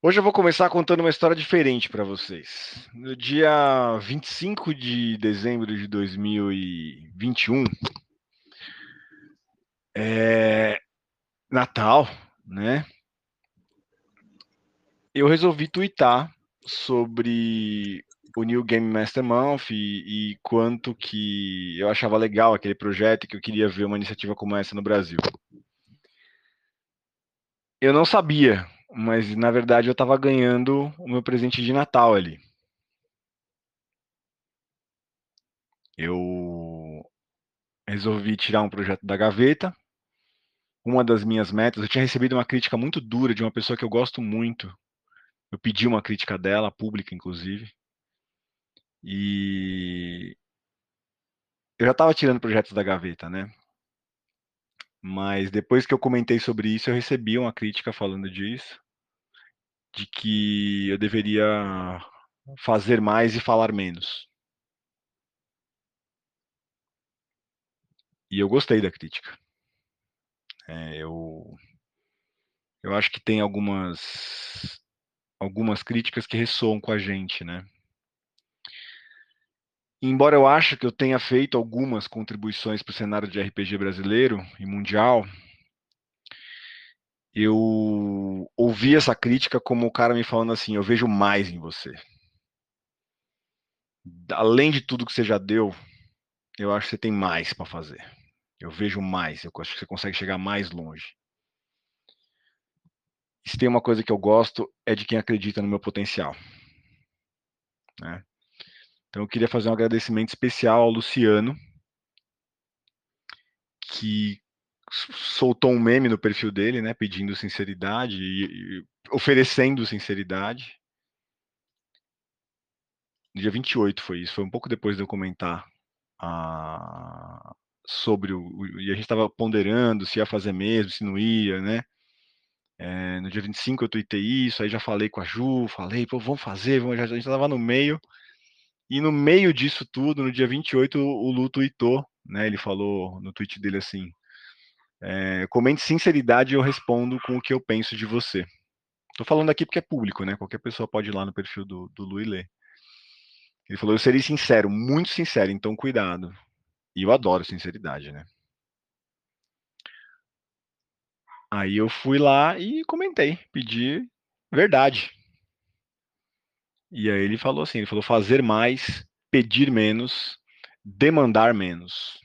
Hoje eu vou começar contando uma história diferente para vocês. No dia 25 de dezembro de 2021, é Natal, né? Eu resolvi twittar sobre o New Game Master Month e, e quanto que eu achava legal aquele projeto e que eu queria ver uma iniciativa como essa no Brasil. Eu não sabia mas na verdade eu estava ganhando o meu presente de Natal ali. Eu resolvi tirar um projeto da gaveta. Uma das minhas metas, eu tinha recebido uma crítica muito dura de uma pessoa que eu gosto muito. Eu pedi uma crítica dela, pública inclusive. E eu já estava tirando projetos da gaveta, né? Mas depois que eu comentei sobre isso, eu recebi uma crítica falando disso, de que eu deveria fazer mais e falar menos. E eu gostei da crítica. É, eu, eu acho que tem algumas, algumas críticas que ressoam com a gente, né? Embora eu ache que eu tenha feito algumas contribuições para o cenário de RPG brasileiro e mundial, eu ouvi essa crítica como o cara me falando assim: eu vejo mais em você. Além de tudo que você já deu, eu acho que você tem mais para fazer. Eu vejo mais, eu acho que você consegue chegar mais longe. E se tem uma coisa que eu gosto, é de quem acredita no meu potencial. Né? Então eu queria fazer um agradecimento especial ao Luciano, que soltou um meme no perfil dele, né, pedindo sinceridade e, oferecendo sinceridade. No dia 28 foi isso, foi um pouco depois de eu comentar a, sobre o, e a gente estava ponderando se ia fazer mesmo, se não ia, né? É, no dia 25 eu tuitei isso, aí já falei com a Ju, falei, pô, vamos fazer, vamos, a gente estava no meio, e no meio disso tudo, no dia 28, o Lu tweetou, né? Ele falou no tweet dele assim: é, comente sinceridade e eu respondo com o que eu penso de você. Tô falando aqui porque é público, né? Qualquer pessoa pode ir lá no perfil do, do Lu e ler. Ele falou: eu serei sincero, muito sincero, então cuidado. E eu adoro sinceridade, né? Aí eu fui lá e comentei, pedi verdade. E aí ele falou assim, ele falou fazer mais, pedir menos, demandar menos.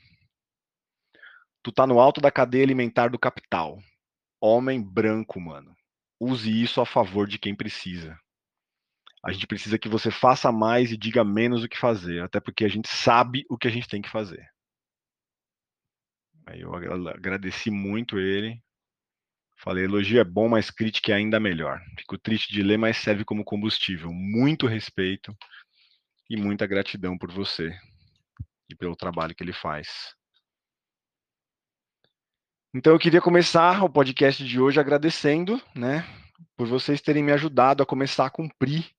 Tu tá no alto da cadeia alimentar do capital. Homem branco, mano. Use isso a favor de quem precisa. A gente precisa que você faça mais e diga menos o que fazer, até porque a gente sabe o que a gente tem que fazer. Aí eu agradeci muito ele. Falei, elogio é bom, mas crítica é ainda melhor. Fico triste de ler, mas serve como combustível. Muito respeito e muita gratidão por você e pelo trabalho que ele faz. Então eu queria começar o podcast de hoje agradecendo, né, por vocês terem me ajudado a começar a cumprir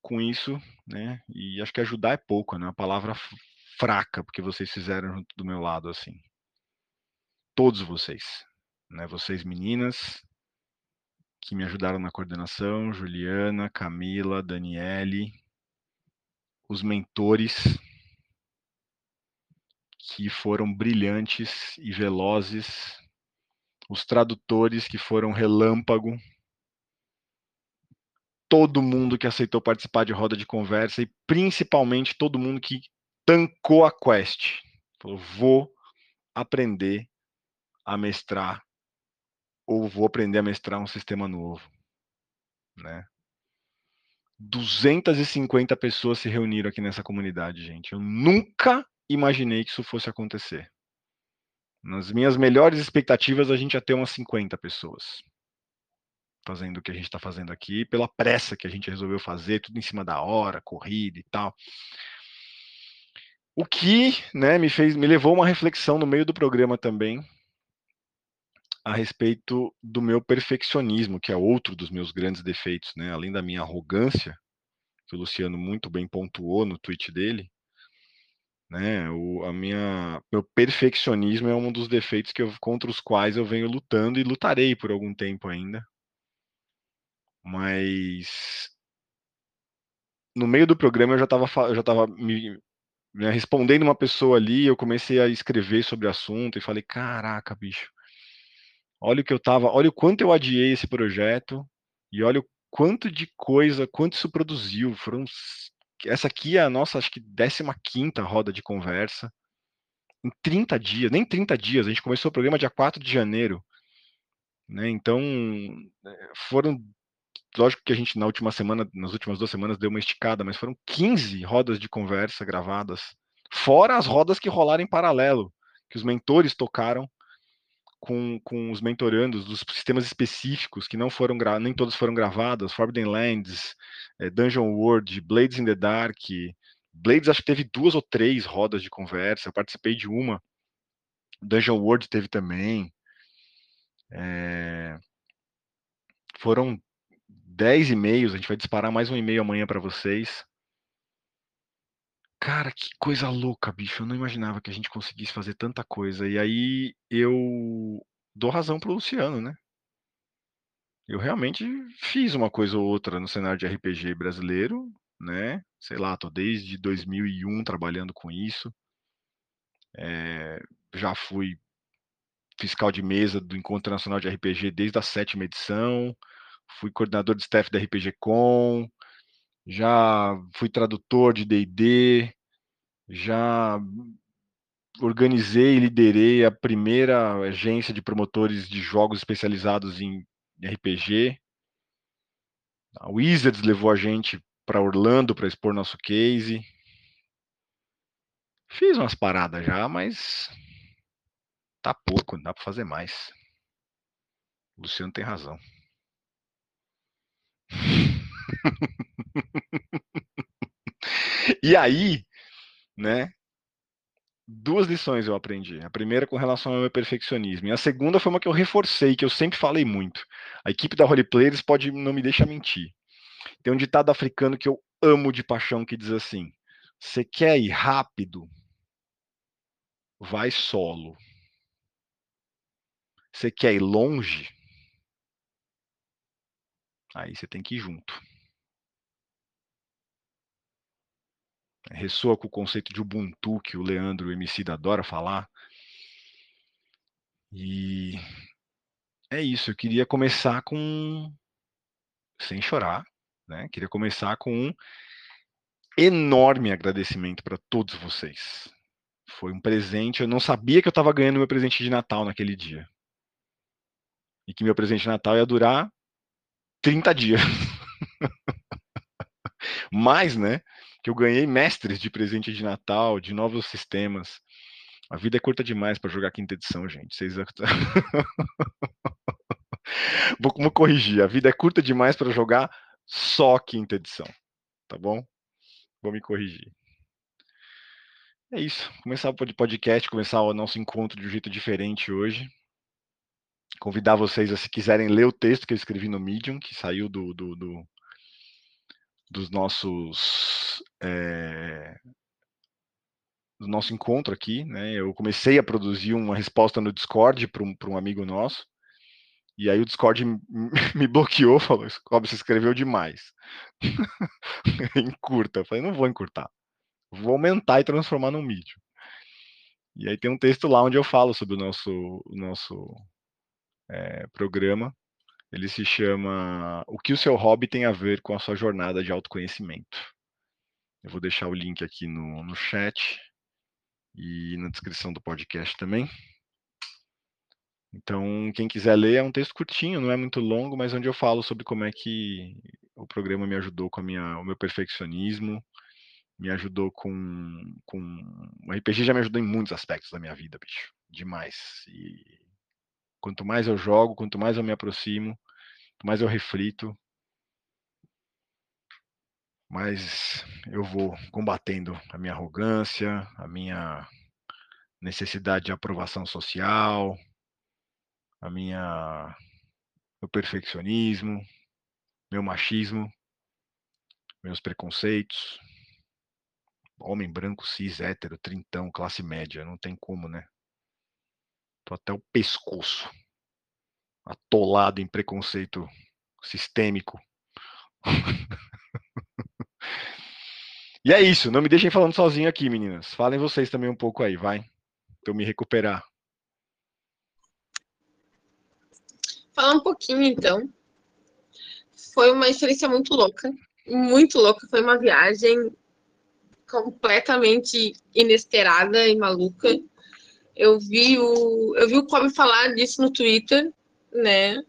com isso, né? E acho que ajudar é pouco, né? Uma palavra fraca, porque vocês fizeram junto do meu lado assim. Todos vocês, né? Vocês meninas que me ajudaram na coordenação, Juliana, Camila, Daniele, os mentores que foram brilhantes e velozes, os tradutores que foram relâmpago, todo mundo que aceitou participar de roda de conversa e principalmente todo mundo que tancou a quest. Falou, vou aprender a mestrar ou vou aprender a mestrar um sistema novo, né? 250 pessoas se reuniram aqui nessa comunidade, gente. Eu nunca imaginei que isso fosse acontecer. Nas minhas melhores expectativas, a gente ia ter umas 50 pessoas fazendo o que a gente está fazendo aqui, pela pressa que a gente resolveu fazer, tudo em cima da hora, corrida e tal. O que, né, me fez, me levou uma reflexão no meio do programa também a respeito do meu perfeccionismo, que é outro dos meus grandes defeitos, né? Além da minha arrogância, que o Luciano muito bem pontuou no tweet dele, né? O a minha meu perfeccionismo é um dos defeitos que eu, contra os quais eu venho lutando e lutarei por algum tempo ainda Mas no meio do programa eu já estava já estava me, né, respondendo uma pessoa ali, eu comecei a escrever sobre o assunto e falei: "Caraca, bicho, olha o que eu estava olha o quanto eu adiei esse projeto e olha o quanto de coisa, quanto isso produziu". Foram essa aqui é a nossa, acho que 15ª roda de conversa. Em 30 dias, nem 30 dias, a gente começou o programa dia 4 de janeiro. Né, então, eh, foram lógico que a gente na última semana nas últimas 2 semanas deu uma esticada, mas foram 15 rodas de conversa gravadas, fora as rodas que rolaram em paralelo, que os mentores tocaram com com os mentorandos dos sistemas específicos que não foram nem todos foram gravados, Forbidden Lands, eh, Dungeon World, Blades in the Dark, Blades acho que teve 2 ou 3 rodas de conversa, eu participei de uma. Dungeon World teve também. Eh foram 10 e-mails, a gente vai disparar mais um e-mail amanhã para vocês. Cara, que coisa louca, bicho, eu não imaginava que a gente conseguisse fazer tanta coisa, e aí eu dou razão para o Luciano, né. Eu realmente fiz uma coisa ou outra no cenário de RPG brasileiro, né, sei lá, tô desde 2001 trabalhando com isso. Eh, já fui fiscal de mesa do Encontro Nacional de RPG desde a 7ª edição, fui coordenador de staff da RPGcon, já fui tradutor de D&D, já organizei e liderei a primeira agência de promotores de jogos especializados em RPG. A Wizards levou a gente para Orlando para expor nosso case. Fiz umas paradas já, mas tá pouco, dá para fazer mais. O Luciano tem razão. E aí, né 2 lições eu aprendi. A primeira com relação ao meu perfeccionismo, e a segunda foi uma que eu reforcei, que eu sempre falei muito. A equipe da Roleplayers pode não me deixar mentir. Tem um ditado africano que eu amo de paixão que diz assim: "Você quer ir rápido? Vai solo". Você quer ir longe? Aí você tem que ir junto. Ressoa com o conceito de Ubuntu que o Leandro Emicida adora falar. E é isso, eu queria começar com sem chorar, né, queria começar com um enorme agradecimento para todos vocês. Foi um presente, eu não sabia que eu estava ganhando meu presente de Natal naquele dia. E que meu presente de Natal ia durar 30 dias. Mais, né, que eu ganhei mestres de presente de Natal, de novos sistemas. A vida é curta demais para jogar quinta edição, gente, vocês Vou vou corrigir, a vida é curta demais para jogar só quinta edição, tá bom? Vou me corrigir. É isso, começar o podcast, começar o nosso encontro de um jeito diferente hoje. Convidar vocês a se quiserem ler o texto que eu escrevi no Medium, que saiu do do do dos nossos, eh do nosso encontro aqui, né, eu comecei a produzir uma resposta no Discord para um um amigo nosso, e aí o Discord me bloqueou, falou: "Clóvis, você escreveu demais". Encurta, eu falei: "Não vou encurtar, vou aumentar e transformar num Medium". E aí tem um texto lá onde eu falo sobre o nosso o nosso, eh, programa, ele se chama "O que o seu hobby tem a ver com a sua jornada de autoconhecimento". Eu vou deixar o link aqui no no chat, e na descrição do podcast também. Então, quem quiser ler, é um texto curtinho, não é muito longo, mas onde eu falo sobre como é que o programa me ajudou com minha o meu perfeccionismo, me ajudou com com o RPG já me ajudou em muitos aspectos da minha vida, bicho, demais. E quanto mais eu jogo, quanto mais eu me aproximo, mais eu reflito mais eu vou combatendo a minha arrogância, a minha necessidade de aprovação social a minha meu perfeccionismo, meu machismo meus preconceitos. Homem branco, cis, hétero, trintão, classe média, não tem como, né. Tô até o pescoço atolado em preconceito sistêmico. e é isso, não me deixem falando sozinho aqui, meninas. Falem vocês também um pouco aí, vai. Pra eu me recuperar. Falar um pouquinho, então. Foi uma experiência muito louca. Muito louca. Foi uma viagem completamente inesperada e maluca. Eu vi o, eu vi o Kobe falar disso no Twitter, né?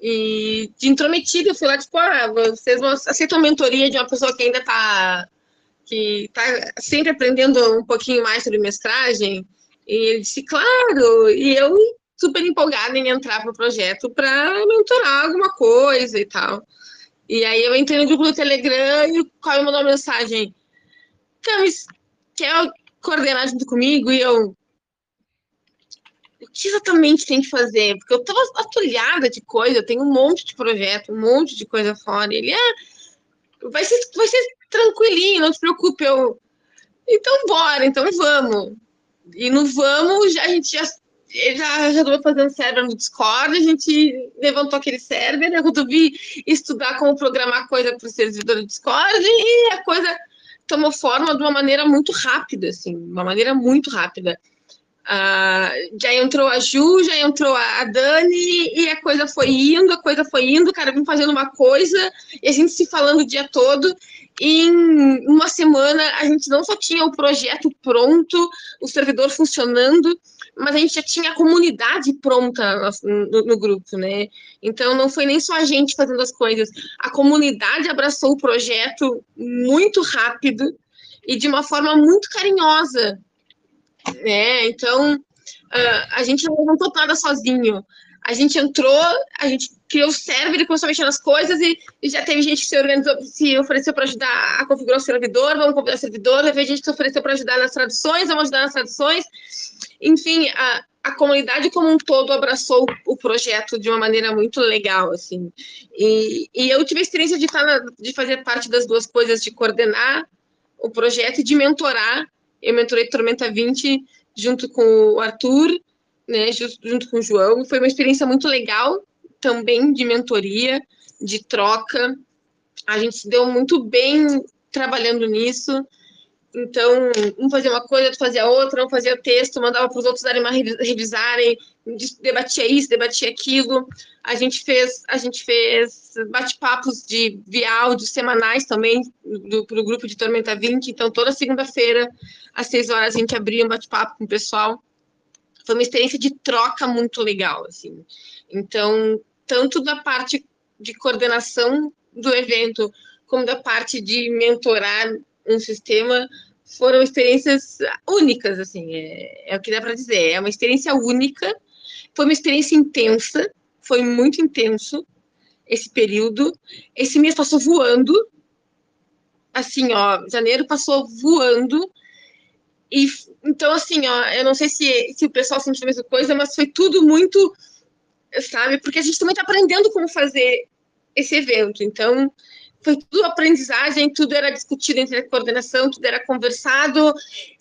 E de intrometido, eu fui lá, tipo, ah, vocês aceitam a mentoria de uma pessoa que ainda tá que tá sempre aprendendo um pouquinho mais sobre mestragem? E ele disse, claro, e eu super empolgada em entrar pro projeto para mentorar alguma coisa e tal. E aí eu entrei no grupo do Telegram e o Kobe mandou uma mensagem, Camis, quer coordenar junto comigo? E eu, o que exatamente tem que fazer? Porque eu tava atulhada de coisa, tenho um monte de projeto, um monte de coisa fora. Ele, é, vai ser, vai ser tranquilinho, não se preocupe. Eu, então bora, então vamos. E no vamos, já, a gente já, já, já estava fazendo server no Discord, a gente levantou aquele server, eu resolvi estudar como programar coisa para o servidor do Discord, e a coisa tomou forma de uma maneira muito rápida, assim, uma maneira muito rápida. Uh, já entrou a Ju, já entrou a Dani, e a coisa foi indo, a coisa foi indo, cara vem fazendo uma coisa, e a gente se falando o dia todo, em uma semana a gente não só tinha o projeto pronto, o servidor funcionando, mas a gente já tinha a comunidade pronta no, no, grupo, né? Então não foi nem só a gente fazendo as coisas, a comunidade abraçou o projeto muito rápido e de uma forma muito carinhosa, né? Então uh, a gente não levantou nada sozinho. A gente entrou, a gente criou o server e começou a mexer nas coisas e, e já teve gente que se organizou, se ofereceu para ajudar a configurar o servidor, vamos configurar o servidor, já teve gente que se ofereceu para ajudar nas traduções, vamos ajudar nas traduções. Enfim, a, a comunidade como um todo abraçou o projeto de uma maneira muito legal, assim. E, e eu tive a experiência de, estar na, de fazer parte das duas coisas, de coordenar o projeto e de mentorar. Eu mentorei Tormenta 20 junto com o Arthur, né, junto com o João. Foi uma experiência muito legal também de mentoria, de troca. A gente se deu muito bem trabalhando nisso. Então, um fazia uma coisa, outro fazia outra, um fazia texto, mandava para os outros darem uma revisarem, debatia isso, debatia aquilo. A gente fez, a gente fez bate-papos de via áudio semanais também para o grupo de Tormenta 20. Então, toda segunda-feira, às seis horas, a gente abria um bate-papo com o pessoal. Foi uma experiência de troca muito legal, assim. Então, tanto da parte de coordenação do evento, como da parte de mentorar um sistema, foram experiências únicas, assim, é, é o que dá para dizer. É uma experiência única, foi uma experiência intensa, foi muito intenso esse período. Esse mês passou voando, assim, ó, janeiro passou voando. E então, assim, ó, eu não sei se, se o pessoal sentiu a mesma coisa, mas foi tudo muito sabe? Porque a gente também está aprendendo como fazer esse evento. Então, foi tudo aprendizagem, tudo era discutido entre a coordenação, tudo era conversado,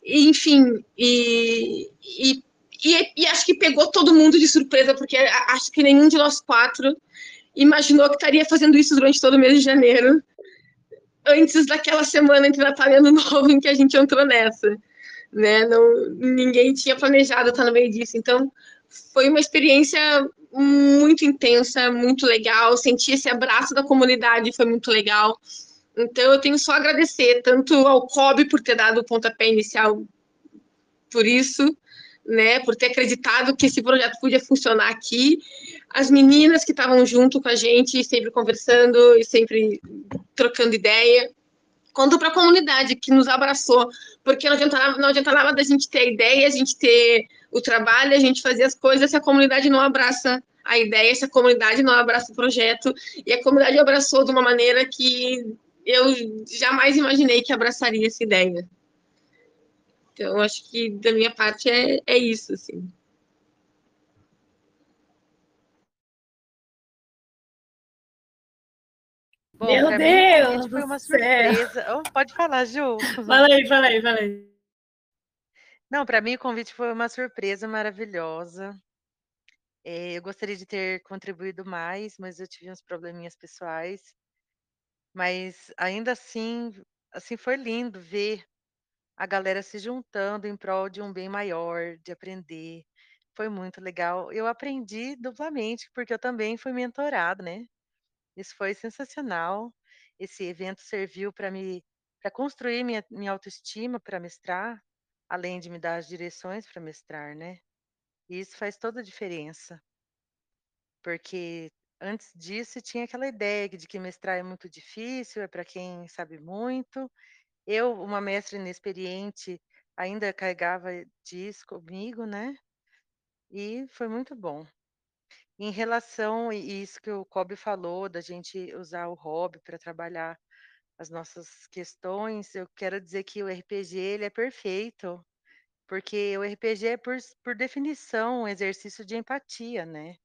enfim, e, e, e, e, acho que pegou todo mundo de surpresa, porque acho que nenhum de nós quatro imaginou que estaria fazendo isso durante todo o mês de janeiro, antes daquela semana entre Natal e Ano Novo em que a gente entrou nessa, né? Não, ninguém tinha planejado estar no meio disso, então foi uma experiência muito intensa, muito legal. Senti esse abraço da comunidade, foi muito legal. Então, eu tenho só a agradecer tanto ao COB por ter dado o pontapé inicial por isso, né, por ter acreditado que esse projeto podia funcionar aqui, as meninas que estavam junto com a gente, sempre conversando e sempre trocando ideia, quanto para a comunidade que nos abraçou, porque não adianta, não adianta nada da gente ter a ideia, a gente ter o trabalho, a gente fazer as coisas se a comunidade não abraça a ideia, se a comunidade não abraça o projeto, e a comunidade abraçou de uma maneira que eu jamais imaginei que abraçaria essa ideia. Então, acho que da minha parte é, é isso, assim. Bom, Meu Deus! Foi uma surpresa. Oh, pode falar, Ju. Fala aí, fala aí, fala aí. Não, para mim o convite foi uma surpresa maravilhosa. Eh, eu gostaria de ter contribuído mais, mas eu tive uns probleminhas pessoais. Mas ainda assim assim, foi lindo ver a galera se juntando em prol de um bem maior, de aprender. Foi muito legal. Eu aprendi duplamente, porque eu também fui mentorada, né. Isso foi sensacional. Esse evento serviu para me para construir minha minha autoestima para mestrar, além de me dar as direções para mestrar, né. E isso faz toda a diferença. Porque antes disso tinha aquela ideia de que mestrar é muito difícil, é para quem sabe muito. Eu, uma mestra inexperiente, ainda carregava disso comigo, né. E foi muito bom. Em relação e isso que o Kobe falou, da gente usar o hobby para trabalhar as nossas questões, eu quero dizer que o RPG ele é perfeito, porque o RPG é por por definição um exercício de empatia, né.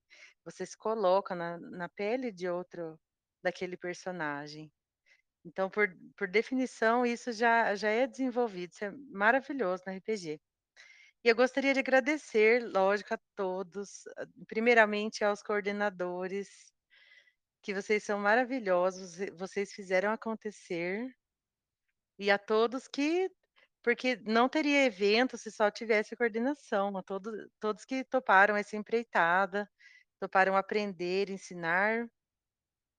Você se coloca na na pele de outro daquele personagem. Então, por por definição, isso já já é desenvolvido, isso é maravilhoso no RPG. E eu gostaria de agradecer, lógico, a todos, a primeiramente aos coordenadores, que vocês são maravilhosos, vocês fizeram acontecer. E a todos que porque não teria evento se só tivesse coordenação, a todo todos que toparam essa empreitada, toparam aprender, ensinar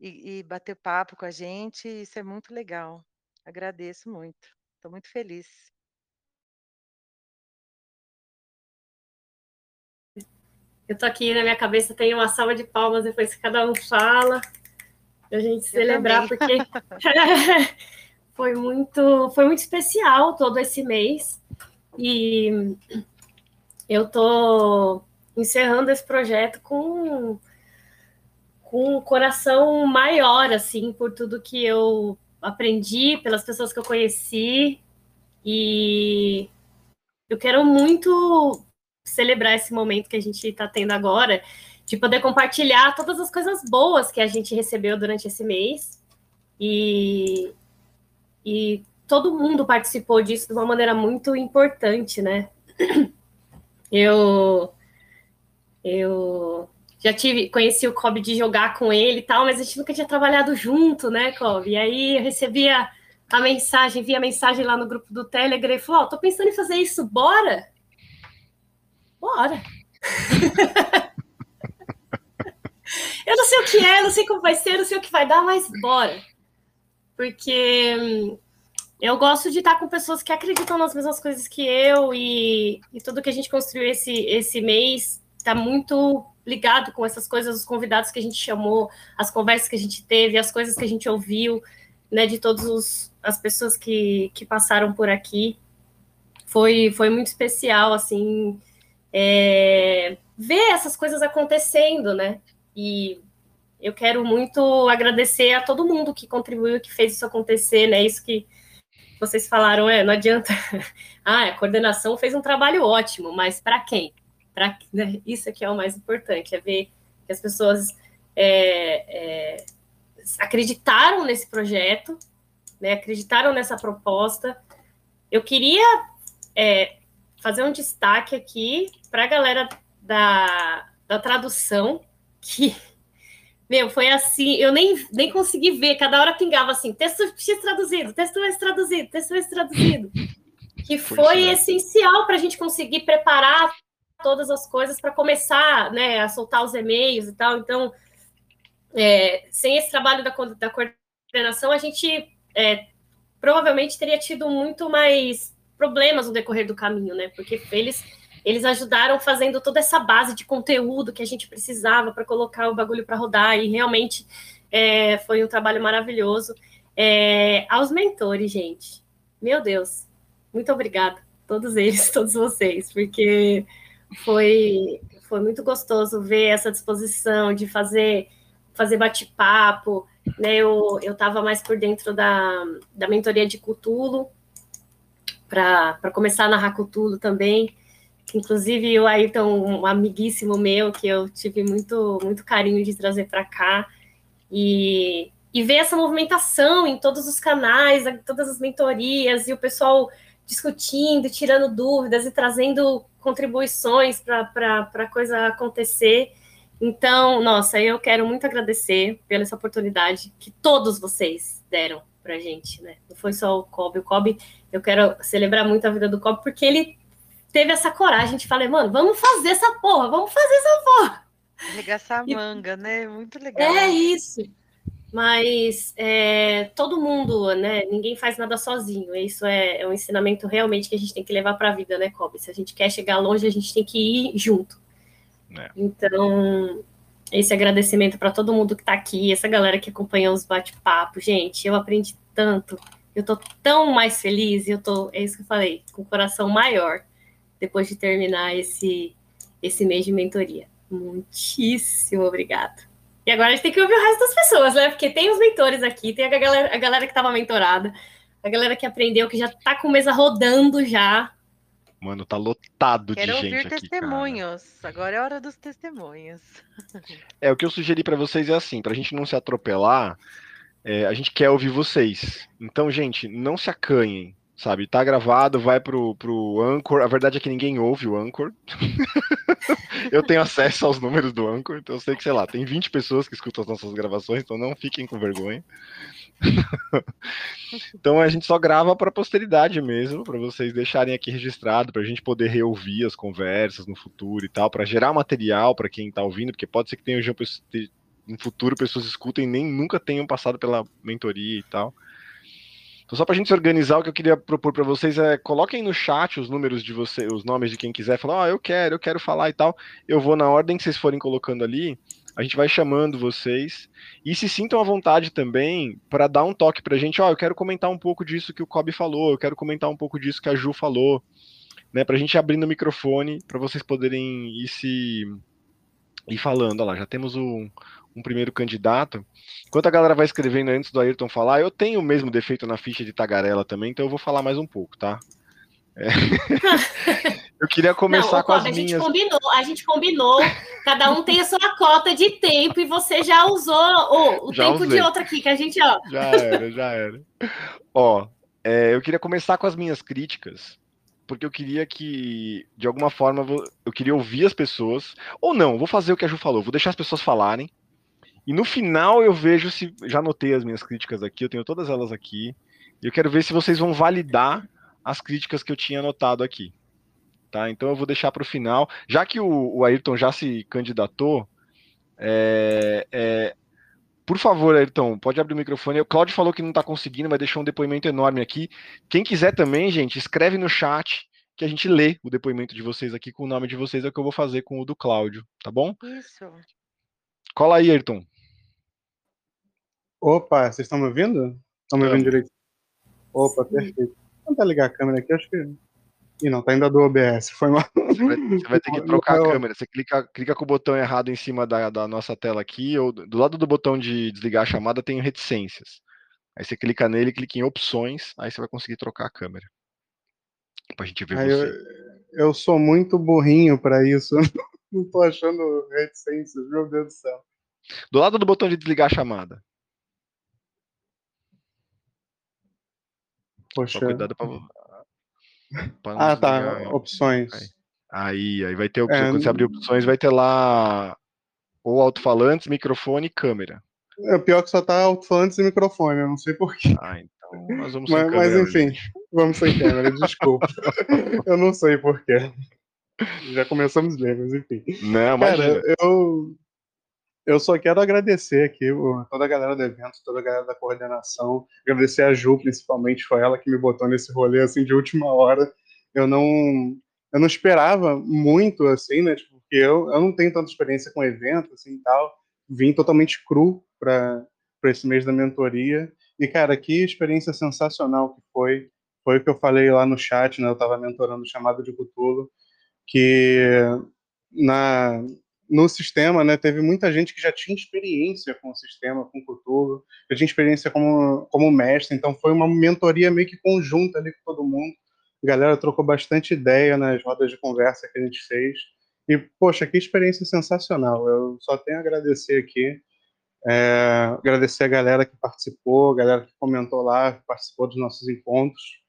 e e bater papo com a gente, isso é muito legal. Agradeço muito, estou muito feliz. Eu tô aqui, na minha cabeça tem uma salva de palmas depois que cada um fala, pra gente celebrar, porque foi muito foi muito especial todo esse mês, e eu tô encerrando esse projeto com com um coração maior, assim, por tudo que eu aprendi, pelas pessoas que eu conheci, e eu quero muito celebrar esse momento que a gente está tendo agora, de poder compartilhar todas as coisas boas que a gente recebeu durante esse mês. E, e todo mundo participou disso de uma maneira muito importante, né? Eu, eu já tive, conheci o Kobe de jogar com ele e tal, mas a gente nunca tinha trabalhado junto, né, Kobe? E aí eu recebia a mensagem, via a mensagem lá no grupo do Telegram e falou: Ó, oh, tô pensando em fazer isso, bora? Bora! eu não sei o que é, não sei como vai ser, não sei o que vai dar, mas bora. Porque hum, eu gosto de estar com pessoas que acreditam nas mesmas coisas que eu e, e tudo que a gente construiu esse, esse mês está muito ligado com essas coisas, os convidados que a gente chamou, as conversas que a gente teve, as coisas que a gente ouviu, né, de todas as pessoas que, que passaram por aqui. Foi, foi muito especial, assim, é, ver essas coisas acontecendo, né? E eu quero muito agradecer a todo mundo que contribuiu, que fez isso acontecer, né? Isso que vocês falaram, é, não adianta. ah, a coordenação fez um trabalho ótimo, mas para quem? Pra, né? Isso aqui é o mais importante, é ver que as pessoas é, é, acreditaram nesse projeto, né? Acreditaram nessa proposta. Eu queria é, fazer um destaque aqui para a galera da, da tradução, que, meu, foi assim, eu nem, nem consegui ver, cada hora pingava assim, texto X traduzido, texto S traduzido, texto S traduzido, que foi essencial para a gente conseguir preparar todas as coisas para começar, né, a soltar os e-mails e tal, então, é, sem esse trabalho da, da coordenação, a gente é, provavelmente teria tido muito mais problemas no decorrer do caminho, né? Porque eles eles ajudaram fazendo toda essa base de conteúdo que a gente precisava para colocar o bagulho para rodar. E realmente é, foi um trabalho maravilhoso. É, aos mentores, gente, meu Deus, muito obrigada, todos eles, todos vocês, porque foi foi muito gostoso ver essa disposição de fazer fazer bate-papo, né? Eu estava mais por dentro da, da mentoria de Cutulo, para começar a narrar Cthulhu também. Inclusive, o Ayrton, um amiguíssimo meu, que eu tive muito, muito carinho de trazer para cá. E, e ver essa movimentação em todos os canais, todas as mentorias, e o pessoal discutindo, tirando dúvidas e trazendo contribuições para a coisa acontecer. Então, nossa, eu quero muito agradecer pela essa oportunidade que todos vocês deram pra gente, né? Não foi só o Kobe. O Kobe, eu quero celebrar muito a vida do Kobe, porque ele teve essa coragem de falar, mano, vamos fazer essa porra, vamos fazer essa porra. Arregaçar a manga, né? Muito legal. É isso. Mas é, todo mundo, né? Ninguém faz nada sozinho. Isso é, é um ensinamento realmente que a gente tem que levar para a vida, né, Kobe? Se a gente quer chegar longe, a gente tem que ir junto. É. Então, esse agradecimento para todo mundo que está aqui, essa galera que acompanha os bate-papos. Gente, eu aprendi tanto. Eu tô tão mais feliz, eu tô, é isso que eu falei, com o coração maior depois de terminar esse, esse mês de mentoria. Muitíssimo obrigada. E agora a gente tem que ouvir o resto das pessoas, né? Porque tem os mentores aqui, tem a galera, a galera que estava mentorada, a galera que aprendeu, que já está com mesa rodando já. Mano, tá lotado Quero de gente ouvir testemunhos. Cara. Agora é hora dos testemunhos. É, o que eu sugeri para vocês é assim, pra gente não se atropelar, é, a gente quer ouvir vocês. Então, gente, não se acanhem sabe? Tá gravado, vai pro, pro Anchor. A verdade é que ninguém ouve o Anchor. eu tenho acesso aos números do Anchor, então eu sei que, sei lá, tem 20 pessoas que escutam as nossas gravações, então não fiquem com vergonha. então a gente só grava para posteridade mesmo, para vocês deixarem aqui registrado, para a gente poder reouvir as conversas no futuro e tal, para gerar material para quem está ouvindo, porque pode ser que tenha no futuro pessoas escutem nem nunca tenham passado pela mentoria e tal. Então, só para a gente se organizar, o que eu queria propor para vocês é coloquem no chat os números de vocês, os nomes de quem quiser, falar, ó, oh, eu quero, eu quero falar e tal. Eu vou na ordem que vocês forem colocando ali, a gente vai chamando vocês. E se sintam à vontade também para dar um toque para a gente, ó, oh, eu quero comentar um pouco disso que o Kobe falou, eu quero comentar um pouco disso que a Ju falou, né, para a gente abrir no microfone, para vocês poderem ir se ir falando. Lá, já temos um, um primeiro candidato. Enquanto a galera vai escrevendo antes do Ayrton falar, eu tenho o mesmo defeito na ficha de tagarela também, então eu vou falar mais um pouco, tá? É. eu queria começar Não, com as a minhas. Gente combinou, a gente combinou, cada um tem a sua cota de tempo e você já usou oh, o já tempo usei. de outro aqui, que a gente, ó. Já era, já era. ó, é, eu queria começar com as minhas críticas, porque eu queria que, de alguma forma, eu queria ouvir as pessoas, ou não, vou fazer o que a Ju falou, vou deixar as pessoas falarem, e no final eu vejo se. Já anotei as minhas críticas aqui, eu tenho todas elas aqui. E eu quero ver se vocês vão validar as críticas que eu tinha anotado aqui. Tá? Então eu vou deixar para o final. Já que o, o, Ayrton já se candidatou, é, é, por favor, Ayrton, pode abrir o microfone. O Claudio falou que não está conseguindo, mas deixou um depoimento enorme aqui. Quem quiser também, gente, escreve no chat que a gente lê o depoimento de vocês aqui com o nome de vocês, é o que eu vou fazer com o do Cláudio, tá bom? Isso. Cola aí, Ayrton. Opa, vocês estão me ouvindo? Estão me ouvindo direito? Opa, Sim. perfeito. Vou tentar ligar a câmera aqui, acho que. Ih, não, tá ainda do OBS, foi mal. Você vai, você vai ter que trocar a câmera. Você clica, clica com o botão errado em cima da, da nossa tela aqui, ou do lado do botão de desligar a chamada tem reticências. Aí você clica nele, clica em opções, aí você vai conseguir trocar a câmera. Pra gente ver aí você. Eu, eu sou muito burrinho para isso. Não tô achando reticências, meu Deus do céu. Do lado do botão de desligar a chamada. Poxa. Só cuidado pra, pra Ah, tá. Opções. Aí, aí vai ter opções. É... Quando você abrir opções, vai ter lá ou alto-falantes, microfone e câmera. É pior que só tá alto-falantes e microfone, eu não sei porquê. Ah, então nós vamos sem mas, câmera. Mas enfim, hoje. vamos sem câmera, desculpa. eu não sei porquê. Já começamos bem, mas enfim. Não, Cara, eu, eu só quero agradecer aqui toda a galera do evento, toda a galera da coordenação, agradecer a Ju, principalmente, foi ela que me botou nesse rolê assim de última hora. Eu não, eu não esperava muito assim, né? Tipo, porque eu, eu não tenho tanta experiência com evento assim tal. Vim totalmente cru para esse mês da mentoria. E, cara, que experiência sensacional que foi. Foi o que eu falei lá no chat, né? Eu estava mentorando o chamado de Cthulhu, que na, no sistema, né, teve muita gente que já tinha experiência com o sistema, com o Cthulhu, já tinha experiência como, como mestre, então foi uma mentoria meio que conjunta ali com todo mundo. A galera trocou bastante ideia nas rodas de conversa que a gente fez. E, poxa, que experiência sensacional. Eu só tenho a agradecer aqui. É, agradecer a galera que participou, a galera que comentou lá, participou dos nossos encontros.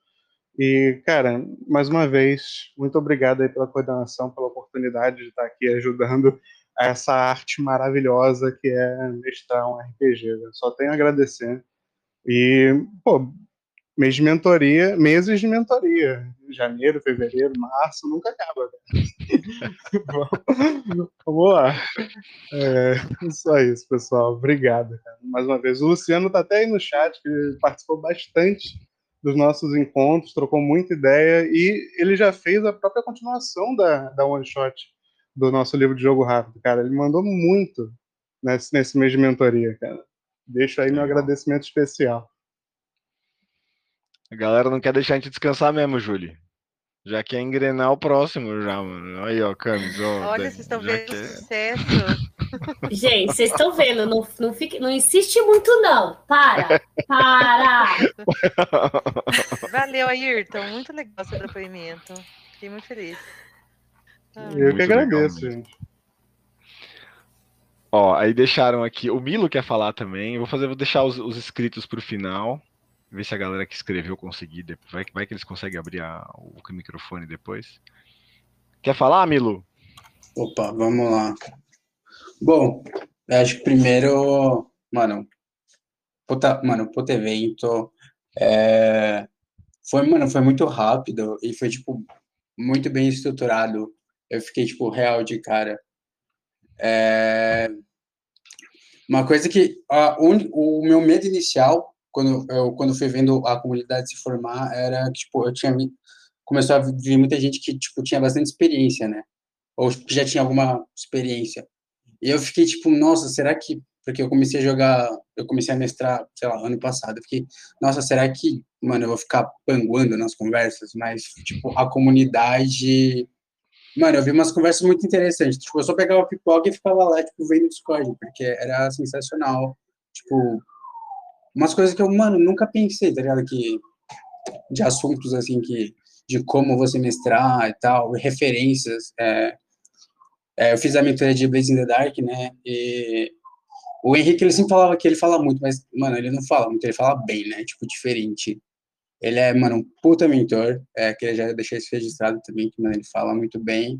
E, cara, mais uma vez, muito obrigado aí pela coordenação, pela oportunidade de estar aqui ajudando essa arte maravilhosa que é mestrar um RPG. Eu só tenho a agradecer. E, pô, mês de mentoria, meses de mentoria. Janeiro, fevereiro, março, nunca acaba. Vamos lá. É, só isso, pessoal. Obrigado. Cara. Mais uma vez. O Luciano está até aí no chat, que participou bastante dos nossos encontros, trocou muita ideia e ele já fez a própria continuação da, da One Shot do nosso livro de jogo rápido, cara. Ele mandou muito nesse, nesse mês de mentoria, cara. Deixo aí meu agradecimento especial. A galera não quer deixar a gente descansar mesmo, Júlio. Já quer engrenar o próximo já, mano. Aí, ó, Camis. Ó, Olha, vocês estão vendo quer... o sucesso. Gente, vocês estão vendo, não, não, fique, não insiste muito, não. Para, para. Valeu, Ayrton. Muito legal seu depoimento. Fiquei muito feliz. Ah, Eu muito que agradeço, gente. Ó, aí deixaram aqui. O Milo quer falar também. Eu vou fazer, vou deixar os, os inscritos para o final. Ver se a galera que escreveu conseguir. Vai, vai que eles conseguem abrir a, o microfone depois. Quer falar, Milo? Opa, vamos lá. Bom, acho que primeiro, mano, puta, mano, puta evento. É, foi, mano, foi muito rápido e foi, tipo, muito bem estruturado. Eu fiquei, tipo, real de cara. É, uma coisa que a, o, o meu medo inicial quando eu quando fui vendo a comunidade se formar era que tipo eu tinha começou a vir muita gente que tipo tinha bastante experiência né ou tipo, já tinha alguma experiência e eu fiquei tipo nossa será que porque eu comecei a jogar eu comecei a mestrar sei lá ano passado eu fiquei nossa será que mano eu vou ficar panguando nas conversas mas tipo a comunidade Mano, eu vi umas conversas muito interessantes. Tipo, eu só pegava pipoca e ficava lá, tipo, vendo o Discord, porque era sensacional. Tipo, umas coisas que eu, mano, nunca pensei, tá ligado? Que, de assuntos, assim, que, de como você mestrar e tal, referências. É, é, eu fiz a mentoria de Blaze in the Dark, né? E o Henrique, ele sempre falava que ele fala muito, mas, mano, ele não fala muito, ele fala bem, né? Tipo, diferente. Ele é, mano, um puta mentor, é, queria já deixar isso registrado também, que, mano, ele fala muito bem.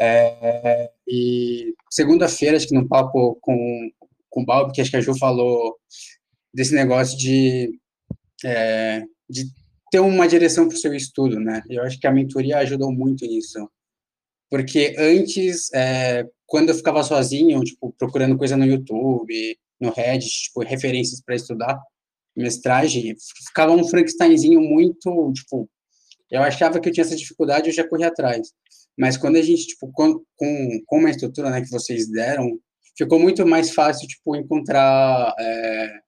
É, e segunda-feira, acho que no papo com, com o Balbi, que acho que a Ju falou desse negócio de, é, de ter uma direção para o seu estudo, né? Eu acho que a mentoria ajudou muito nisso. Porque antes, é, quando eu ficava sozinho, tipo, procurando coisa no YouTube, no Reddit, tipo, referências para estudar, mestragem, ficava um Frankensteinzinho muito, tipo, eu achava que eu tinha essa dificuldade, eu já corri atrás. Mas quando a gente, tipo, com, com, com uma estrutura, né, que vocês deram, ficou muito mais fácil, tipo, encontrar é,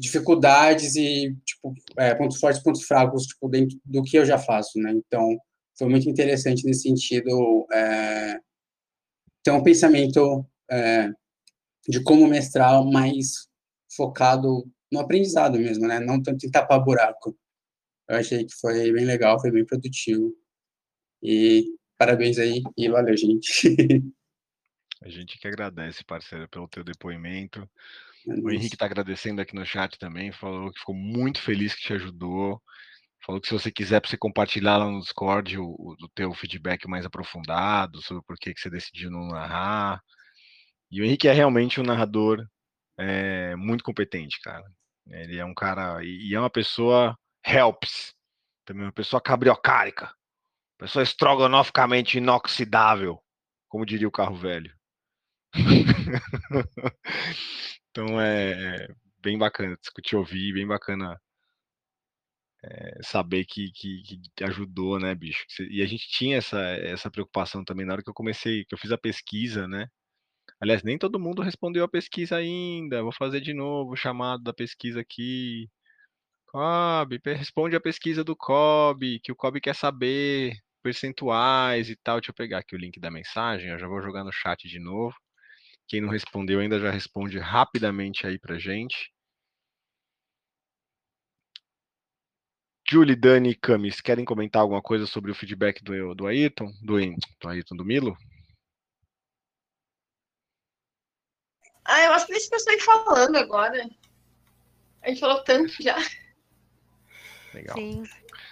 dificuldades e tipo é, pontos fortes, pontos fracos, tipo dentro do que eu já faço, né? Então foi muito interessante nesse sentido é, ter um pensamento é, de como mestrar mais focado no aprendizado mesmo, né? Não tanto em tapar buraco. Eu achei que foi bem legal, foi bem produtivo. E parabéns aí e valeu, gente. A gente que agradece, parceiro, pelo teu depoimento. O Henrique está agradecendo aqui no chat também, falou que ficou muito feliz que te ajudou. Falou que se você quiser você compartilhar lá no Discord o, o, teu feedback mais aprofundado sobre por que, que você decidiu não narrar. E o Henrique é realmente um narrador é, muito competente, cara. Ele é um cara e, e é uma pessoa helps, também uma pessoa cabriocárica, pessoa estrogonoficamente inoxidável, como diria o carro velho. Então é, é bem bacana discutir, ouvir, bem bacana é, saber que, que, que, ajudou, né, bicho? E a gente tinha essa, essa preocupação também na hora que eu comecei, que eu fiz a pesquisa, né? Aliás, nem todo mundo respondeu a pesquisa ainda. Vou fazer de novo o chamado da pesquisa aqui. COB, responde a pesquisa do COB, que o COB quer saber percentuais e tal. Deixa eu pegar aqui o link da mensagem, eu já vou jogar no chat de novo. Quem não respondeu ainda já responde rapidamente aí pra gente. Julie, Dani e Camis, querem comentar alguma coisa sobre o feedback do, do Ayrton? Do, do Ayrton, do Milo? Ah, eu acho que deixa o pessoal ir falando agora. A gente falou tanto já. Legal. Sim.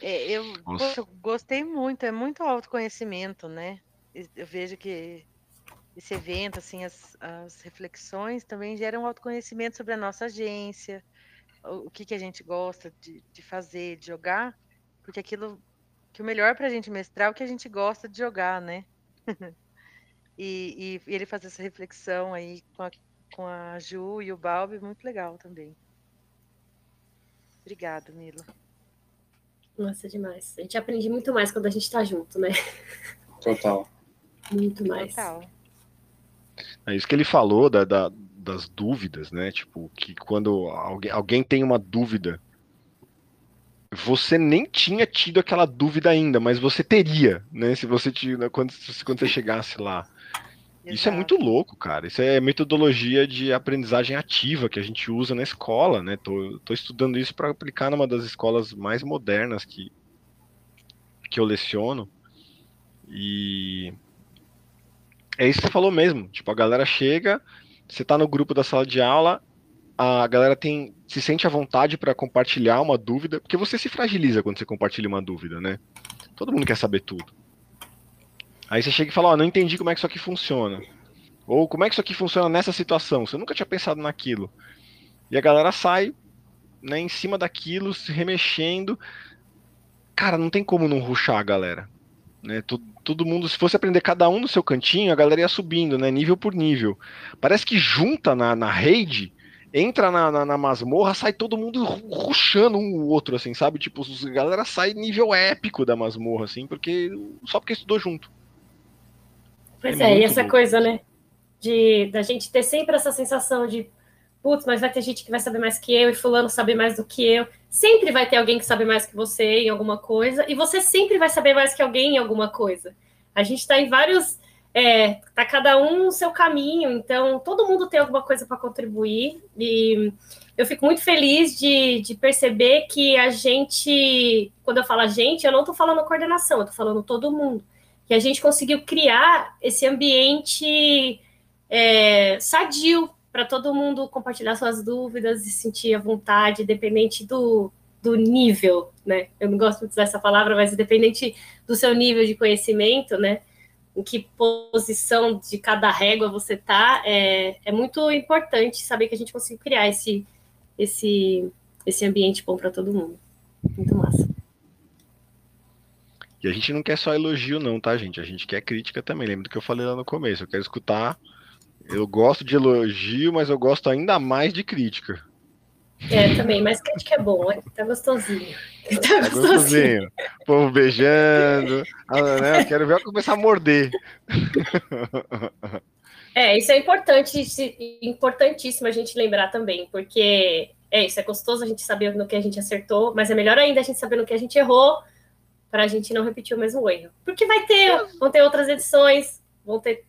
É, eu, eu gostei muito, é muito autoconhecimento, né? Eu vejo que esse evento, assim, as, as reflexões também geram autoconhecimento sobre a nossa agência, o, que, que a gente gosta de, de fazer, de jogar, porque aquilo que o melhor para a gente mestrar é o que a gente gosta de jogar, né? e, e, e, ele fazer essa reflexão aí com a, com a Ju e o Balbi, muito legal também. Obrigada, Mila. Nossa, demais. A gente aprende muito mais quando a gente está junto, né? Total. Muito mais. Total. É isso que ele falou da, da, das dúvidas, né? Tipo, que quando alguém, alguém tem uma dúvida, você nem tinha tido aquela dúvida ainda, mas você teria, né? Se você tinha, quando, quando você chegasse lá. Exato. Isso é muito louco, cara. Isso é metodologia de aprendizagem ativa que a gente usa na escola, né? Tô, tô estudando isso para aplicar numa das escolas mais modernas que, que eu leciono. E é isso que você falou mesmo. Tipo, a galera chega, você tá no grupo da sala de aula, a galera tem se sente à vontade para compartilhar uma dúvida, porque você se fragiliza quando você compartilha uma dúvida, né? Todo mundo quer saber tudo. Aí você chega e fala, ó, oh, não entendi como é que isso aqui funciona. Ou como é que isso aqui funciona nessa situação? Você nunca tinha pensado naquilo. E a galera sai, né, em cima daquilo, se remexendo. Cara, não tem como não ruxar a galera. Né? Todo, mundo, se fosse aprender cada um no seu cantinho, a galera ia subindo, né? Nível por nível. Parece que junta na, na rede, entra na, na, na masmorra, sai todo mundo ruxando um o outro, assim, sabe? Tipo, a galera sai nível épico da masmorra, assim, porque só porque estudou junto. Pois é, é e essa bom. coisa, né? De da gente ter sempre essa sensação de putz, mas vai ter gente que vai saber mais que eu, e fulano sabe mais do que eu. Sempre vai ter alguém que sabe mais que você em alguma coisa, e você sempre vai saber mais que alguém em alguma coisa. A gente está em vários. É, tá cada um no seu caminho, então todo mundo tem alguma coisa para contribuir, e eu fico muito feliz de, de, perceber que a gente, quando eu falo a gente, eu não estou falando coordenação, eu estou falando todo mundo, que a gente conseguiu criar esse ambiente é, sadio para todo mundo compartilhar suas dúvidas e sentir a vontade, independente do, do nível, né? Eu não gosto muito de usar essa palavra, mas independente do seu nível de conhecimento, né? Em que posição de cada régua você tá, é, é muito importante saber que a gente conseguiu criar esse, esse, esse ambiente bom para todo mundo. Muito massa. E a gente não quer só elogio, não, tá, gente? A gente quer crítica também. Lembra do que eu falei lá no começo. Eu quero escutar eu gosto de elogio, mas eu gosto ainda mais de crítica. É, também, mas crítica é bom, tá gostosinho. Tá, tá gostosinho. O povo beijando. Ah, né? Eu quero ver ela começar a morder. É, isso é importante, importantíssimo a gente lembrar também, porque é isso, é gostoso a gente saber no que a gente acertou, mas é melhor ainda a gente saber no que a gente errou, para a gente não repetir o mesmo erro. Porque vai ter, vão ter outras edições, vão ter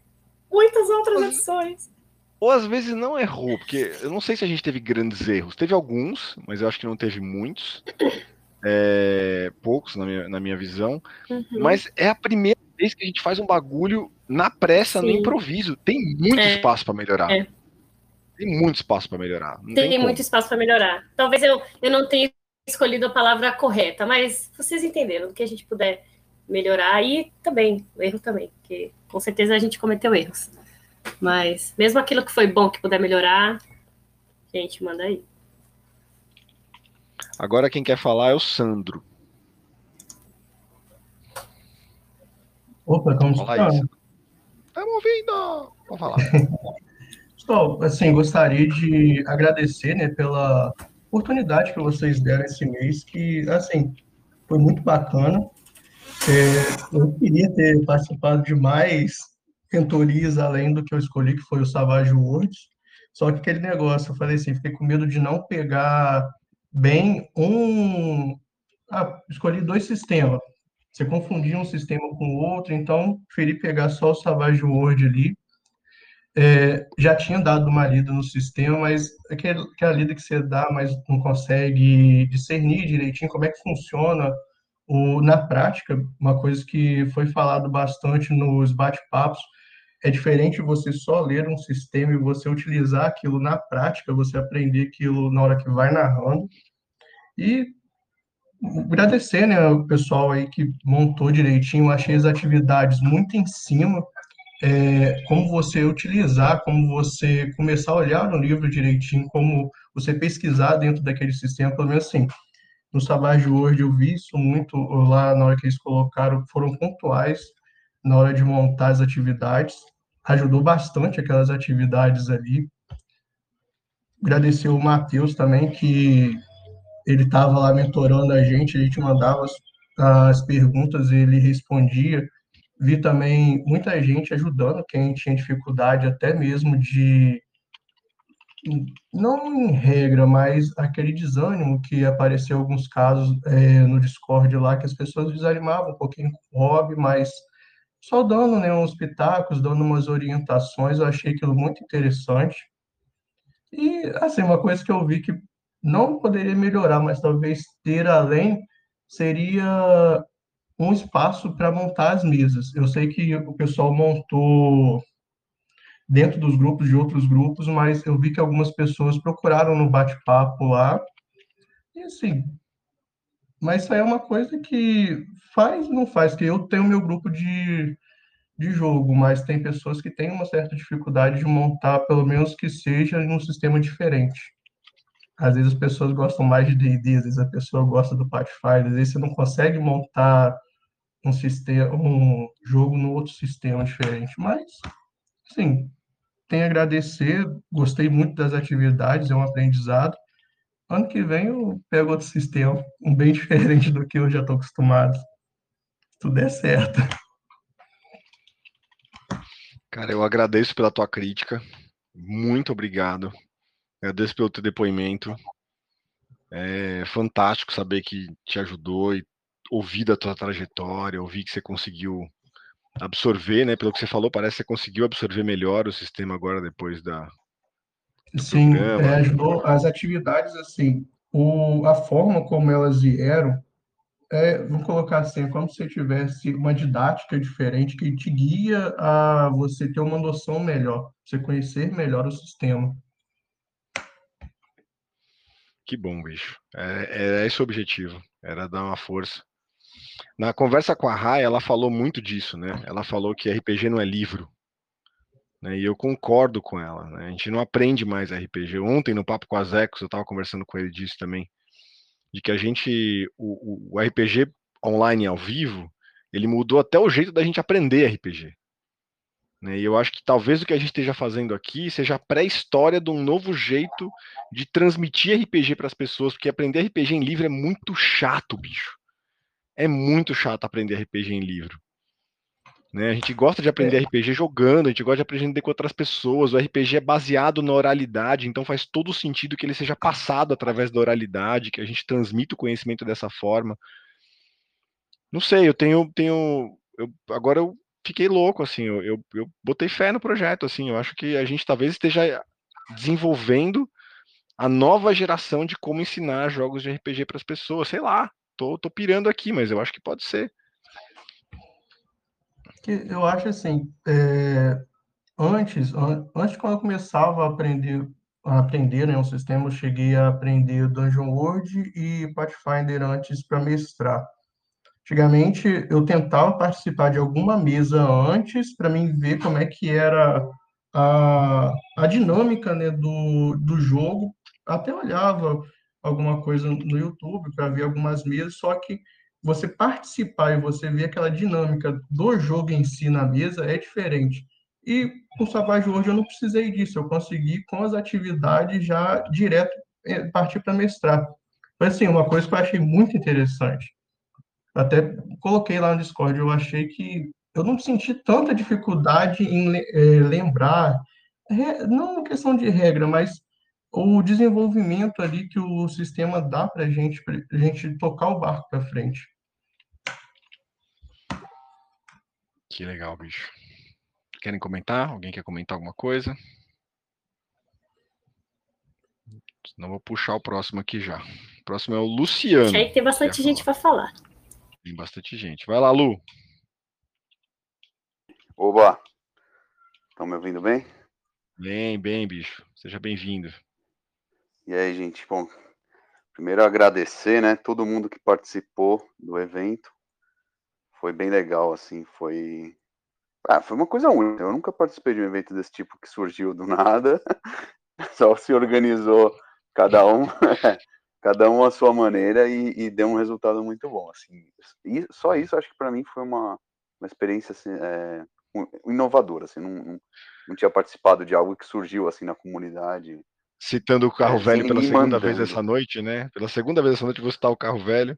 muitas outras edições. Ou às vezes não errou, porque eu não sei se a gente teve grandes erros. Teve alguns, mas eu acho que não teve muitos. É, poucos, na minha, na minha visão. Uhum. Mas é a primeira vez que a gente faz um bagulho na pressa, Sim. no improviso. Tem muito é. espaço para melhorar. É. Tem muito espaço para melhorar. Não tem, tem muito espaço para melhorar. Talvez eu, eu não tenha escolhido a palavra correta, mas vocês entenderam do que a gente puder melhorar e também, o erro também, porque com certeza a gente cometeu erros. Mas mesmo aquilo que foi bom que puder melhorar, gente, manda aí. Agora quem quer falar é o Sandro. Opa, como está? Estamos ouvindo! Vamos falar. Pessoal, assim, gostaria de agradecer, né, pela oportunidade que vocês deram esse mês, que, assim, foi muito bacana. É, eu queria ter participado de mais cantorias além do que eu escolhi, que foi o Savage Worlds. Só que aquele negócio, eu falei assim, fiquei com medo de não pegar bem um. Ah, escolhi dois sistemas. Você confundia um sistema com o outro, então preferi pegar só o Savage World ali. É, já tinha dado uma lida no sistema, mas aquela lida que você dá, mas não consegue discernir direitinho como é que funciona o, na prática, uma coisa que foi falado bastante nos bate-papos é diferente você só ler um sistema e você utilizar aquilo na prática, você aprender aquilo na hora que vai narrando. E agradecer né, o pessoal aí que montou direitinho, achei as atividades muito em cima. é, como você utilizar, como você começar a olhar no livro direitinho, como você pesquisar dentro daquele sistema, pelo menos assim. No Savage World eu vi isso muito lá na hora que eles colocaram, foram pontuais na hora de montar as atividades, ajudou bastante aquelas atividades ali. Agradecer o Matheus também, que ele estava lá mentorando a gente, a gente mandava as, as perguntas, ele respondia. Vi também muita gente ajudando quem tinha dificuldade até mesmo de não em regra, mas aquele desânimo que apareceu em alguns casos é, no Discord lá, que as pessoas desanimavam um pouquinho com o hobby, mas só dando né, uns pitacos, dando umas orientações, eu achei aquilo muito interessante. E, assim, uma coisa que eu vi que não poderia melhorar, mas talvez ter além, seria um espaço para montar as mesas. Eu sei que o pessoal montou dentro dos grupos de outros grupos, mas eu vi que algumas pessoas procuraram no bate-papo lá. E assim, mas isso aí é uma coisa que faz, não faz, que eu tenho meu grupo de, de jogo, mas tem pessoas que têm uma certa dificuldade de montar, pelo menos que seja em um sistema diferente. Às vezes as pessoas gostam mais de D&D, às vezes a pessoa gosta do Pathfinder, às vezes você não consegue montar um sistema, um jogo no outro sistema diferente, mas, sim, tenho a agradecer, gostei muito das atividades, é um aprendizado. Ano que vem eu pego outro sistema, um bem diferente do que eu já estou acostumado. Se tudo der certo. Cara, eu agradeço pela tua crítica. Muito obrigado. Agradeço pelo teu depoimento. É fantástico saber que te ajudou e ouvir da tua trajetória, ouvir que você conseguiu absorver, né? Pelo que você falou, parece que você conseguiu absorver melhor o sistema agora depois da. Sim, é, ajudou as atividades assim, o, a forma como elas vieram, é, vou colocar assim, é como se tivesse uma didática diferente que te guia a você ter uma noção melhor, você conhecer melhor o sistema. Que bom, bicho. É, é esse o objetivo, era dar uma força. Na conversa com a Rai, ela falou muito disso, né? Ela falou que RPG não é livro. Né? E eu concordo com ela. Né? A gente não aprende mais RPG. Ontem, no Papo com a Zecos, eu estava conversando com ele disso também. De que a gente. O, o, RPG online ao vivo, ele mudou até o jeito da gente aprender RPG. Né? E eu acho que talvez o que a gente esteja fazendo aqui seja a pré-história de um novo jeito de transmitir RPG para as pessoas, porque aprender RPG em livro é muito chato, bicho é muito chato aprender RPG em livro. Né? A gente gosta de aprender é. RPG jogando, a gente gosta de aprender com outras pessoas. O RPG é baseado na oralidade, então faz todo sentido que ele seja passado através da oralidade, que a gente transmita o conhecimento dessa forma. Não sei, eu tenho. tenho eu, agora eu fiquei louco, assim, eu, eu, eu botei fé no projeto, assim, eu acho que a gente talvez esteja desenvolvendo a nova geração de como ensinar jogos de RPG para as pessoas, sei lá, tô, tô pirando aqui, mas eu acho que pode ser. Eu acho assim, é, antes, antes quando eu começava a aprender a aprender né, um sistema, eu cheguei a aprender Dungeon World e Pathfinder antes para mestrar. Antigamente, eu tentava participar de alguma mesa antes para mim ver como é que era a, a dinâmica né, do, do jogo. Até olhava alguma coisa no YouTube para ver algumas mesas, só que você participar e você ver aquela dinâmica do jogo em si na mesa é diferente. E com o Savage World eu não precisei disso, eu consegui com as atividades já direto é, partir para mestrar. Foi assim, uma coisa que eu achei muito interessante. Até coloquei lá no Discord, eu achei que eu não senti tanta dificuldade em é, lembrar, não questão de regra, mas o desenvolvimento ali que o sistema dá para a gente, para a gente tocar o barco para frente. Que legal, bicho. Querem comentar? Alguém quer comentar alguma coisa? Não vou puxar o próximo aqui já. O próximo é o Luciano. Aí tem bastante gente para falar. Tem bastante gente. Vai lá, Lu. Oba! Estão me ouvindo bem? Bem, bem, bicho. Seja bem-vindo. E aí, gente, bom, primeiro agradecer, né, todo mundo que participou do evento. Foi bem legal, assim, foi Ah, foi uma coisa única. Eu nunca participei de um evento desse tipo que surgiu do nada. Só se organizou cada um, cada um à sua maneira e, e, deu um resultado muito bom. Assim, e só isso acho que para mim foi uma, uma experiência assim, é, inovadora. Assim, não, não, não, tinha participado de algo que surgiu assim na comunidade. Citando o carro é, velho pela segunda mandando. vez essa noite, né? Pela segunda vez essa noite vou citar o carro velho.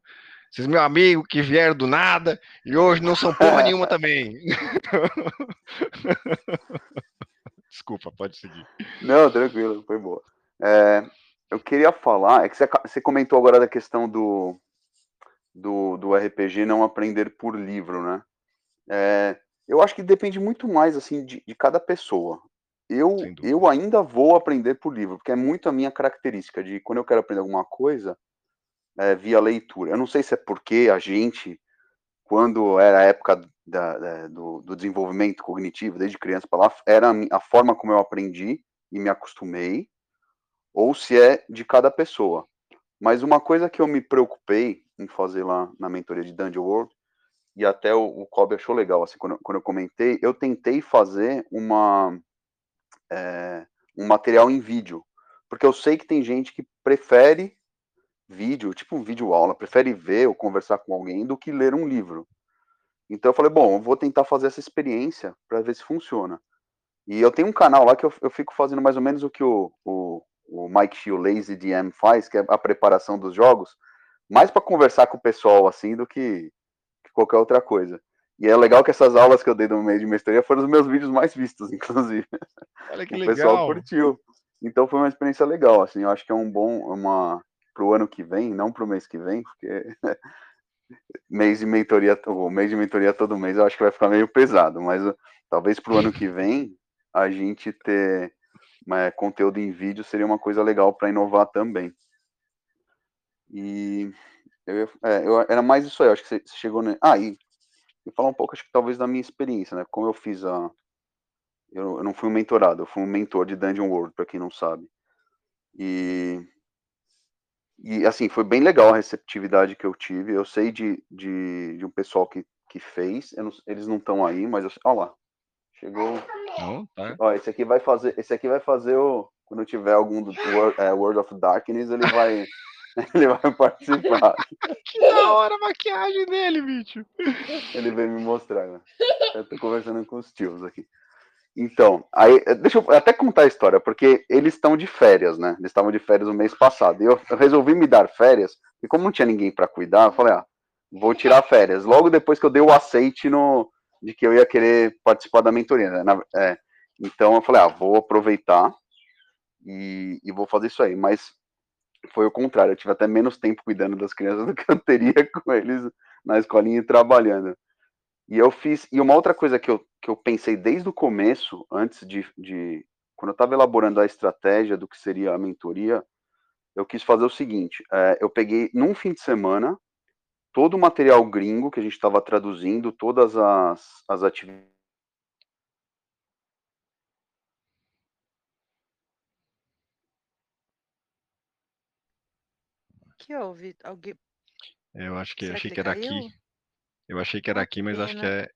Vocês, meu amigo, que vieram do nada e hoje não são porra nenhuma também. Desculpa, pode seguir. Não, tranquilo, foi boa. É, eu queria falar, é que você comentou agora da questão do, do, do RPG não aprender por livro, né? É, eu acho que depende muito mais assim de, de cada pessoa. Eu, eu ainda vou aprender por livro, porque é muito a minha característica de quando eu quero aprender alguma coisa, é, via leitura. Eu não sei se é porque a gente, quando era a época da, da, do, do, desenvolvimento cognitivo, desde criança para lá, era a, forma como eu aprendi e me acostumei, ou se é de cada pessoa. Mas uma coisa que eu me preocupei em fazer lá na mentoria de Dungeon World, e até o, o Kobe achou legal, assim, quando, quando eu comentei, eu tentei fazer uma, é, um material em vídeo, porque eu sei que tem gente que prefere vídeo, tipo um vídeo aula, prefere ver ou conversar com alguém do que ler um livro. Então eu falei, bom, eu vou tentar fazer essa experiência para ver se funciona. E eu tenho um canal lá que eu, eu fico fazendo mais ou menos o que o, o, o Mike Shield Lazy DM faz, que é a preparação dos jogos, mais para conversar com o pessoal assim do que, que, qualquer outra coisa. E é legal que essas aulas que eu dei no meio de mestoria foram os meus vídeos mais vistos, inclusive. Olha que o legal. pessoal curtiu. Então foi uma experiência legal, assim, eu acho que é um bom, uma, para o ano que vem, não para o mês que vem, porque mês de mentoria, o mês de mentoria todo mês eu acho que vai ficar meio pesado, mas uh, talvez para o ano que vem a gente ter é, conteúdo em vídeo seria uma coisa legal para inovar também. E eu, é, eu, era mais isso aí, eu acho que você, chegou. Ne... Ah, e, e falar um pouco, acho que talvez da minha experiência, né? Como eu fiz a. Eu, eu não fui um mentorado, eu fui um mentor de Dungeon World, para quem não sabe. E e assim, foi bem legal a receptividade que eu tive. Eu sei de, de, de um pessoal que, que fez, não, eles não estão aí, mas eu, olha lá. Chegou. Não, tá. Ó, esse aqui vai fazer, esse aqui vai fazer o quando tiver algum do World, é, World of Darkness, ele vai ele vai participar. que da hora a maquiagem dele, bicho. Ele veio me mostrar, né? Eu tô conversando com os tios aqui. Então, aí, eh, deixa eu até contar a história, porque eles estão de férias, né? Eles estavam de férias no mês passado. E eu, eu resolvi me dar férias, e como não tinha ninguém para cuidar, eu falei, ah, vou tirar férias. Logo depois que eu dei o aceite no, de que eu ia querer participar da mentoria, né? Na, é, então eu falei, ah, vou aproveitar e, e, vou fazer isso aí. Mas foi o contrário, eu tive até menos tempo cuidando das crianças do que eu teria com eles na escolinha e trabalhando. E eu fiz. E uma outra coisa que eu, que eu pensei desde o começo, antes de. de quando eu estava elaborando a estratégia do que seria a mentoria, eu quis fazer o seguinte: é, eu peguei num fim de semana todo o material gringo que a gente estava traduzindo, todas as, as atividades. Que houve? Alguém... Eu acho que Será achei que, que era caiu? aqui. Eu achei que era aqui, mas acho que é,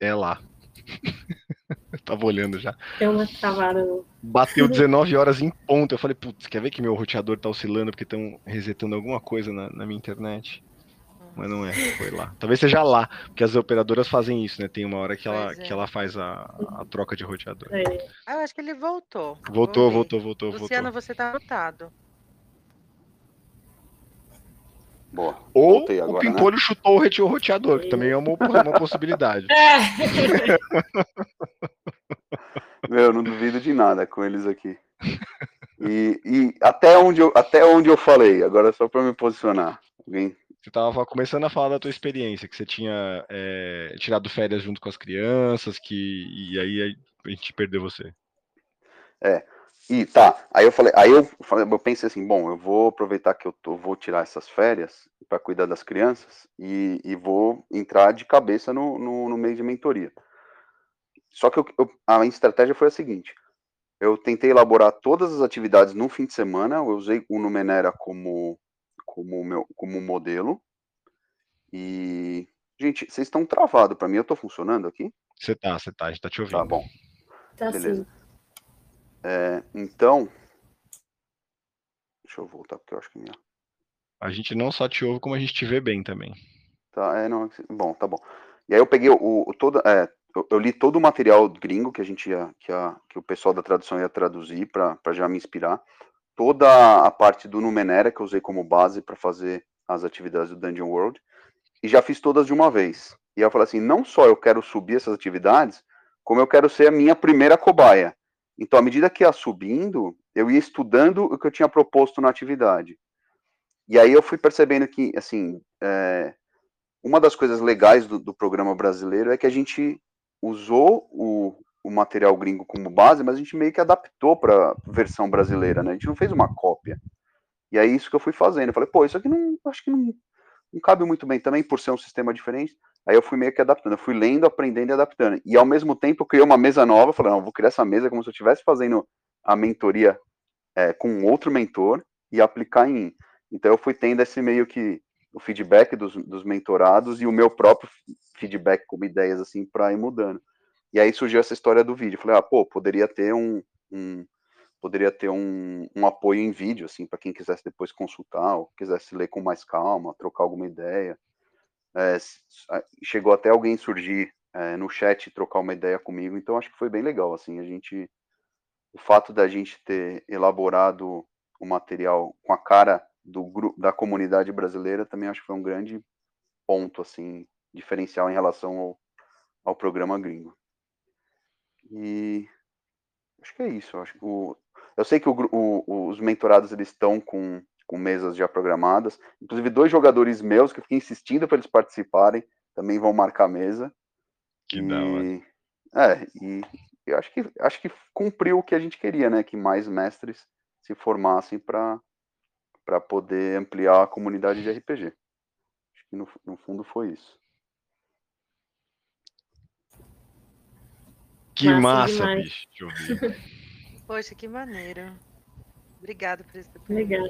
é lá. eu tava olhando já. Deu uma travada. Bateu 19 horas em ponto. Eu falei, putz, quer ver que meu roteador tá oscilando porque estão resetando alguma coisa na, na, minha internet? Mas não é, foi lá. Talvez seja lá, porque as operadoras fazem isso, né? Tem uma hora que ela, é. que ela faz a, a troca de roteador. É. Ah, eu acho que ele voltou. Voltou, voltou, voltou, voltou. Luciano, você tá anotado. Boa. Ou agora, o Pimpolho né? chutou o roteador, que também é uma, uma possibilidade. É. Meu, não duvido de nada com eles aqui. E, e até, onde eu, até onde eu falei, agora só para me posicionar. Alguém... Você estava começando a falar da tua experiência, que você tinha é, tirado férias junto com as crianças, que e aí a gente perdeu você. É, e tá, aí eu falei, aí eu, falei, eu pensei assim, bom, eu vou aproveitar que eu tô, vou tirar essas férias para cuidar das crianças e, e, vou entrar de cabeça no, no, no meio de mentoria. Só que eu, eu, a estratégia foi a seguinte: eu tentei elaborar todas as atividades no fim de semana, eu usei o Numenera como como meu como modelo. E gente, vocês estão travados para mim, eu tô funcionando aqui? Você tá, você tá, a gente tá te ouvindo. Tá bom. Tá Beleza. assim. É, então. Deixa eu voltar, porque eu acho que minha. A gente não só te ouve, como a gente te vê bem também. Tá, é, não, bom, tá bom. E aí eu peguei o, o toda, é, eu, eu li todo o material gringo que a gente ia, que, a, que o pessoal da tradução ia traduzir para já me inspirar. Toda a parte do Numenera que eu usei como base para fazer as atividades do Dungeon World. E já fiz todas de uma vez. E aí eu falei assim, não só eu quero subir essas atividades, como eu quero ser a minha primeira cobaia. Então, à medida que ia subindo, eu ia estudando o que eu tinha proposto na atividade. E aí eu fui percebendo que, assim, é, uma das coisas legais do, do, programa brasileiro é que a gente usou o, o, material gringo como base, mas a gente meio que adaptou para a versão brasileira, né? A gente não fez uma cópia. E é isso que eu fui fazendo. Eu falei, pô, isso aqui não, acho que não, não cabe muito bem também, por ser um sistema diferente. Aí eu fui meio que adaptando, eu fui lendo, aprendendo e adaptando. E ao mesmo tempo criei uma mesa nova, falei, não, vou criar essa mesa como se eu estivesse fazendo a mentoria é, com outro mentor e aplicar em mim. Então eu fui tendo esse meio que o feedback dos, dos mentorados e o meu próprio feedback como ideias assim para ir mudando. E aí surgiu essa história do vídeo. Falei, ah, pô, poderia ter um, um poderia ter um, um apoio em vídeo assim para quem quisesse depois consultar ou quisesse ler com mais calma, trocar alguma ideia. É, chegou até alguém surgir é, no chat trocar uma ideia comigo, então acho que foi bem legal, assim, a gente, o fato da gente ter elaborado o material com a cara do da comunidade brasileira, também acho que foi um grande ponto, assim, diferencial em relação ao, ao programa gringo. E acho que é isso, acho o, eu sei que o, o, os mentorados, eles estão com com mesas já programadas. Inclusive, dois jogadores meus que eu fiquei insistindo para eles participarem também vão marcar mesa. Que e... da hora. É, e eu acho que, acho que cumpriu o que a gente queria, né? Que mais mestres se formassem para poder ampliar a comunidade de RPG. Acho que no, no fundo foi isso. Que massa, massa bicho. Poxa, que maneiro. Obrigado por esse Legal.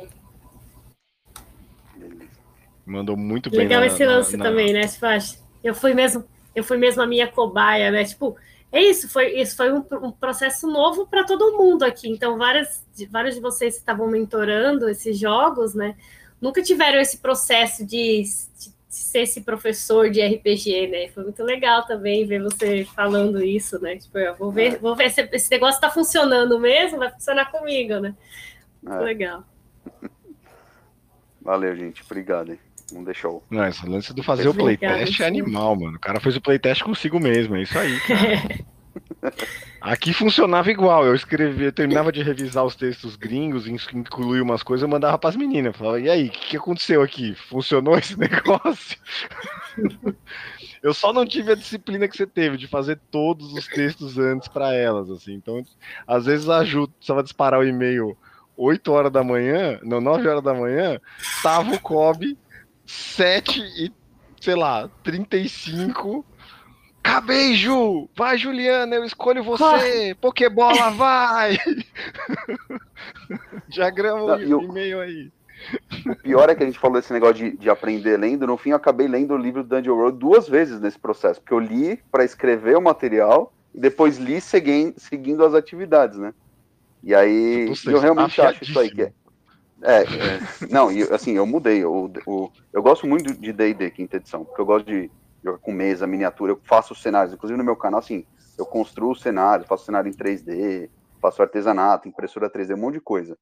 Mandou muito bem. Legal na, esse lance na, também, né, Sebastião? Eu fui mesmo, eu fui mesmo a minha cobaia, né? Tipo, é isso, foi, isso foi um, um processo novo para todo mundo aqui. Então, várias, vários de vocês que estavam mentorando esses jogos, né? Nunca tiveram esse processo de, de ser esse professor de RPG, né? Foi muito legal também ver você falando isso, né? Tipo, eu vou ver, vou ver se esse negócio está funcionando mesmo, vai funcionar comigo, né? Muito é. legal. Valeu, gente. Obrigado. Vamos deixar o. Não, esse lance do fazer o playtest é animal, mano. O cara fez o playtest consigo mesmo, é isso aí, Aqui funcionava igual. Eu escrevia, eu terminava de revisar os textos gringos, incluía umas coisas, eu mandava pras meninas. Falava, e aí, o que, que aconteceu aqui? Funcionou esse negócio? eu só não tive a disciplina que você teve de fazer todos os textos antes para elas, assim. Então, às vezes ajuda, precisava disparar o e-mail 8 horas da manhã, não, 9 horas da manhã, tava o Kobe 7 e, sei lá, 35. Acabei, Ju! Vai, Juliana, eu escolho você! Pokébola, vai! Diagrama o e-mail aí. O pior é que a gente falou desse negócio de, de aprender lendo. No fim, eu acabei lendo o livro do Dungeon World duas vezes nesse processo, porque eu li para escrever o material e depois li seguindo, seguindo as atividades, né? E aí, eu realmente acho isso aí que é. É, é não, e assim, eu mudei. Eu, eu, eu gosto muito de D&D, quinta edição, porque eu gosto de jogar com mesa, miniatura, eu faço cenários, inclusive no meu canal, assim, eu construo cenários, faço cenário em 3D, faço artesanato, impressora 3D, um monte de coisa.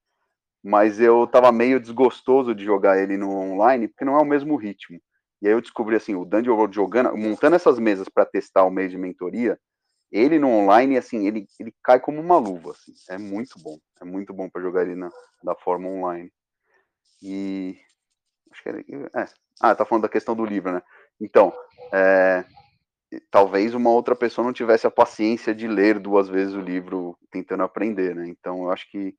Mas eu tava meio desgostoso de jogar ele no online, porque não é o mesmo ritmo. E aí eu descobri, assim, o Dungeon World jogando, montando essas mesas para testar o mês de mentoria, ele no online, assim, ele, ele cai como uma luva, assim, é muito bom, é muito bom para jogar ele na, da forma online. E acho que é, é, ah, tá falando da questão do livro, né? Então, é, talvez uma outra pessoa não tivesse a paciência de ler duas vezes o livro tentando aprender, né? Então, eu acho que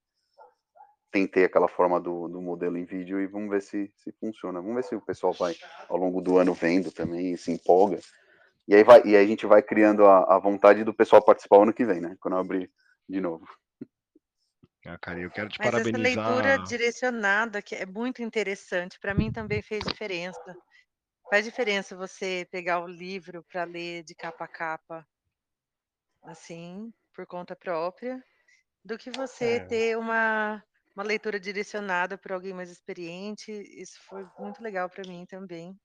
tentei aquela forma do, do modelo em vídeo e vamos ver se, se funciona. Vamos ver se o pessoal vai ao longo do ano vendo também, se empolga. E aí, vai, e aí a gente vai criando a, a vontade do pessoal participar o ano que vem, né? Quando eu abrir de novo. Ah, cara, eu quero te Mas parabenizar. essa leitura direcionada, que é muito interessante, para mim também fez diferença. Faz diferença você pegar o livro para ler de capa a capa. assim, por conta própria, do que você É. ter uma, uma leitura direcionada por alguém mais experiente. Isso foi muito legal para mim também.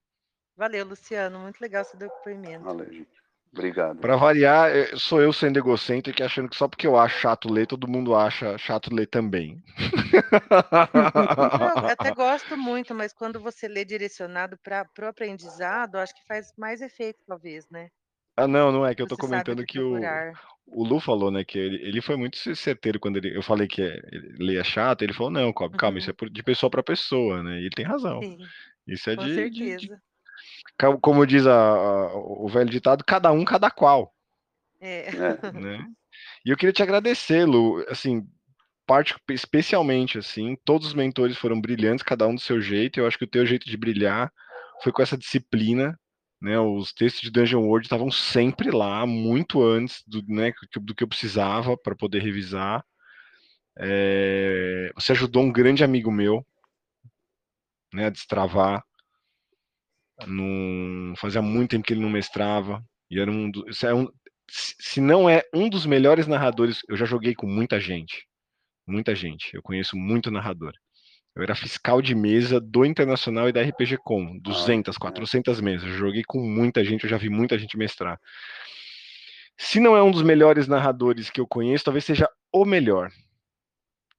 Valeu, Luciano. Muito legal seu depoimento. Valeu, gente. Obrigado. Pra variar, eh, sou eu sendo egocêntrico e achando que só porque eu acho chato ler, todo mundo acha chato ler também. Não, eu até gosto muito, mas quando você lê direcionado para o aprendizado, acho que faz mais efeito, talvez, né? Ah, não, não é que eu tô Você sabe comentando que que o, o Lu falou, né, que ele, ele foi muito certeiro quando ele, eu falei que é, ele- ler é chato, ele falou, não, Cobb, calma, isso é Uhum. por- de pessoa para pessoa, né, e ele tem razão. Sim, Isso é com de, de- como diz a- a- o velho ditado, cada um, cada qual, É. É, né? E eu queria te agradecer, Lu, assim, parte, especialmente, assim, todos os mentores foram brilhantes, cada um do seu jeito, eu acho que o teu jeito de brilhar foi com essa disciplina, né, os textos de Dungeon World estavam sempre lá, muito antes do, né, que- do que eu precisava para poder revisar. É, você ajudou um grande amigo meu, né, a destravar. Fazia muito tempo que ele não mestrava. E era um, do- é um se não é um dos melhores narradores, eu já joguei com muita gente. Muita gente. Eu conheço muito narrador. Eu era fiscal de mesa do Internacional e da RPG Com, 200, é. 400 mesas. Eu joguei com muita gente, eu já vi muita gente mestrar. Se não é um dos melhores narradores que eu conheço, talvez seja o melhor.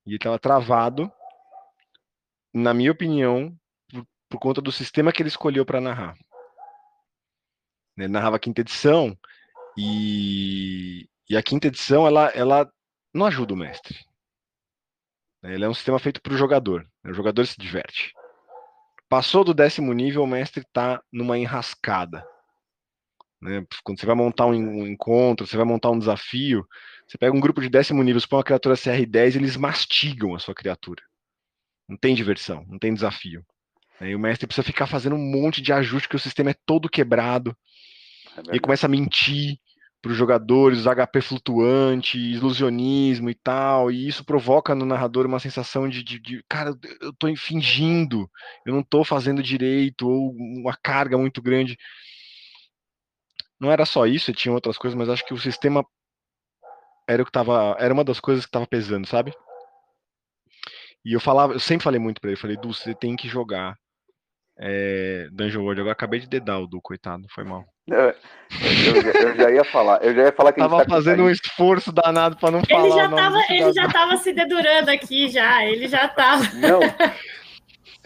E ele estava travado, na minha opinião, por, conta do sistema que ele escolheu para narrar. Né, Ele narrava a quinta edição e, e a quinta edição ela, ela não ajuda o mestre. né, Ele é um sistema feito para o jogador. né, O jogador se diverte. Passou do décimo nível, o mestre está numa enrascada. né, Quando você vai montar um um encontro, você vai montar um desafio, você pega um grupo de décimo nível, você põe uma criatura CR10, eles mastigam a sua criatura. Não tem diversão, não tem desafio. E o mestre precisa ficar fazendo um monte de ajuste, porque o sistema é todo quebrado. É E começa a mentir para os jogadores, HP flutuante, ilusionismo e tal, e isso provoca no narrador uma sensação de, de, de, cara, eu tô fingindo, eu não tô fazendo direito, ou uma carga muito grande. Não era só isso, tinha outras coisas, mas acho que o sistema era o que tava, era uma das coisas que estava pesando, sabe? E eu falava, eu sempre falei muito para ele, falei, Du, você tem que jogar é, Dungeon World. Agora acabei de dedar o Du, coitado, foi mal. Eu, eu já, eu já ia falar, eu já ia falar que Tava tá fazendo um esforço danado para não Ele falar já o nome tava, ele já tava se dedurando aqui já. Ele já tava. Não.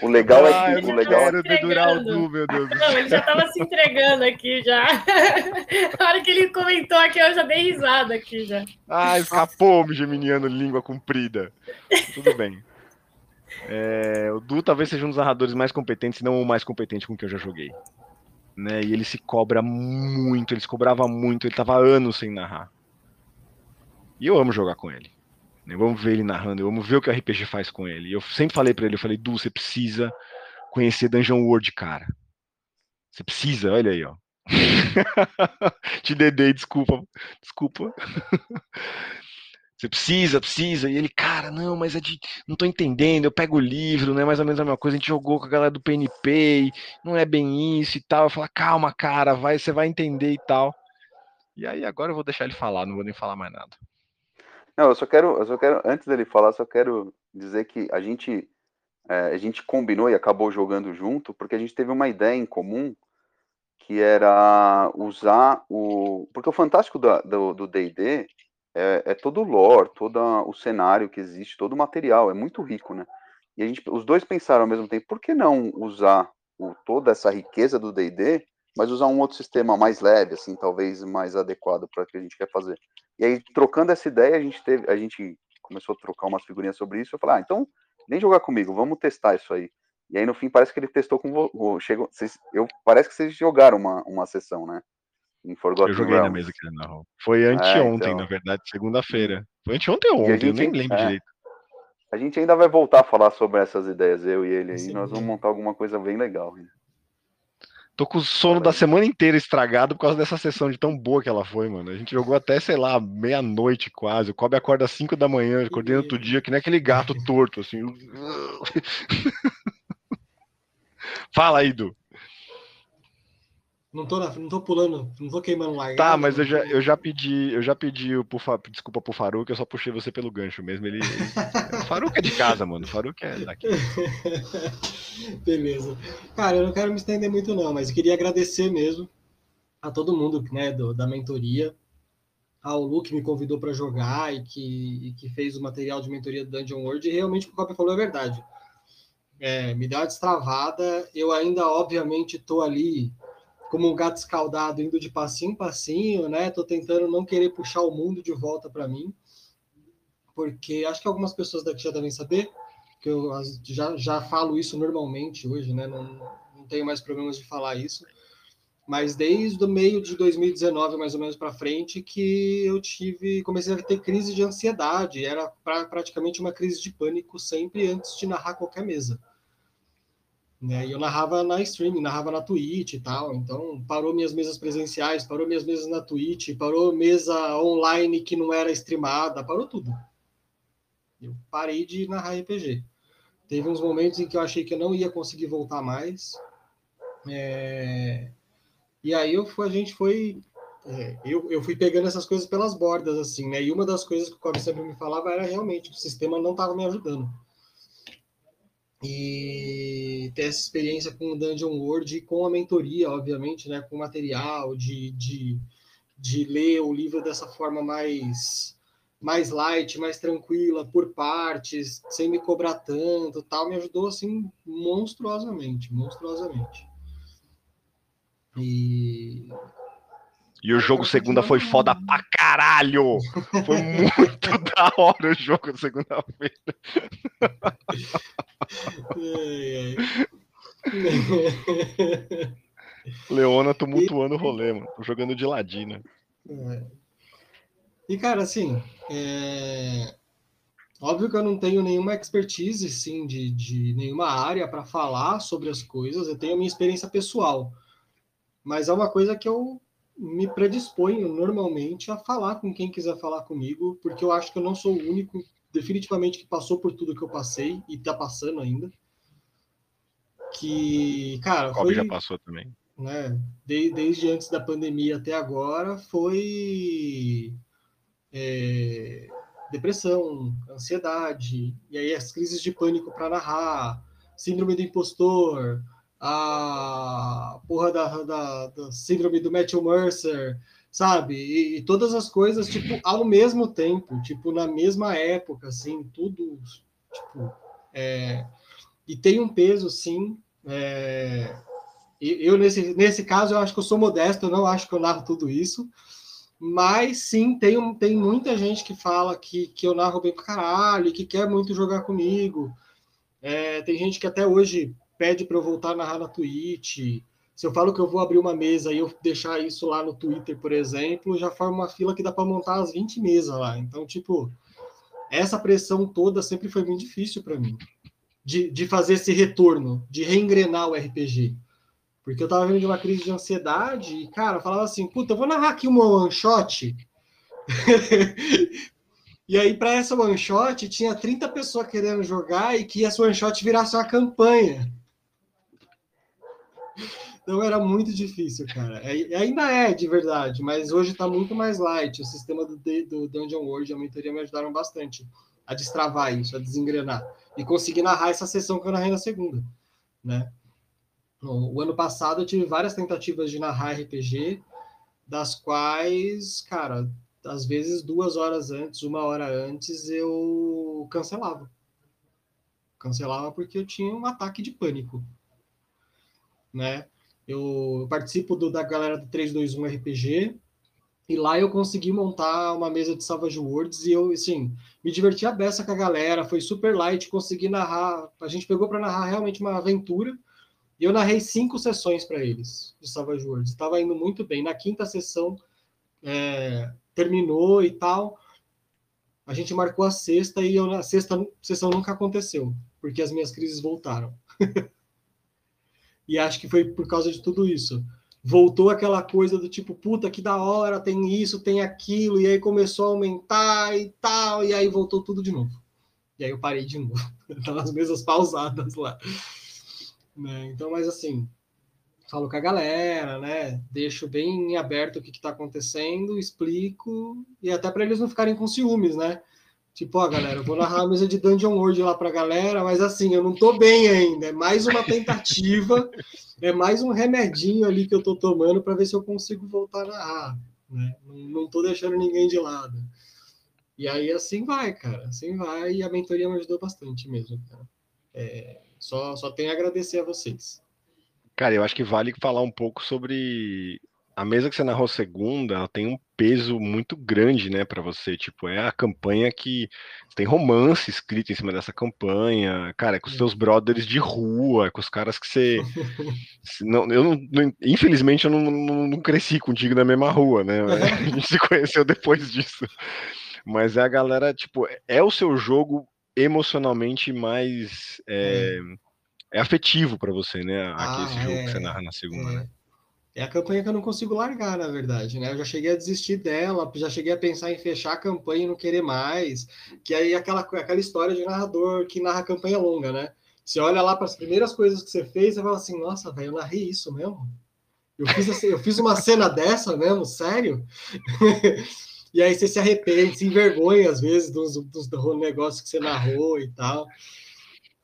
O legal é Ah, que eu o não legal é quero dedurar o. Du, meu Deus do Não, ele já tava se entregando aqui já. A hora que ele comentou aqui, eu já dei risada aqui já. Ah, escapou-me, geminiano, língua comprida. Tudo bem. É, o Du talvez seja um dos narradores mais competentes, se não o mais competente com que eu já joguei. Né? E ele se cobra muito, ele se cobrava muito, ele tava anos sem narrar. E eu amo jogar com ele. né? Eu amo ver ele narrando, eu amo ver o que o RPG faz com ele. Eu sempre falei pra ele, eu falei, Du, você precisa conhecer Dungeon World, cara. Você precisa, olha aí, ó. Te dedei, desculpa. Desculpa. Você precisa, precisa. E ele, cara, não, mas é de. Não tô entendendo. Eu pego o livro, não é mais ou menos a mesma coisa. A gente jogou com a galera do PNP, não é bem isso e tal. Eu falo, calma, cara, vai, você vai entender e tal. E aí agora eu vou deixar ele falar, não vou nem falar mais nada. Não, eu só quero, eu só quero, antes dele falar, só quero dizer que a gente, é, a gente combinou e acabou jogando junto, porque a gente teve uma ideia em comum, que era usar o, porque o fantástico do D&D é, é todo o lore, todo o cenário que existe, todo o material, é muito rico, né? E a gente, os dois pensaram ao mesmo tempo, por que não usar o- toda essa riqueza do D&D, mas usar um outro sistema mais leve, assim, talvez mais adequado para o que a gente quer fazer. E aí, trocando essa ideia, a gente teve, a gente começou a trocar umas figurinhas sobre isso. Eu falei, ah, então vem jogar comigo, vamos testar isso aí. E aí, no fim, parece que ele testou com. Chegou, vocês, eu, parece que vocês jogaram uma, uma sessão, né? Em Forgotten Eu joguei na Realms. mesa que ele narrou. Foi anteontem, então. na verdade, segunda-feira. Foi anteontem ou E ontem, eu nem gente- lembro é. direito. A gente ainda vai voltar a falar sobre essas ideias, eu e ele aí. Sim. Nós vamos montar alguma coisa bem legal. né? Tô com o sono da semana inteira estragado por causa dessa sessão de tão boa que ela foi, mano. A gente jogou até, sei lá, meia-noite quase. O Kobe acorda às 5 da manhã, acordei outro dia, que nem aquele gato torto, assim. Fala aí, Du. Não tô, não tô pulando, não tô queimando lá. Tá, mas eu já, eu já pedi, eu já pedi pro, desculpa pro Faruk, eu só puxei você pelo gancho mesmo. Ele, ele... o Faruk é de casa, mano. O Faruk é daqui. Beleza. Cara, eu não quero me estender muito, não, mas eu queria agradecer mesmo a todo mundo né, do, da mentoria, ao Lu que me convidou para jogar e que, e que fez o material de mentoria do Dungeon World, e realmente o que o Copy falou é verdade. É, me deu uma destravada, eu ainda, obviamente, estou ali como um gato escaldado, indo de passinho em passinho, né? Tô tentando não querer puxar o mundo de volta para mim, porque acho que algumas pessoas daqui já devem saber que eu já, já falo isso normalmente hoje, né? Não, não tenho mais problemas de falar isso. Mas desde o meio de 2019, mais ou menos para frente, que eu tive, comecei a ter crise de ansiedade. Era pra, praticamente uma crise de pânico sempre antes de narrar qualquer mesa. Né? E eu narrava na stream, narrava na Twitch e tal. Então, parou minhas mesas presenciais, parou minhas mesas na Twitch, parou mesa online que não era streamada, parou tudo. Eu parei de narrar RPG. Teve uns momentos em que eu achei que eu não ia conseguir voltar mais. É... E aí eu, a gente foi. É, eu, eu fui pegando essas coisas pelas bordas, assim, né? E uma das coisas que o Cobb sempre me falava era realmente que o sistema não estava me ajudando e ter essa experiência com o Dungeon World e com a mentoria, obviamente, né, com material, de, de, de ler o livro dessa forma mais mais light, mais tranquila, por partes, sem me cobrar tanto, tal, me ajudou assim monstruosamente, monstruosamente. E e o jogo segunda foi foda pra caralho! Foi muito da hora o jogo segunda-feira. Leona tumultuando o rolê, mano. Tô jogando de ladina. É. E, cara, assim, é... óbvio que eu não tenho nenhuma expertise, sim, de, de nenhuma área para falar sobre as coisas. Eu tenho a minha experiência pessoal. Mas é uma coisa que eu me predisponho normalmente a falar com quem quiser falar comigo, porque eu acho que eu não sou o único, definitivamente, que passou por tudo que eu passei e tá passando ainda. Que, cara, foi. já passou também. Né, de, desde antes da pandemia até agora, foi. É, depressão, ansiedade, e aí as crises de pânico para narrar, síndrome do impostor, a porra da, da, da síndrome do Matthew Mercer, sabe? E, e, todas as coisas, tipo, ao mesmo tempo, tipo, na mesma época, assim, tudo, tipo, é, e tem um peso, sim, é, eu, nesse, nesse caso, eu acho que eu sou modesto, eu não acho que eu narro tudo isso, mas sim, tem, tem muita gente que fala que, que eu narro bem pra caralho, que quer muito jogar comigo, é, tem gente que até hoje pede para eu voltar a narrar na Twitch. Se eu falo que eu vou abrir uma mesa e eu deixar isso lá no Twitter, por exemplo, já forma uma fila que dá para montar as 20 mesas lá. Então, tipo, essa pressão toda sempre foi muito difícil para mim. De, de fazer esse retorno, de reengrenar o RPG. Porque eu tava vendo de uma crise de ansiedade e, cara, falava assim, puta, eu vou narrar aqui uma one shot. e aí, para essa one shot, tinha 30 pessoas querendo jogar e que essa one shot virasse uma campanha. Então era muito difícil, cara. É, ainda é, de verdade, mas hoje está muito mais light. O sistema do, do Dungeon World e a mentoria me ajudaram bastante a destravar isso, a desengrenar. E conseguir narrar essa sessão que eu narrei na segunda, né? O ano passado eu tive várias tentativas de narrar RPG, das quais, cara, às vezes duas horas antes, uma hora antes, eu cancelava. Cancelava porque eu tinha um ataque de pânico, né? Eu participo do, da galera do 321 RPG e lá eu consegui montar uma mesa de Savage Worlds e eu, assim, me diverti a beça com a galera, foi super light, consegui narrar, a gente pegou para narrar realmente uma aventura e eu narrei cinco sessões para eles de Savage Worlds, estava indo muito bem. Na quinta sessão é, terminou e tal, a gente marcou a sexta e eu, na sexta sessão nunca aconteceu, porque as minhas crises voltaram. E acho que foi por causa de tudo isso. Voltou aquela coisa do tipo, puta, que da hora, tem isso, tem aquilo, e aí começou a aumentar e tal, e aí voltou tudo de novo. E aí eu parei de novo. Tava as mesas pausadas lá. Né? Então, mas assim, falo com a galera, né? Deixo bem aberto o que está acontecendo, explico, e até para eles não ficarem com ciúmes, né? Tipo, ó, galera, eu vou narrar a mesa de Dungeon World lá pra galera, mas assim, eu não tô bem ainda. É mais uma tentativa, é mais um remedinho ali que eu tô tomando para ver se eu consigo voltar a narrar. Né? Não, não tô deixando ninguém de lado. E aí assim vai, cara. Assim vai, e a mentoria me ajudou bastante mesmo, cara. É, só, só tenho a agradecer a vocês. Cara, eu acho que vale falar um pouco sobre a mesa que você narrou segunda, ela tem um peso muito grande, né, para você. Tipo, é a campanha que tem romance escrito em cima dessa campanha, cara, é com os seus brothers de rua, é com os caras que você. não, eu não, infelizmente eu não, não, não, cresci contigo na mesma rua, né? A gente se conheceu depois disso. Mas é a galera, tipo, é o seu jogo emocionalmente mais. É, é afetivo para você, né? Aqui, ah, esse jogo é, que você narra na segunda, é. né? É a campanha que eu não consigo largar, na verdade, né? Eu já cheguei a desistir dela, já cheguei a pensar em fechar a campanha e não querer mais. Que aí é aquela, aquela história de narrador que narra campanha longa, né? Você olha lá para as primeiras coisas que você fez e fala assim, nossa, velho, eu narrei isso mesmo? Eu fiz, assim, eu fiz uma cena dessa mesmo? Sério? e aí você se arrepende, se envergonha às vezes dos, dos, do negócio que você narrou e tal.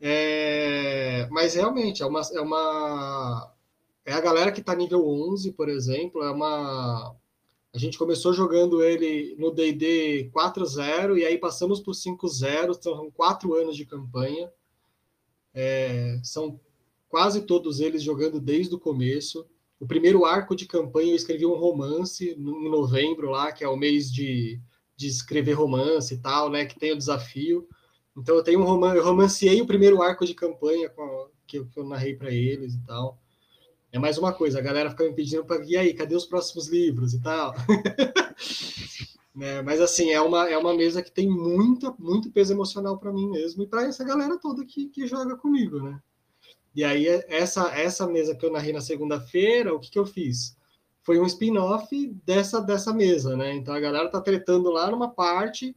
É... Mas realmente, é uma, é uma é a galera que está nível 11, por exemplo, é uma a gente começou jogando ele no D&D 4.0 e aí passamos por 5.0, são quatro anos de campanha. É, são quase todos eles jogando desde o começo. O primeiro arco de campanha eu escrevi um romance em novembro lá, que é o mês de, de escrever romance e tal, né? Que tem o desafio. Então eu tenho um romance, eu romancei o primeiro arco de campanha a, que, eu, que eu narrei para eles e tal. É mais uma coisa, a galera fica me pedindo para e aí, cadê os próximos livros e tal. né? Mas assim, é uma, é uma mesa que tem muita, muito peso emocional para mim mesmo e para essa galera toda que, que joga comigo, né? E aí, essa, essa mesa que eu narrei na segunda-feira, o que, que eu fiz? Foi um spin-off dessa, dessa mesa, né? Então a galera tá tretando lá numa parte,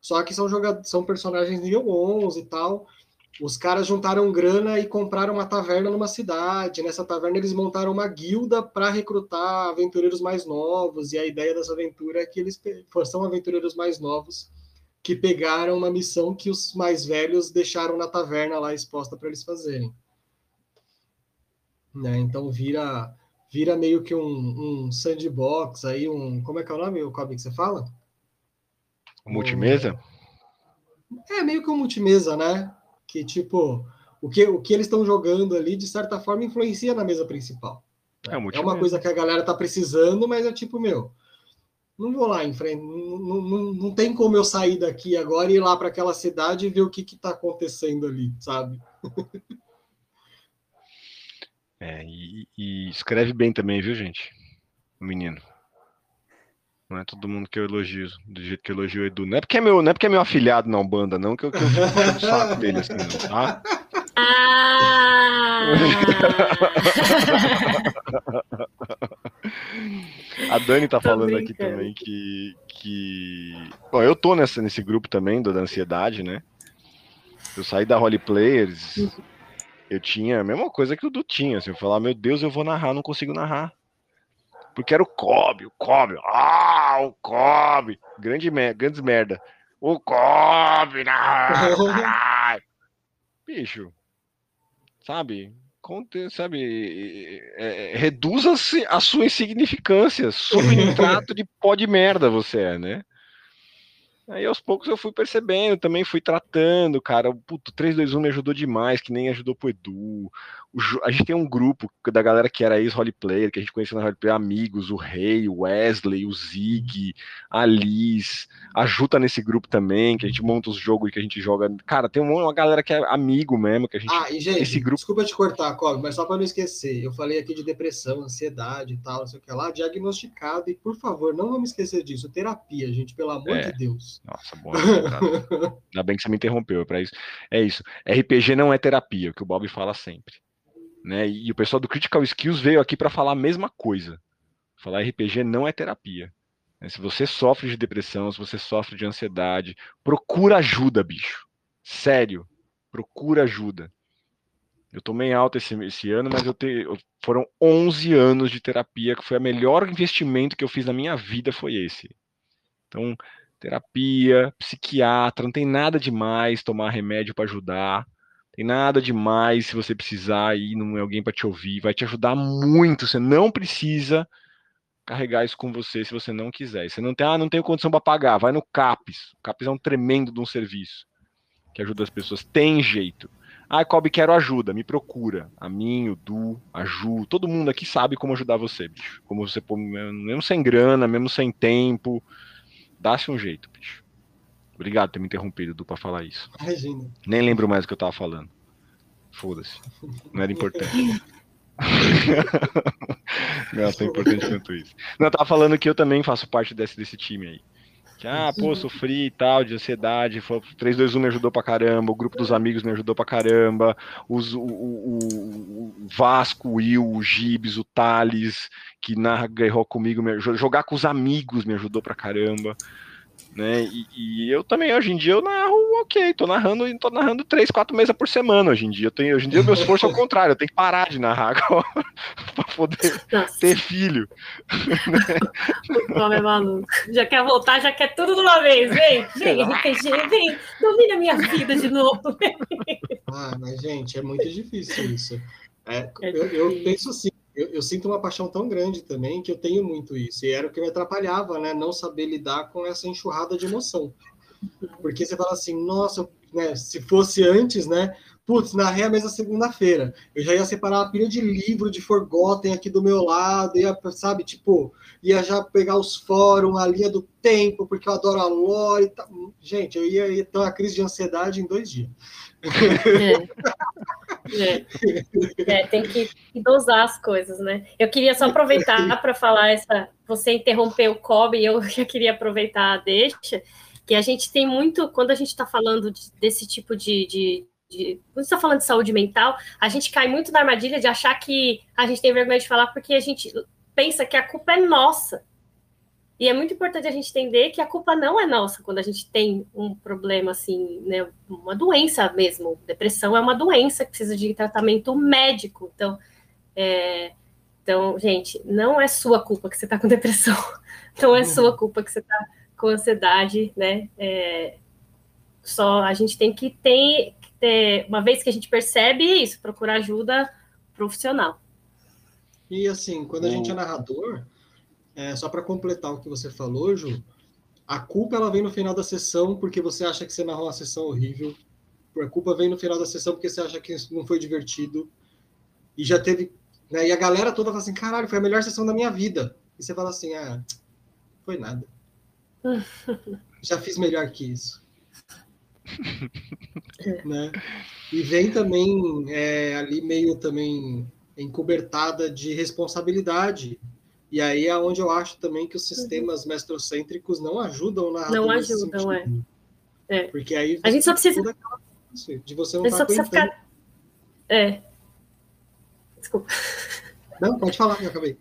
só que são jogadores, são personagens nível 11 e tal. Os caras juntaram grana e compraram uma taverna numa cidade. Nessa taverna eles montaram uma guilda para recrutar aventureiros mais novos. E a ideia dessa aventura é que eles são aventureiros mais novos que pegaram uma missão que os mais velhos deixaram na taverna lá exposta para eles fazerem. Né? Então vira vira meio que um, um, sandbox aí, um como é que é o nome, o que você fala? Multimesa? É meio que um multimesa, né? Que, tipo, o que, o que eles estão jogando ali, de certa forma, influencia na mesa principal. É, é uma coisa que a galera tá precisando, mas é tipo, meu, não vou lá em frente, não, não, não tem como eu sair daqui agora e ir lá para aquela cidade e ver o que está acontecendo ali, sabe? É, e, e, escreve bem também, viu, gente? O menino. Não é todo mundo que eu elogio, do jeito que eu elogio o Edu. Não é porque é meu, não é porque é meu afilhado na Umbanda, não, que eu, que eu fico saco dele assim, não, tá? Ah! A Dani tá falando aqui também que, que. Bom, eu tô nessa, nesse grupo também do, da ansiedade, né? Eu saí da Holy Players, eu tinha a mesma coisa que o Du tinha. Assim, eu falava, meu Deus, eu vou narrar, não consigo narrar porque era o Kobe, o Kobe, ah, o Kobe, grande grandes merda, o Kobe, ah, bicho, sabe, sabe, é, é, reduza a sua insignificância, subnitrato de pó de merda você é, né? Aí aos poucos eu fui percebendo, também fui tratando, cara. Puto, 321 me ajudou demais, que nem ajudou pro Edu a gente tem um grupo da galera que era ex-Holy Player, que a gente conheceu na Holy Player, amigos, o Rei, o Wesley, o Zig, a Liz, a Ju tá nesse grupo também, que a gente monta os jogos que a gente joga. Cara, tem uma galera que é amigo mesmo, que a gente. Ah, e gente, esse grupo... desculpa te cortar, Cobb, mas só para não esquecer, eu falei aqui de depressão, ansiedade e tal, não sei o que lá, diagnosticado, e por favor, não vamos esquecer disso, terapia, gente, pelo amor é. de Deus. Nossa, bom. Ainda bem que você me interrompeu, é para isso. É isso. RPG não é terapia, o que o Bob fala sempre. Né? E o pessoal do Critical Skills veio aqui para falar a mesma coisa. Falar RPG não é terapia. Né? Se você sofre de depressão, se você sofre de ansiedade, procura ajuda, bicho. Sério, procura ajuda. Eu tomei alta esse, esse ano, mas eu te, foram 11 anos de terapia, que foi o melhor investimento que eu fiz na minha vida, foi esse. Então, terapia, psiquiatra, não tem nada demais tomar remédio para ajudar. Tem nada demais se você precisar e não é alguém para te ouvir, vai te ajudar muito. Você não precisa carregar isso com você se você não quiser. Você não tem, ah, não tenho condição para pagar, vai no CAPES. O CAPES é um tremendo de um serviço que ajuda as pessoas. Tem jeito. Ah, Kobe, quero ajuda, me procura. A mim, o Du, a Ju, todo mundo aqui sabe como ajudar você, bicho. Como você, mesmo sem grana, mesmo sem tempo, dá-se um jeito, bicho. Obrigado por ter me interrompido, Du, pra falar isso. Imagina. Nem lembro mais o que eu tava falando. Foda-se. Não era importante. não é tão importante quanto isso. Não, eu tava falando que eu também faço parte desse, desse time aí. Que, ah, pô, sofri e tal, de ansiedade. 321 me ajudou pra caramba, o grupo dos amigos me ajudou pra caramba, os, o, o, o Vasco, o Will, o Gibs, o Thales, que narra guerrou comigo, me, jogar com os amigos me ajudou pra caramba né? E, e, eu também, hoje em dia, eu narro, ok, tô narrando, tô narrando três, quatro meses por semana hoje em dia. Eu tenho, hoje em dia, o meu esforço é o contrário, eu tenho que parar de narrar agora pra poder Nossa. ter filho. O é maluco. Já quer voltar, já quer tudo de uma vez. Vem, vem, RPG, vem, domina minha vida de novo. ah, mas, gente, é muito difícil isso. É, é eu, eu penso assim, eu, eu, sinto uma paixão tão grande também que eu tenho muito isso. E era o que me atrapalhava, né? Não saber lidar com essa enxurrada de emoção. Porque você fala assim, nossa, né, se fosse antes, né? Putz, narrei a mesma segunda-feira. Eu já ia separar uma pilha de livro de Forgotten aqui do meu lado, ia, sabe, tipo, ia já pegar os fóruns, a linha do tempo, porque eu adoro a lore. Tá... Gente, eu ia, ia ter uma crise de ansiedade em dois dias. É. É. é. tem que dosar as coisas, né? Eu queria só aproveitar para falar essa. Você interrompeu o Kobe, eu já queria aproveitar a deixa, que a gente tem muito, quando a gente está falando de, desse tipo de, de de, quando está falando de saúde mental, a gente cai muito na armadilha de achar que a gente tem vergonha de falar porque a gente pensa que a culpa é nossa. E é muito importante a gente entender que a culpa não é nossa quando a gente tem um problema assim, né, uma doença mesmo. Depressão é uma doença que precisa de tratamento médico. Então, é, então, gente, não é sua culpa que você está com depressão. Não é sua uhum. culpa que você está com ansiedade, né? É, só a gente tem que ter, ter, uma vez que a gente percebe isso, procurar ajuda profissional. E assim, quando a gente é narrador, é, só para completar o que você falou, Ju, a culpa ela vem no final da sessão porque você acha que você narrou uma sessão horrível. A culpa vem no final da sessão porque você acha que não foi divertido. E já teve. Né, e a galera toda fala assim: caralho, foi a melhor sessão da minha vida. E você fala assim: ah, foi nada. já fiz melhor que isso. né? E vem também é, ali meio também encobertada de responsabilidade e aí é onde eu acho também que os uhum. sistemas uhum. mestrocêntricos não ajudam na Não ajudam, é. é. Porque aí a gente só precisa de você não a gente tá só precisa ficar é. Desculpa. Não, pode falar, eu acabei.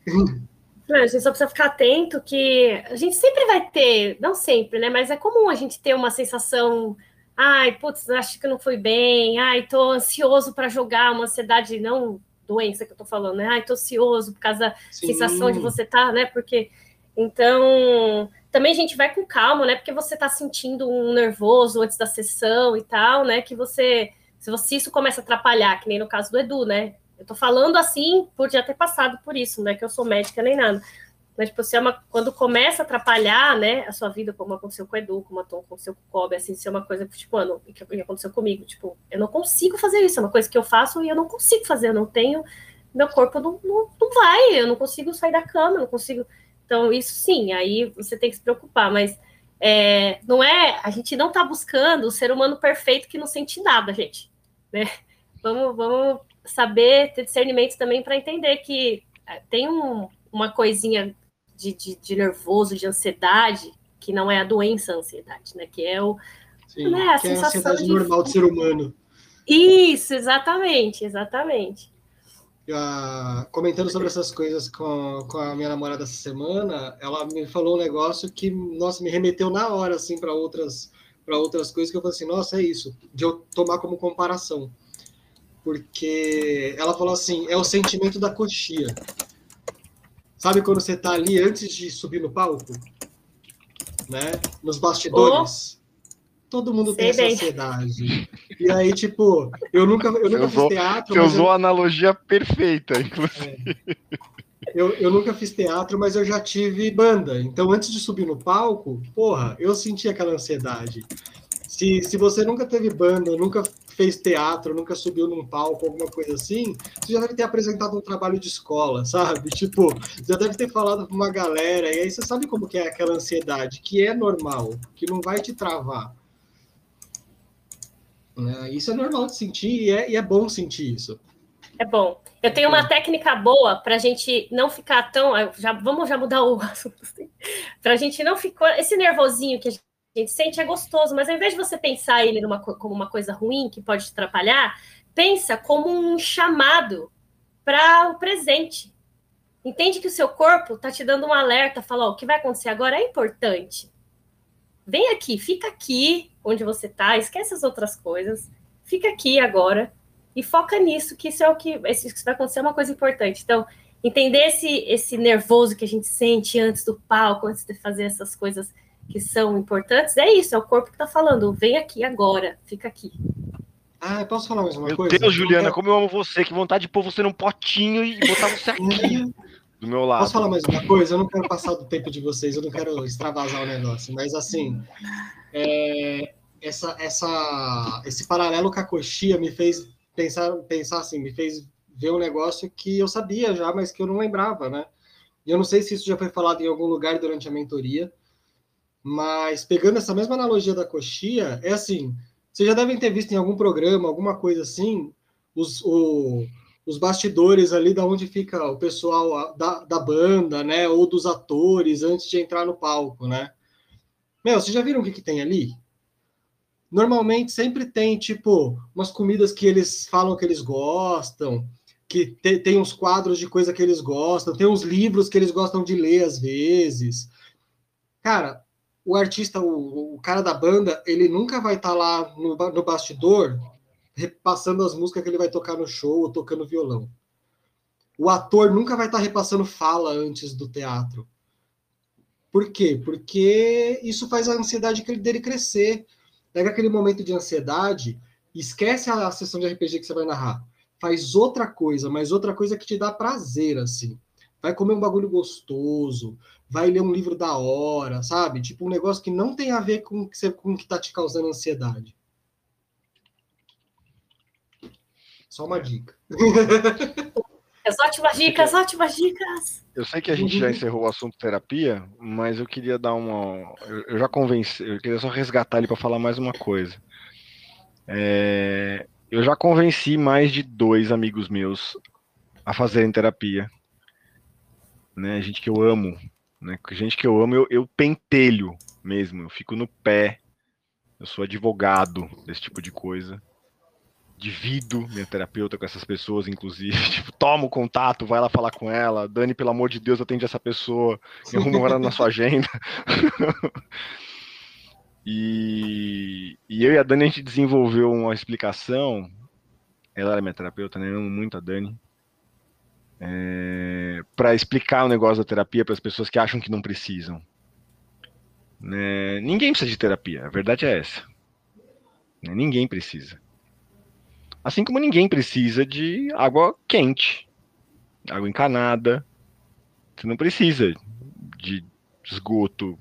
Não, a gente só precisa ficar atento que a gente sempre vai ter, não sempre, né? Mas é comum a gente ter uma sensação, ai, putz, acho que não foi bem, ai, tô ansioso para jogar, uma ansiedade não doença que eu tô falando, né? Ai, tô ansioso por causa da Sim. sensação de você tá, né? Porque então também a gente vai com calma, né? Porque você tá sentindo um nervoso antes da sessão e tal, né? Que você, se você isso começa a atrapalhar, que nem no caso do Edu, né? Eu tô falando assim por já ter passado por isso, né? Que eu sou médica nem nada. Mas, tipo, se é uma, quando começa a atrapalhar, né, a sua vida, como aconteceu com o Edu, como aconteceu com o Kobe, assim, se é uma coisa, tipo, ano, que aconteceu comigo, tipo, eu não consigo fazer isso, é uma coisa que eu faço e eu não consigo fazer, eu não tenho, meu corpo não, não, não vai, eu não consigo sair da cama, eu não consigo. Então, isso sim, aí você tem que se preocupar, mas é, não é, a gente não tá buscando o ser humano perfeito que não sente nada, gente, né? Vamos, vamos saber ter discernimento também para entender que é, tem um, uma coisinha de, de, de, nervoso, de ansiedade, que não é a doença a ansiedade, né? Que é o Sim, né, a que sensação é a ansiedade de... normal do ser humano. Isso, exatamente, exatamente. Uh, comentando sobre essas coisas com, com a minha namorada essa semana, ela me falou um negócio que, nossa, me remeteu na hora, assim, para outras para outras coisas que eu falei assim, nossa, é isso, de eu tomar como comparação. porque ela falou assim: é o sentimento da coxia. Sabe quando você tá ali antes de subir no palco? Né? Nos bastidores. Todo mundo tem Sei essa bem. ansiedade. E aí, tipo, eu nunca, eu nunca Você fiz usou- teatro, Você mas eu- usou a analogia perfeita, inclusive. eu, eu nunca fiz teatro, mas eu já tive banda. Então, antes de subir no palco, porra, eu senti aquela ansiedade. Se, se você nunca teve banda, nunca fez teatro, nunca subiu num palco, alguma coisa assim, você já deve ter apresentado um trabalho de escola, sabe? Tipo, já deve ter falado pra uma galera, e aí você sabe como que é aquela ansiedade, que é normal, que não vai te travar. Né? Isso é normal de sentir e é, e é bom sentir isso. É bom. Eu tenho uma técnica boa para a gente não ficar tão. eu Já, vamos já mudar o assunto. Para a gente não ficar. Esse nervosinho que a gente sente é gostoso, mas ao invés de você pensar ele numa, co- como uma coisa ruim que pode te atrapalhar, pensa como um chamado para o presente. Entende que o seu corpo está te dando um alerta, fala, ó, o que vai acontecer agora é importante. Vem aqui, fica aqui onde você está, esquece as outras coisas, fica aqui agora e foca nisso, que isso é o que, isso vai acontecer é uma coisa importante. Então, entender esse, esse nervoso que a gente sente antes do palco, antes de fazer essas coisas que são importantes, é isso, é o corpo que está falando, vem aqui agora, fica aqui. Ah, eu posso falar mais uma Meu coisa? Deus, Juliana, como eu amo você. Que vontade de pôr você num potinho e botar você aqui do meu lado. Posso falar mais uma coisa? Eu não quero passar do tempo de vocês, eu não quero extravasar o negócio, mas assim, é, essa, essa, esse paralelo com a coxia me fez pensar, pensar assim, me fez ver um negócio que eu sabia já, mas que eu não lembrava, né? E eu não sei se isso já foi falado em algum lugar durante a mentoria, mas pegando essa mesma analogia da coxia, é assim, vocês já devem ter visto em algum programa, alguma coisa assim, os, o, os bastidores ali da onde fica o pessoal da, da banda, né, ou dos atores antes de entrar no palco, né? Meu, vocês já viram o que, que tem ali? Normalmente sempre tem, tipo, umas comidas que eles falam que eles gostam, que te, tem uns quadros de coisa que eles gostam, tem uns livros que eles gostam de ler às vezes. Cara, o artista, o, o cara da banda, ele nunca vai estar lá no, no bastidor repassando as músicas que ele vai tocar no show ou tocando violão. O ator nunca vai estar repassando fala antes do teatro. Por quê? Porque isso faz a ansiedade dele crescer. Pega aquele momento de ansiedade, esquece a sessão de RPG que você vai narrar. Faz outra coisa, mas outra coisa que te dá prazer, assim. Vai comer um bagulho gostoso, vai ler um livro da hora, sabe? Tipo, um negócio que não tem a ver com o que, você, com que tá te causando ansiedade. Só uma dica. As ótimas dicas, ótimas dicas. Eu sei que a gente já encerrou o assunto terapia, mas eu queria dar uma. Eu, eu já convenci, eu queria só resgatar ele para falar mais uma coisa. É, eu já convenci mais de dois amigos meus a fazerem terapia. Né, gente que eu amo, né? Gente que eu amo, eu, eu pentelho mesmo, eu fico no pé. Eu sou advogado desse tipo de coisa divido minha terapeuta com essas pessoas, inclusive. Tipo, toma o contato, vai lá falar com ela. Dani, pelo amor de Deus, atende essa pessoa. E arruma uma hora na sua agenda. e, e eu e a Dani, a gente desenvolveu uma explicação. Ela era minha terapeuta, né? Eu amo muito a Dani. É, para explicar o negócio da terapia para as pessoas que acham que não precisam. Né? Ninguém precisa de terapia, a verdade é essa. Né? Ninguém precisa. Assim como ninguém precisa de água quente, água encanada. Você não precisa de esgoto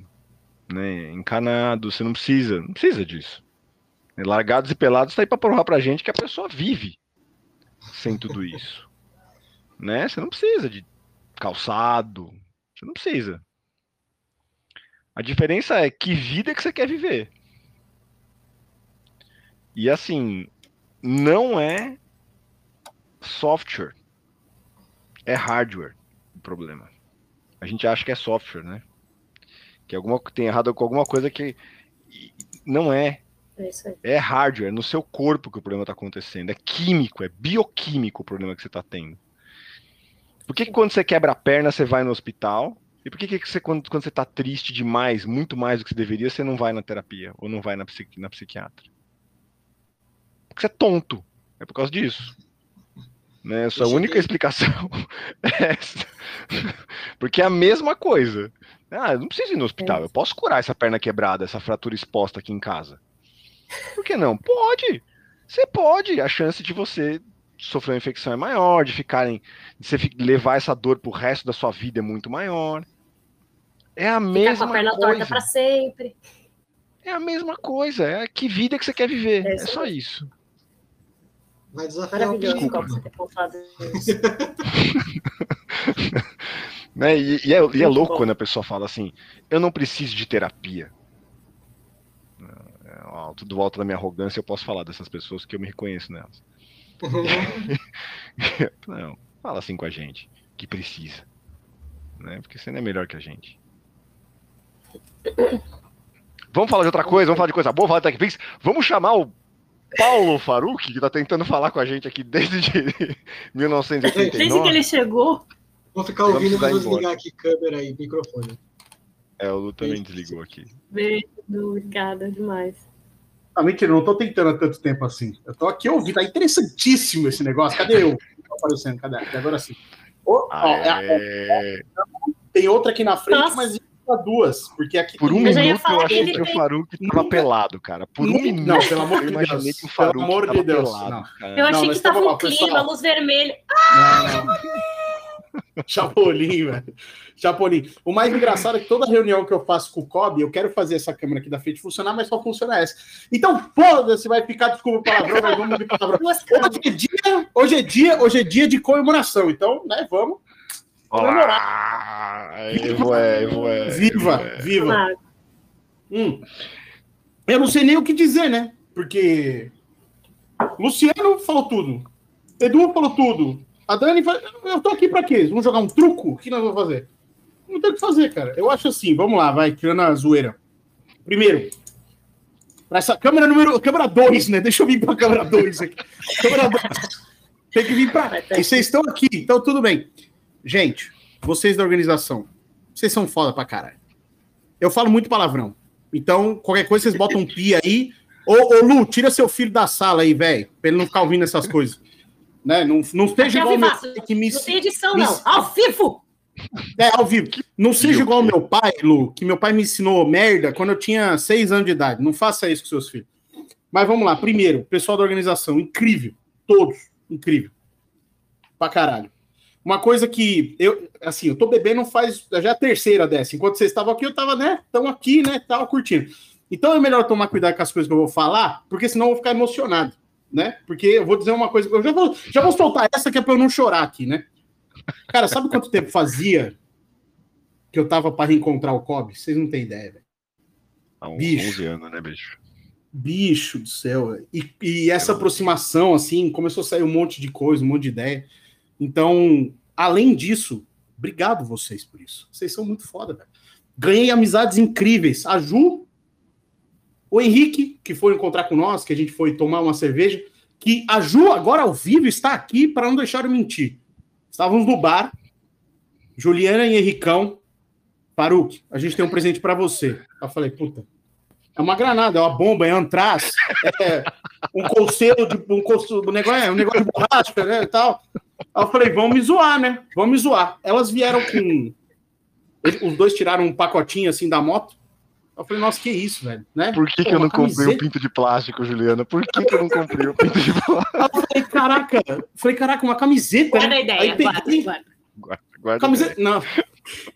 né, encanado, você não precisa, não precisa disso. Largados e pelados está aí para provar pra gente que a pessoa vive sem tudo isso. Né? Você não precisa de calçado, você não precisa. A diferença é que vida que você quer viver. E assim, não é software, é hardware o problema. A gente acha que é software, né? Que alguma tem errado com alguma coisa que não é. É. É hardware, é no seu corpo que o problema está acontecendo. É químico, é bioquímico o problema que você está tendo. Por que, que quando você quebra a perna você vai no hospital? E por que, que você, quando, quando você está triste demais, muito mais do que você deveria, você não vai na terapia ou não vai na, psiqui, na psiquiatra? Porque você é tonto. É por causa disso. Né? Sua única explicação é essa. Porque é a mesma coisa. Ah, eu não preciso ir no hospital. Eu posso curar essa perna quebrada, essa fratura exposta aqui em casa. Por que não? Pode. Você pode. A chance de você sofrer uma infecção é maior, de ficarem, de você levar essa dor pro resto da sua vida é muito maior. É a Ficar mesma com a perna coisa. torta pra sempre. É a mesma coisa. É que vida que você quer viver. É É, só isso. Vai desafiar o Maravilhoso, você ter isso. Né? E, e é, e é louco bom. quando a pessoa fala assim: eu não preciso de terapia. Alto- do alto da minha arrogância, eu posso falar dessas pessoas que eu me reconheço nelas. Não, fala assim com a gente, que precisa. Né? Porque você não é melhor que a gente. Vamos falar de outra coisa, vamos falar de coisa boa, falar de TechPix. Vamos chamar o Paulo Faruque, que tá tentando falar com a gente aqui desde de 1989. Desde que ele chegou, Vou ficar ouvindo, mas vou embora. desligar aqui câmera e microfone. É, o Lu também desligou aqui. beijo, obrigada demais. Ah, mentira, eu não tô tentando há tanto tempo assim. Eu tô aqui ouvindo, tá interessantíssimo esse negócio. Cadê eu? Tá aparecendo, cadê? Agora sim. Ô, ó, é a- É, tem outra aqui na frente, Nossa. mas duas. Porque aqui Por um Eu minuto eu achei que o Faruque tava Nunca- pelado, cara. Por um Nunca- minuto não, pelo amor eu de imaginei Deus. que o Faruque Pelo amor tava de Deus, pelado, não. Eu achei Não, que vamos lá, um clima, pessoal. luz vermelha. Não, não. Chapolin, velho. Chapolin. O mais engraçado é que toda reunião que eu faço com o Kobe, eu quero fazer essa câmera aqui da frente funcionar, mas só funciona essa. Então, foda-se, vai ficar, desculpa o palavrão, mas vamos de palavrão. Hoje é dia, hoje é dia, hoje é dia de comemoração. Então, né, vamos. Evo é, Evo é. Viva, Evo é. viva. Hum. Eu não sei nem o que dizer, né? Porque Luciano falou tudo. Edu falou tudo. A Dani falou, eu tô aqui pra quê? Vamos jogar um truco? O que nós vamos fazer? Não tem o que fazer, cara. Eu acho assim, vamos lá, vai, tirando a zoeira. Primeiro, pra essa câmera número. Câmera 2, né? Deixa eu vir pra câmera 2 aqui. Câmera 2. Tem que vir pra. E vocês estão aqui, então tudo bem. Gente, vocês da organização, vocês são foda pra caralho. Eu falo muito palavrão. Então, qualquer coisa, vocês botam um pi aí. Ô, ô Lu, tira seu filho da sala aí, velho, pra ele não ficar ouvindo essas coisas. Né? Não, não esteja igual meu que me, Não tem edição, me- não. Ao vivo! É, ao vivo. Não seja igual meu pai, Lu, que meu pai me ensinou merda quando eu tinha seis anos de idade. Não faça isso com seus filhos. Mas vamos lá. Primeiro, pessoal da organização, incrível. Todos, incrível. Pra caralho. Uma coisa que eu, assim, eu tô bebendo faz já é a terceira dessa. Enquanto vocês estavam aqui, eu tava, né? Estão aqui, né? Tava curtindo. Então é melhor tomar cuidado com as coisas que eu vou falar, porque senão eu vou ficar emocionado, né? Porque eu vou dizer uma coisa, eu já vou, já vou soltar essa que é pra eu não chorar aqui, né? Cara, sabe quanto tempo fazia que eu tava para reencontrar o Kobe? Vocês não têm ideia, velho. Há uns Bicho. 11 anos, né, bicho? Bicho do céu. E, e essa aproximação, assim, começou a sair um monte de coisa, um monte de ideia. Então, além disso, obrigado vocês por isso. Vocês são muito foda, velho. Ganhei amizades incríveis. A Ju, o Henrique, que foi encontrar com nós, que a gente foi tomar uma cerveja, que a Ju, agora ao vivo, está aqui para não deixar eu mentir. Estávamos no bar, Juliana e Henricão, Faruk, a gente tem um presente para você. Eu falei, puta, é uma granada, é uma bomba, é antraz, é um conselho de um, conselho, um, negócio, é um negócio de borracha, né, e tal. Eu falei, vamos me zoar, né? Vamos me zoar. Elas vieram com... Os dois tiraram um pacotinho, assim, da moto. Eu falei, nossa, que isso, velho, né? Por que, que Pô, eu não comprei um pinto de plástico, Juliana? Por que, que eu não comprei um pinto de plástico? Aí eu falei, caraca, eu falei, caraca, uma camiseta, Guarda né? a ideia, Aí guarda, peguei, guarda. Guarda, guarda Camiseta. Não.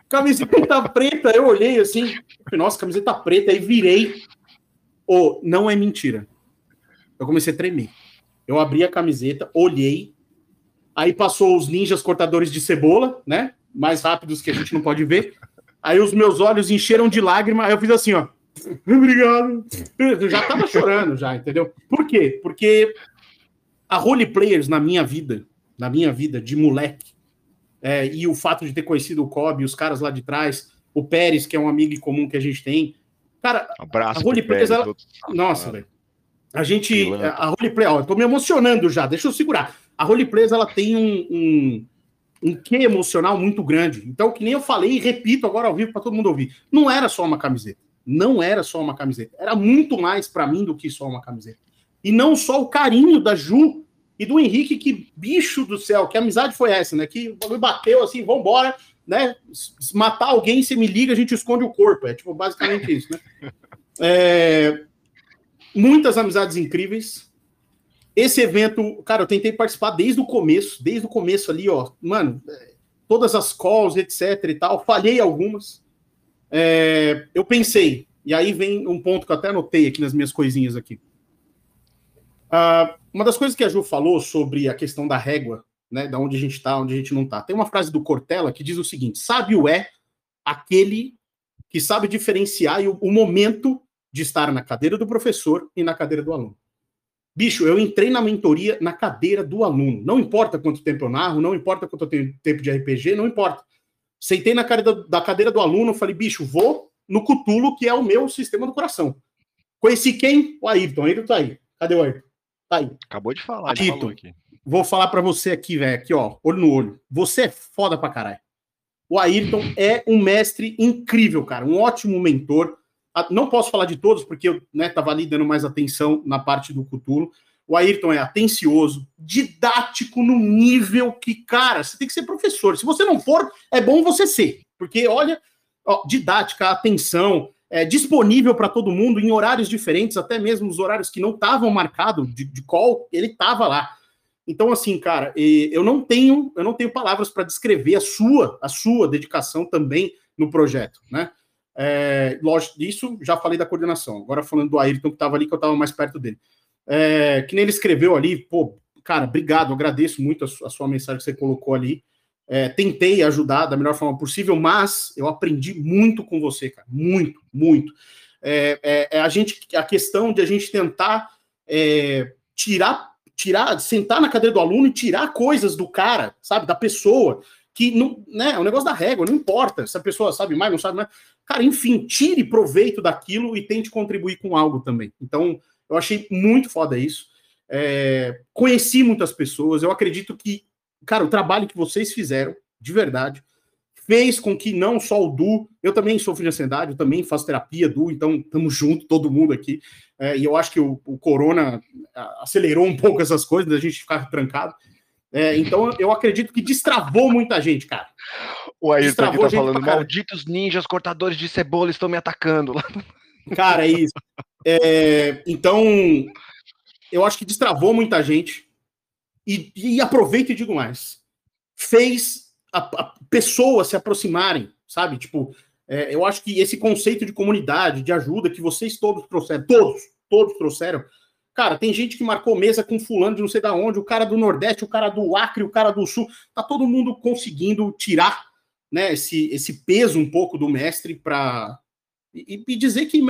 Camiseta preta, eu olhei assim. Nossa, camiseta preta, aí virei. Ô, não é mentira. Eu comecei a tremer. Eu abri a camiseta, olhei. Aí passou os ninjas cortadores de cebola, né? Mais rápidos que a gente não pode ver. Aí os meus olhos encheram de lágrima. Aí eu fiz assim, ó. Obrigado. Eu já tava chorando, já, entendeu? Por quê? Porque a role players na minha vida, na minha vida de moleque, é, e o fato de ter conhecido o Kobe, os caras lá de trás, o Pérez, que é um amigo comum que a gente tem. Cara, Abraço a role players, ela- nossa, velho. A gente. Pilantra. A roleplay, ó, eu tô me emocionando já, deixa eu segurar. A roleplay, ela tem um, um, um quê emocional muito grande. Então, que nem eu falei e repito agora ao vivo para todo mundo ouvir. Não era só uma camiseta. Não era só uma camiseta. Era muito mais para mim do que só uma camiseta. E não só o carinho da Ju e do Henrique, que bicho do céu, que amizade foi essa, né? Que bateu assim, vambora, né? Se matar alguém, você me liga, a gente esconde o corpo. É tipo basicamente isso, né? É, muitas amizades incríveis. Esse evento, cara, eu tentei participar desde o começo, desde o começo ali, ó. Mano, é, todas as calls, etc e tal. Falhei algumas. É, eu pensei, e aí vem um ponto que eu até anotei aqui nas minhas coisinhas aqui. Uh, uma das coisas que a Ju falou sobre a questão da régua, né, da onde a gente está, onde a gente não está. Tem uma frase do Cortella que diz o seguinte: sábio é aquele que sabe diferenciar o, o momento de estar na cadeira do professor e na cadeira do aluno. Bicho, eu entrei na mentoria na cadeira do aluno. Não importa quanto tempo eu narro, não importa quanto eu tenho tempo de RPG, não importa. Sentei na cadeira da cadeira do aluno, falei, bicho, vou no Cutulo, que é o meu sistema do coração. Conheci quem? O Ayrton. O Ayrton tá aí. Cadê o Ayrton? Tá aí. Acabou de falar, Ayrton, vou falar para você aqui, velho, aqui, ó, olho no olho. Você é foda pra caralho. O Ayrton é um mestre incrível, cara, um ótimo mentor. Não posso falar de todos, porque eu né, tava ali dando mais atenção na parte do Cutulo. O Ayrton é atencioso, didático no nível que, cara, você tem que ser professor. Se você não for, é bom você ser. Porque, olha, ó, didática, atenção, é, disponível para todo mundo em horários diferentes, até mesmo os horários que não estavam marcados de, de call, ele estava lá. Então, assim, cara, eu não tenho, eu não tenho palavras para descrever a sua, a sua dedicação também no projeto, né? É, lógico, isso já falei da coordenação. Agora falando do Ayrton, que estava ali, que eu estava mais perto dele. É, que nem ele escreveu ali, pô, cara, obrigado, agradeço muito a, a sua mensagem que você colocou ali. É, tentei ajudar da melhor forma possível, mas eu aprendi muito com você, cara. Muito, muito. É, é, é a gente, a questão de a gente tentar é, tirar, tirar, sentar na cadeira do aluno e tirar coisas do cara, sabe, da pessoa. Que não, né, é o negócio da régua, não importa se a pessoa sabe mais, não sabe mais. Cara, enfim, tire proveito daquilo e tente contribuir com algo também. Então, eu achei muito foda isso. É, conheci muitas pessoas, eu acredito que cara, o trabalho que vocês fizeram, de verdade, fez com que não só o Du, eu também sofro de ansiedade, eu também faço terapia, Du, então estamos junto, todo mundo aqui. É, e eu acho que o, o, Corona acelerou um pouco essas coisas, da gente ficar trancado. É, então eu acredito que destravou muita gente, cara. O Ayrton aqui tá falando, malditos ninjas cortadores de cebola estão me atacando. Cara, é isso. É, então, eu acho que destravou muita gente. E, e aproveito e digo mais. Fez a, a pessoas se aproximarem, sabe? Tipo, é, eu acho que esse conceito de comunidade, de ajuda que vocês todos trouxeram, todos, todos trouxeram. Cara, tem gente que marcou mesa com fulano de não sei da onde, o cara do Nordeste, o cara do Acre, o cara do Sul. Tá todo mundo conseguindo tirar né, esse, esse peso um pouco do mestre para e, e, dizer que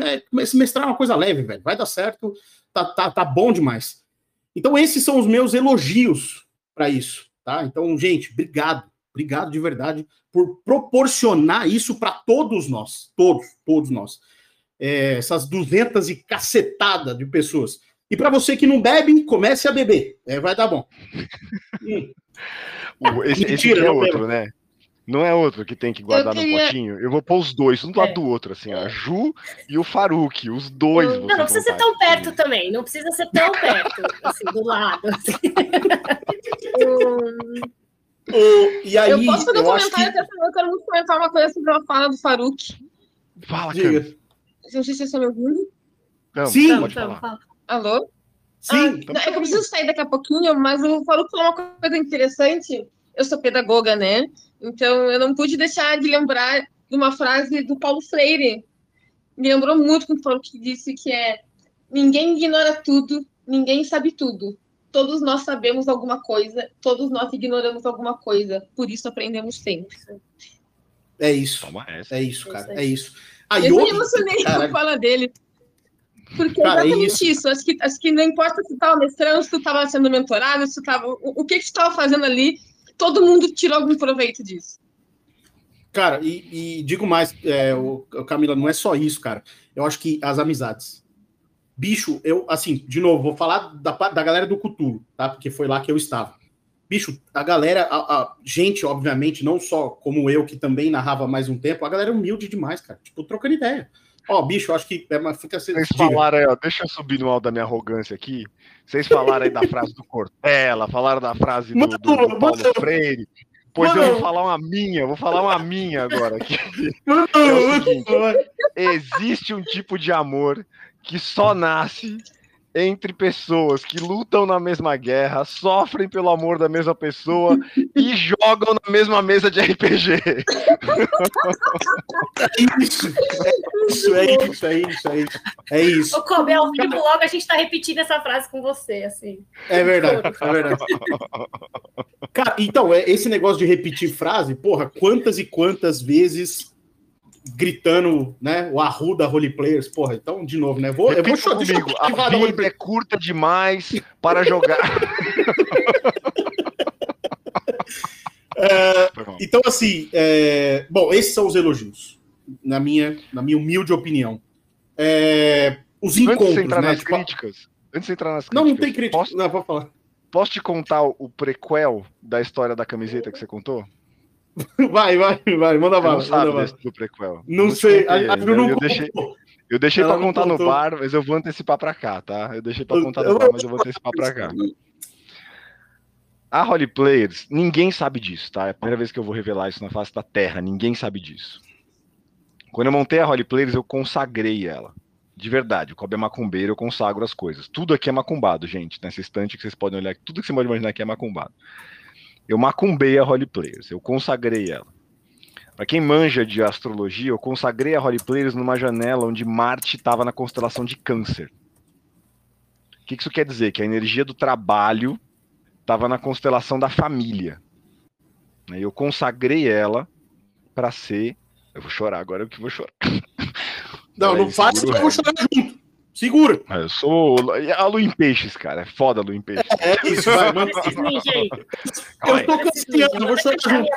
esse mestrar é uma coisa leve, velho. Vai dar certo, tá, tá, tá bom demais. Então, esses são os meus elogios para isso, tá? Então, gente, obrigado, obrigado de verdade por proporcionar isso para todos nós, todos, todos nós. É, essas duzentas e cacetada de pessoas. E para você que não bebe, comece a beber, é, vai dar bom. hum. Esse, Mentira, esse é outro, né? Não é outro que tem que guardar queria... no potinho. Eu vou pôr os dois, um do lado é. do outro, assim, a Ju e o Faruk, os dois. Não, não precisa ser tão perto também, não precisa ser tão perto, assim, do lado. Assim. e aí, eu posso fazer um comentário, que... eu quero muito comentar uma coisa sobre a fala do Faruk. Fala, Diga. Não sei se vocês estão me ouvindo. Não, Sim, pode então, falar. Alô? Sim. Ah, é que eu preciso sair daqui a pouquinho, mas o Faruk falou uma coisa interessante. Eu sou pedagoga, né? Então, eu não pude deixar de lembrar de uma frase do Paulo Freire. Me lembrou muito quando falou que disse que é ninguém ignora tudo, ninguém sabe tudo. Todos nós sabemos alguma coisa, todos nós ignoramos alguma coisa, por isso aprendemos sempre. É isso. É isso, cara. É isso. Ah, eu me emocionei com a fala dele. Porque cara, exatamente isso. isso. Acho, que, acho que não importa se tu estava mestrando, se tu estava sendo mentorado, se tu tava, o, o que, que tu estava fazendo ali, todo mundo tirou algum proveito disso. Cara, e, e digo mais, é, o, Camila, não é só isso, cara. Eu acho que as amizades. Bicho, eu, assim, de novo, vou falar da, da galera do Cutulo, tá? Porque foi lá que eu estava. Bicho, a galera, a, a, gente, obviamente, não só como eu, que também narrava mais um tempo, a galera é humilde demais, cara. Tipo, trocando ideia. Ó, bicho, eu acho que é, mas fica Vocês diga. falaram aí, ó, deixa eu subir no alto da minha arrogância aqui. Vocês falaram aí da frase do Cortella, falaram da frase do, do- do Paulo mano. Freire. Pois eu Mano. vou falar uma minha, vou falar uma minha agora aqui. É seguinte, existe um tipo de amor que só nasce entre pessoas que lutam na mesma guerra, sofrem pelo amor da mesma pessoa e jogam na mesma mesa de RPG. É isso, é isso, é isso, é isso, é isso. É isso. Ô, Kobe, ao vivo logo a gente tá repetindo essa frase com você, assim. É verdade, é verdade. Cara, então, é, esse negócio de repetir frase, porra, quantas e quantas vezes gritando, né, o arru da Players, porra, então, de novo, né, vou, eu vou Repita cho- deixa eu comigo, a vida é curta demais para jogar. É, então, assim, é, bom, esses são os elogios, na minha, na minha humilde opinião. É, os Antes de encontros, você entrar né? nas tipo, críticas, antes de entrar nas não, críticas, não tem crítica. Posso, Não, vou falar. posso te contar o prequel da história da camiseta que você contou? Vai, vai, vai, manda bala, não sabe manda desse do prequel. Não te sei, contei a, a ainda, Ju não eu deixei, eu deixei não contar no bar, mas eu vou antecipar pra cá, tá? Eu deixei pra Eu- contar eu no bar, mas eu vou antecipar pra cá. A Holly Players, ninguém sabe disso, tá? É a primeira vez que eu vou revelar isso na face da Terra, ninguém sabe disso. Quando eu montei a Holly Players, eu consagrei ela. De verdade, o Kobe é macumbeiro, eu consagro as coisas. Tudo aqui é macumbado, gente. Nessa estante que vocês podem olhar, tudo que você pode imaginar aqui é macumbado. Eu macumbei a Holly Players, eu consagrei ela. Pra quem manja de astrologia, eu consagrei a Holly Players numa janela onde Marte estava na constelação de Câncer. O que que isso quer dizer? Que a energia do trabalho estava na constelação da família. Né? Eu consagrei ela para ser. Eu vou chorar agora, eu que vou chorar. Não, Peraí, não o senão eu vou chorar junto. Segura. Ah, Eu sou a Lu em Peixes, cara. É foda a Lu em Peixes. É isso, vai. Calma Eu tô canseando, eu vou chorar junto.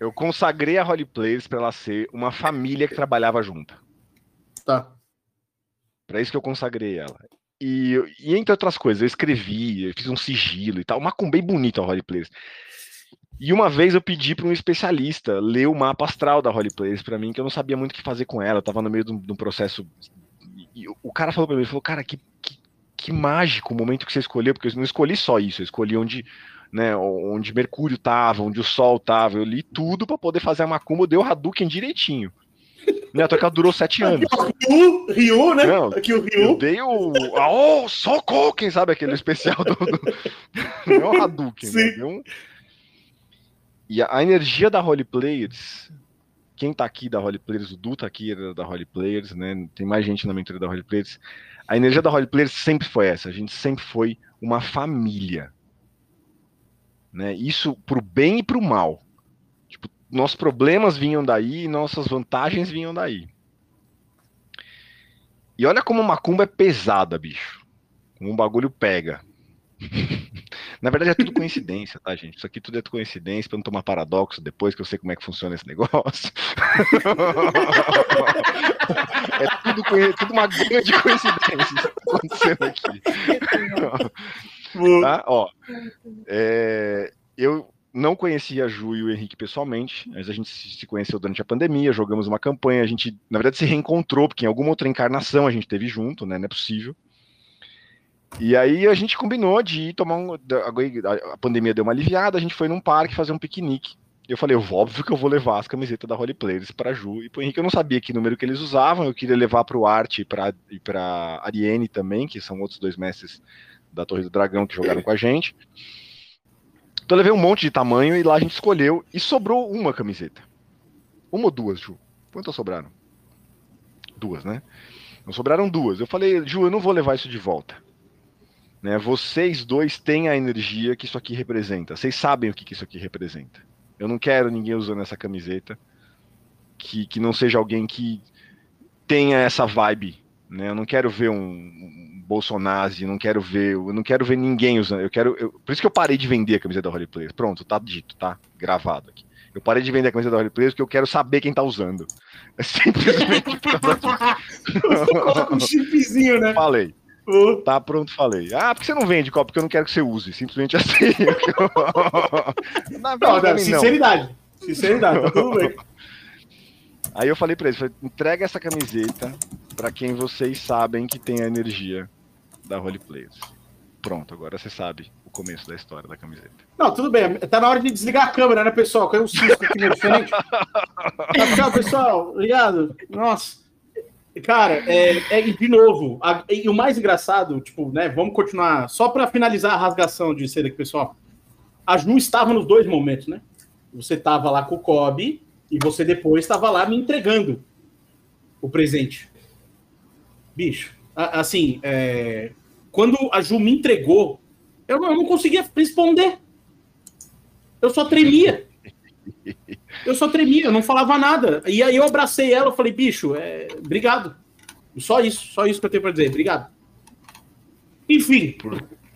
Eu consagrei a Holly Players para ela ser uma família que trabalhava junta. Tá. Para isso que eu consagrei ela. E, e entre outras coisas, eu escrevi, eu fiz um sigilo e tal, macumbei bonito a Holly Players. E uma vez eu pedi para um especialista ler o mapa astral da Holly Players para mim, que eu não sabia muito o que fazer com ela, eu tava no meio de um, de um processo. E o- cara falou para mim, ele falou, cara, que, que, que mágico o momento que você escolheu, porque eu não escolhi só isso, eu escolhi onde, né, onde Mercúrio tava, onde o Sol tava, eu li tudo para poder fazer a macumba, deu o Hadouken direitinho. Né, até que ela durou sete anos. Ryu, Ryu, né? Não, Aqui o Eu Ryu. dei o. Oh, soco! Quem sabe aquele especial do. do... Não é o Hadouken, né? Sim. Deu um- E a, a energia da Holy Players. Quem tá aqui da Holy Players, o Du tá aqui da- da Holy Players, né? Tem mais gente na mentoria da Holy Players. A energia da Holy Players sempre foi essa. A gente sempre foi uma família. Né? Isso pro bem e pro mal. Tipo, nossos problemas vinham daí, nossas vantagens vinham daí. E olha como macumba é pesada, bicho. Como um bagulho pega. Na verdade é tudo coincidência, tá, gente? Isso aqui tudo é coincidência, pra não tomar paradoxo depois que eu sei como é que funciona esse negócio. é tudo, coi- tudo uma grande coincidência isso que tá acontecendo aqui. Tá? Ó, é, eu não conhecia a Ju e o Henrique pessoalmente, mas a gente se se conheceu durante a pandemia, jogamos uma campanha, a gente, na verdade, se reencontrou, porque em alguma outra encarnação a gente teve junto, né? Não é possível. E aí a gente combinou de ir tomar um. A pandemia deu uma aliviada, a gente foi num parque fazer um piquenique. Eu falei, óbvio que eu vou levar as camisetas da Holy Players para Ju e pro Henrique. Eu não sabia que número que eles usavam, eu queria levar para o Art e para e para Ariane também, que são outros dois mestres da Torre do Dragão que jogaram com a gente. Então eu levei um monte de tamanho e lá a gente escolheu e sobrou uma camiseta. Uma ou duas, Ju? Quantas sobraram? Duas, né? Não sobraram duas. Eu falei, Ju, eu não vou levar isso de volta. Né? Vocês dois têm a energia que isso aqui representa. Vocês sabem o que, que isso aqui representa. Eu não quero ninguém usando essa camiseta que, que não seja alguém que tenha essa vibe. Né? Eu não quero ver um, um Bolsonaro, não quero ver, eu não quero ver ninguém usando. Eu quero, eu- por isso que eu parei de vender a camiseta da Holy Players. Pronto, tá dito, tá gravado aqui. Eu parei de vender a camiseta da Holy Players porque eu quero saber quem tá usando. É simplesmente por causa disso. Você coloca um chipzinho, né? Falei. Tá pronto, falei. Ah, por que você não vende copo? Porque eu não quero que você use. Simplesmente assim. Não, não, não. sinceridade. Sinceridade, tá tudo bem. Aí eu falei pra eles, falei, entrega essa camiseta pra quem vocês sabem que tem a energia da Roleplayers. Pronto, agora você sabe o começo da história da camiseta. Não, tudo bem. Tá na hora de desligar a câmera, né, pessoal? Caiu um cisco aqui meio diferente. Tá, tchau, pessoal. Obrigado. Nossa. Cara, é, é de novo. a- e o mais engraçado, tipo, né? Vamos continuar. Só para finalizar a rasgação de seda aqui, pessoal. A Ju estava nos dois momentos, né? Você estava lá com o Kobe e você depois estava lá me entregando o presente. Bicho, a- assim, é, quando a Ju me entregou, eu eu não conseguia responder. Eu só tremia. Eu só tremia, eu não falava nada. E aí eu abracei ela, eu falei, bicho, é, obrigado. Só isso, só isso que eu tenho pra dizer, obrigado. Enfim,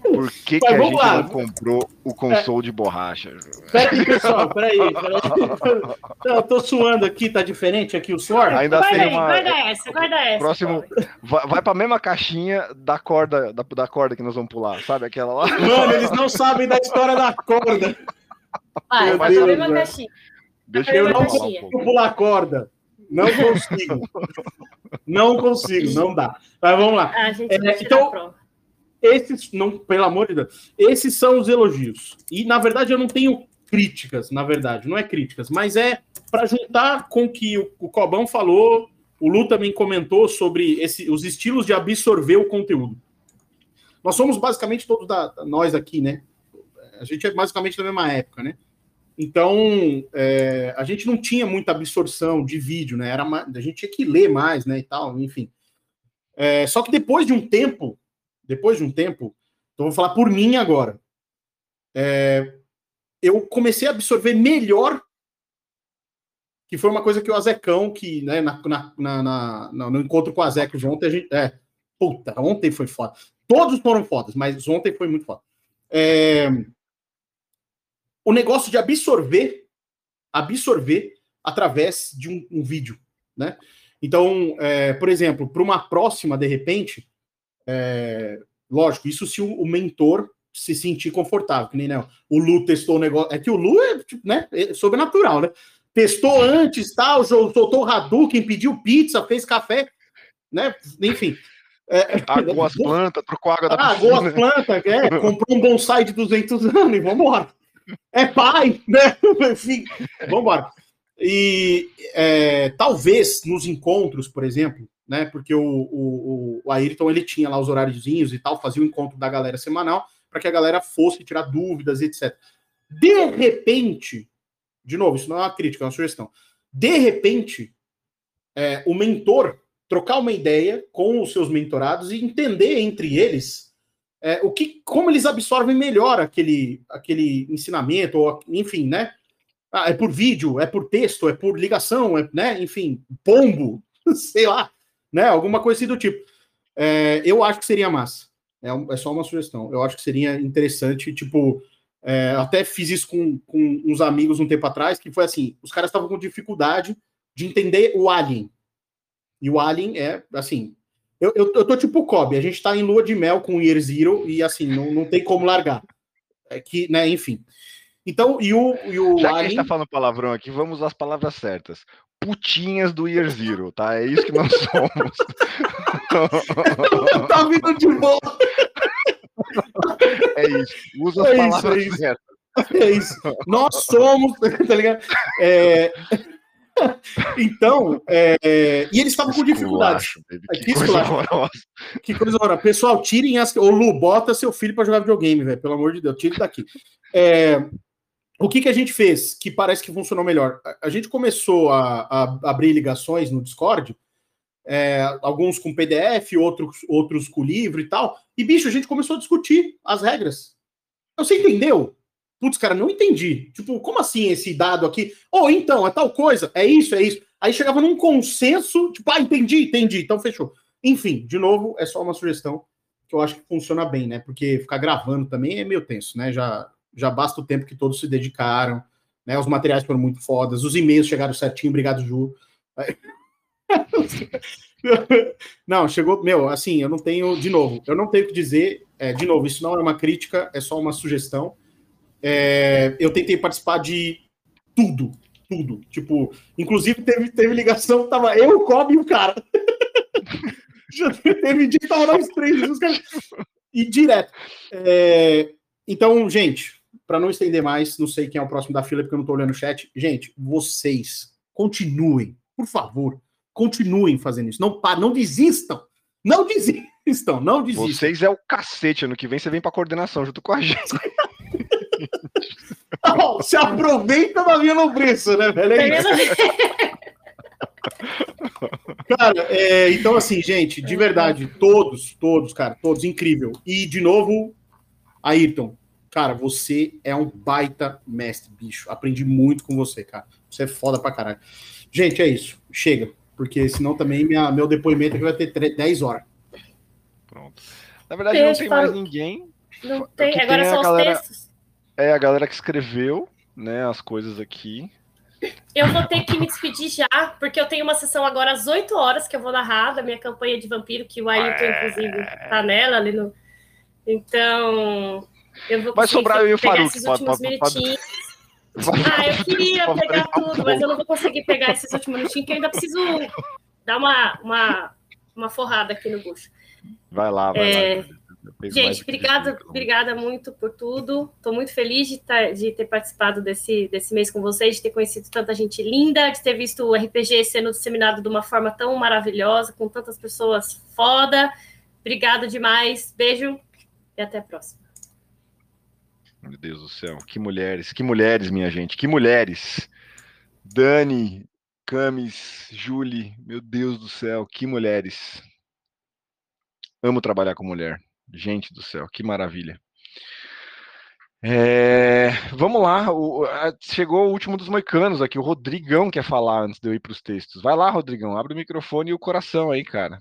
Por que, que a gente lá. não comprou o console de borracha? peraí, pessoal, peraí. peraí. Não, eu tô suando aqui, tá diferente aqui o suor? Ainda Guarda tem aí, uma. guarda essa, guarda essa. Próximo. Vai, vai pra mesma caixinha da corda, da, da corda que nós vamos pular, sabe? Aquela lá. Mano, eles não sabem da história da corda. Vai, Meu vai Deus, pra mesma caixinha. Deixa Eu eu não consigo. pular corda. Não consigo. Não consigo, não dá. Mas vamos lá. A gente É, então-. Esses, não, pelo amor de Deus, esses são os elogios. E, na verdade, eu não tenho críticas, na verdade, não é críticas, mas é para juntar com o que o, o Cobão falou, o Lu também comentou sobre esse, os estilos de absorver o conteúdo. Nós somos basicamente todos da- nós aqui, né? A gente é basicamente da mesma época, né? Então, é, a gente não tinha muita absorção de vídeo, né? Era ma- a gente tinha que ler mais, né? E tal, enfim. É, só que depois de um tempo, depois de um tempo, então vou falar por mim agora. É, eu comecei a absorver melhor, que foi uma coisa que o Azecão, que né, na, na, na- na- no encontro com o Azecos ontem, a gente. É, puta, ontem foi foda. Todos foram fodas, mas ontem foi muito foda. É, o negócio de absorver, absorver através de um, um vídeo, né? Então, é, por exemplo, para uma próxima, de repente, é, lógico, isso se o, o mentor se sentir confortável, que nem né, o Lu testou o negócio. É que o Lu é, tipo, né, é sobrenatural, né? Testou antes, tal, soltou o Hadouken, pediu pizza, fez café, né? Enfim. É, Agou as plantas, trocou água da ah, piscina. agou as plantas, é, comprou um bonsai de 200 anos e vambora. É pai, né? Enfim, vambora. E é, talvez nos encontros, por exemplo, né? Porque o, o, o Ayrton ele tinha lá os horáriozinhos e tal, fazia o encontro da galera semanal para que a galera fosse tirar dúvidas, etc. De repente, de novo, isso não é uma crítica, é uma sugestão. De repente, é, o mentor trocar uma ideia com os seus mentorados e entender entre eles é, o que, como eles absorvem melhor aquele, aquele ensinamento, ou enfim, né? Ah, é por vídeo, é por texto, é por ligação, é, né? Enfim, pombo, sei lá, né? Alguma coisa assim do tipo. É, eu acho que seria massa. É, é só uma sugestão. Eu acho que seria interessante, tipo, é, até fiz isso com, com uns amigos um tempo atrás, que foi assim: os caras estavam com dificuldade de entender o Alien. E o Alien é, assim. Eu, eu, eu tô tipo o Kobe, a gente tá em lua de mel com o Year Zero e, assim, não, não tem como largar. É que, né, enfim. Então, e o, e o Já que a gente tá falando palavrão aqui, vamos usar as palavras certas. Putinhas do Year Zero, tá? É isso que nós somos. tá vindo de boa. É isso. Usa as É isso, palavras é isso. certas. É isso. Nós somos, tá ligado? É, Então, é, e eles estavam com dificuldade. Esculacho, baby, É, Que, que coisa horrorosa. Que coisa horrorosa. Pessoal, tirem as. Ô, Lu, bota seu filho para jogar videogame, velho. Pelo amor de Deus, tire daqui. É, o que, que a gente fez que parece que funcionou melhor? A, a gente começou a, a abrir ligações no Discord, é, alguns com PDF, outros, outros com livro e tal. E, bicho, a gente começou a discutir as regras. Você entendeu? Putz, cara, não entendi. Tipo, como assim esse dado aqui? Ou então, é tal coisa, é isso, é isso. Aí chegava num consenso, tipo, ah, entendi, entendi, então fechou. Enfim, de novo, é só uma sugestão que eu acho que funciona bem, né? Porque ficar gravando também é meio tenso, né? Já, já basta o tempo que todos se dedicaram, né? Os materiais foram muito fodas, os e-mails chegaram certinho, obrigado, Ju. Não, chegou, meu, assim, eu não tenho, de novo, eu não tenho o que dizer, é, de novo, isso não é uma crítica, é só uma sugestão. É, eu tentei participar de tudo, tudo. Tipo, inclusive teve, teve ligação, tava eu, o Kobe e o cara. Já teve dia que tava nós três, os caras... e direto. É, então, gente, para não estender mais, não sei quem é o próximo da fila, porque eu não tô olhando o chat. Gente, vocês continuem, por favor, continuem fazendo isso. Não, não desistam. Não desistam, não desistam. Vocês é o cacete. Ano que vem você vem pra coordenação junto com a gente. Não, se aproveita da minha lombriça, né, velho? É cara, é, então assim, gente, de verdade, todos, todos, cara, todos, incrível. E, de novo, Ayrton, cara, você é um baita mestre, bicho. Aprendi muito com você, cara. Você é foda pra caralho. Gente, é isso. Chega. Porque senão também minha, meu depoimento aqui vai ter 10 horas. Pronto. Na verdade, Beijo, não tem mais ninguém. Não tem, agora tem são galera, os textos. É a galera que escreveu, né, as coisas aqui. Eu vou ter que me despedir já, porque eu tenho uma sessão agora às 8 horas que eu vou narrar da minha campanha de vampiro, que o Ailton, inclusive, tá nela ali no. Então, eu vou Vai sobrar eu e o Faruk. Esses últimos pode, pode, pode... Ah, eu queria pegar tudo, mas eu não vou conseguir pegar esses últimos minutinhos, que eu ainda preciso dar uma, uma, uma forrada aqui no bucho. Vai lá, vai é... lá. Gente, obrigada, obrigada muito por tudo. Estou muito feliz de, tá, de, ter participado desse, desse mês com vocês, de ter conhecido tanta gente linda, de ter visto o RPG sendo disseminado de uma forma tão maravilhosa, com tantas pessoas foda. Obrigado demais. Beijo e até a próxima. Meu Deus do céu, que mulheres, que mulheres, minha gente, que mulheres. Dani, Camis, Julie, meu Deus do céu, que mulheres. Amo trabalhar com mulher. Gente do céu, que maravilha. É, vamos lá, o, a, chegou o último dos moicanos aqui, o Rodrigão quer falar antes de eu ir para os textos. Vai lá, Rodrigão, abre o microfone e o coração aí, cara.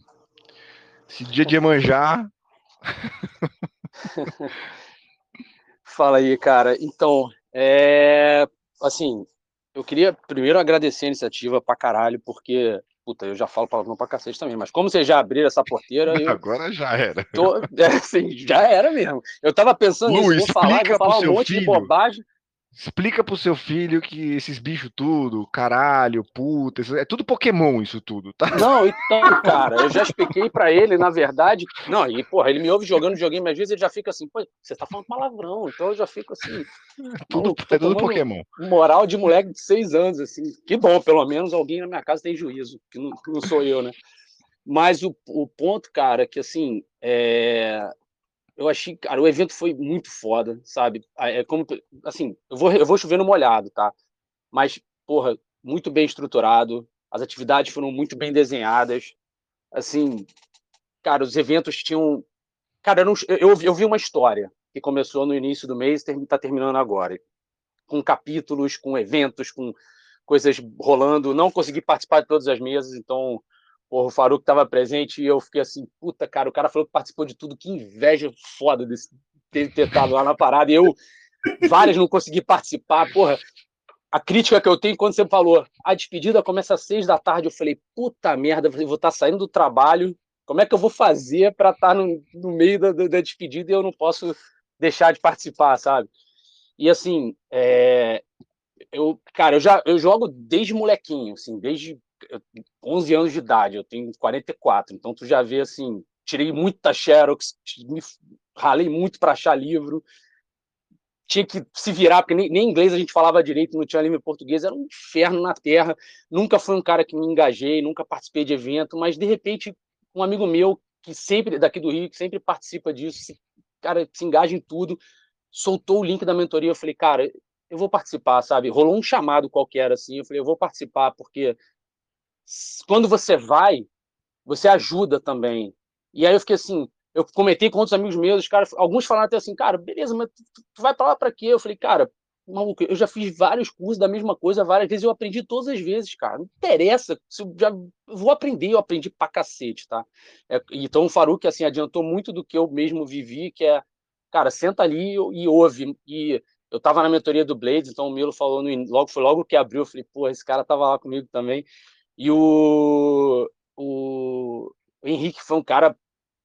Esse dia de manjar. Fala aí, cara. Então, é, assim, eu queria primeiro agradecer a iniciativa pra caralho, porque Puta, eu já falo palavrão pra cacete também, mas como vocês já abriram essa porteira. Eu... Agora já era. Tô... É, assim, já era mesmo. Eu tava pensando Lu, nisso, vou falar, vou falar um monte filho. de bobagem. Explica pro seu filho que esses bichos tudo, caralho, puta, é tudo Pokémon isso tudo, tá? Não, então, cara, eu já expliquei para ele, na verdade. Não, e porra, ele me ouve jogando videogame, às vezes ele já fica assim, pô, você tá falando palavrão, então eu já fico assim. Tudo, é tudo Pokémon. Moral de moleque de seis anos, assim. Que bom, pelo menos alguém na minha casa tem juízo, que não, que não sou eu, né? Mas o, o ponto, cara, que assim, é, eu achei, cara, o evento foi muito foda, sabe? É como, assim, eu vou, eu vou chover no molhado, tá? Mas, porra, muito bem estruturado, as atividades foram muito bem desenhadas, assim, cara, os eventos tinham, cara, eu, eu, eu vi uma história que começou no início do mês e está terminando agora, com capítulos, com eventos, com coisas rolando, não consegui participar de todas as mesas, então Porra, o Faruk estava presente e eu fiquei assim, puta, cara, o cara falou que participou de tudo, que inveja foda de ter, ter estado lá na parada. E eu, várias, não consegui participar. Porra, a crítica que eu tenho quando você falou, a despedida começa às seis da tarde, eu falei, puta merda, eu vou estar tá saindo do trabalho, como é que eu vou fazer para estar tá no, no meio da, da, despedida e eu não posso deixar de participar, sabe? E assim, é, eu, cara, eu já eu jogo desde molequinho, assim, desde 11 anos de idade, eu tenho 44, então tu já vê assim, tirei muita xerox, me ralei muito para achar livro, tinha que se virar, porque nem, nem, inglês a gente falava direito, não tinha em português, era um inferno na terra, nunca fui um cara que me engajei, nunca participei de evento, mas de repente um amigo meu, que sempre, daqui do Rio, que sempre participa disso, cara, se engaja em tudo, soltou o link da mentoria, eu falei, cara, eu vou participar, sabe? Rolou um chamado qualquer assim, eu falei, eu vou participar, porque quando você vai, você ajuda também. E aí eu fiquei assim, eu comentei com outros amigos meus, cara, alguns falaram até assim, cara, beleza, mas tu, tu vai para lá para quê? Eu falei, cara, maluco, eu já fiz vários cursos da mesma coisa várias vezes, eu aprendi todas as vezes, cara. Não interessa, se eu já vou aprender, eu aprendi pra cacete, tá? É, então o Faruk assim adiantou muito do que eu mesmo vivi, que é, cara, senta ali e ouve. E eu tava na mentoria do Blades, então o Milo falou no, logo foi logo que abriu, eu falei, pô, esse cara tava lá comigo também. E o, o, o Henrique foi um cara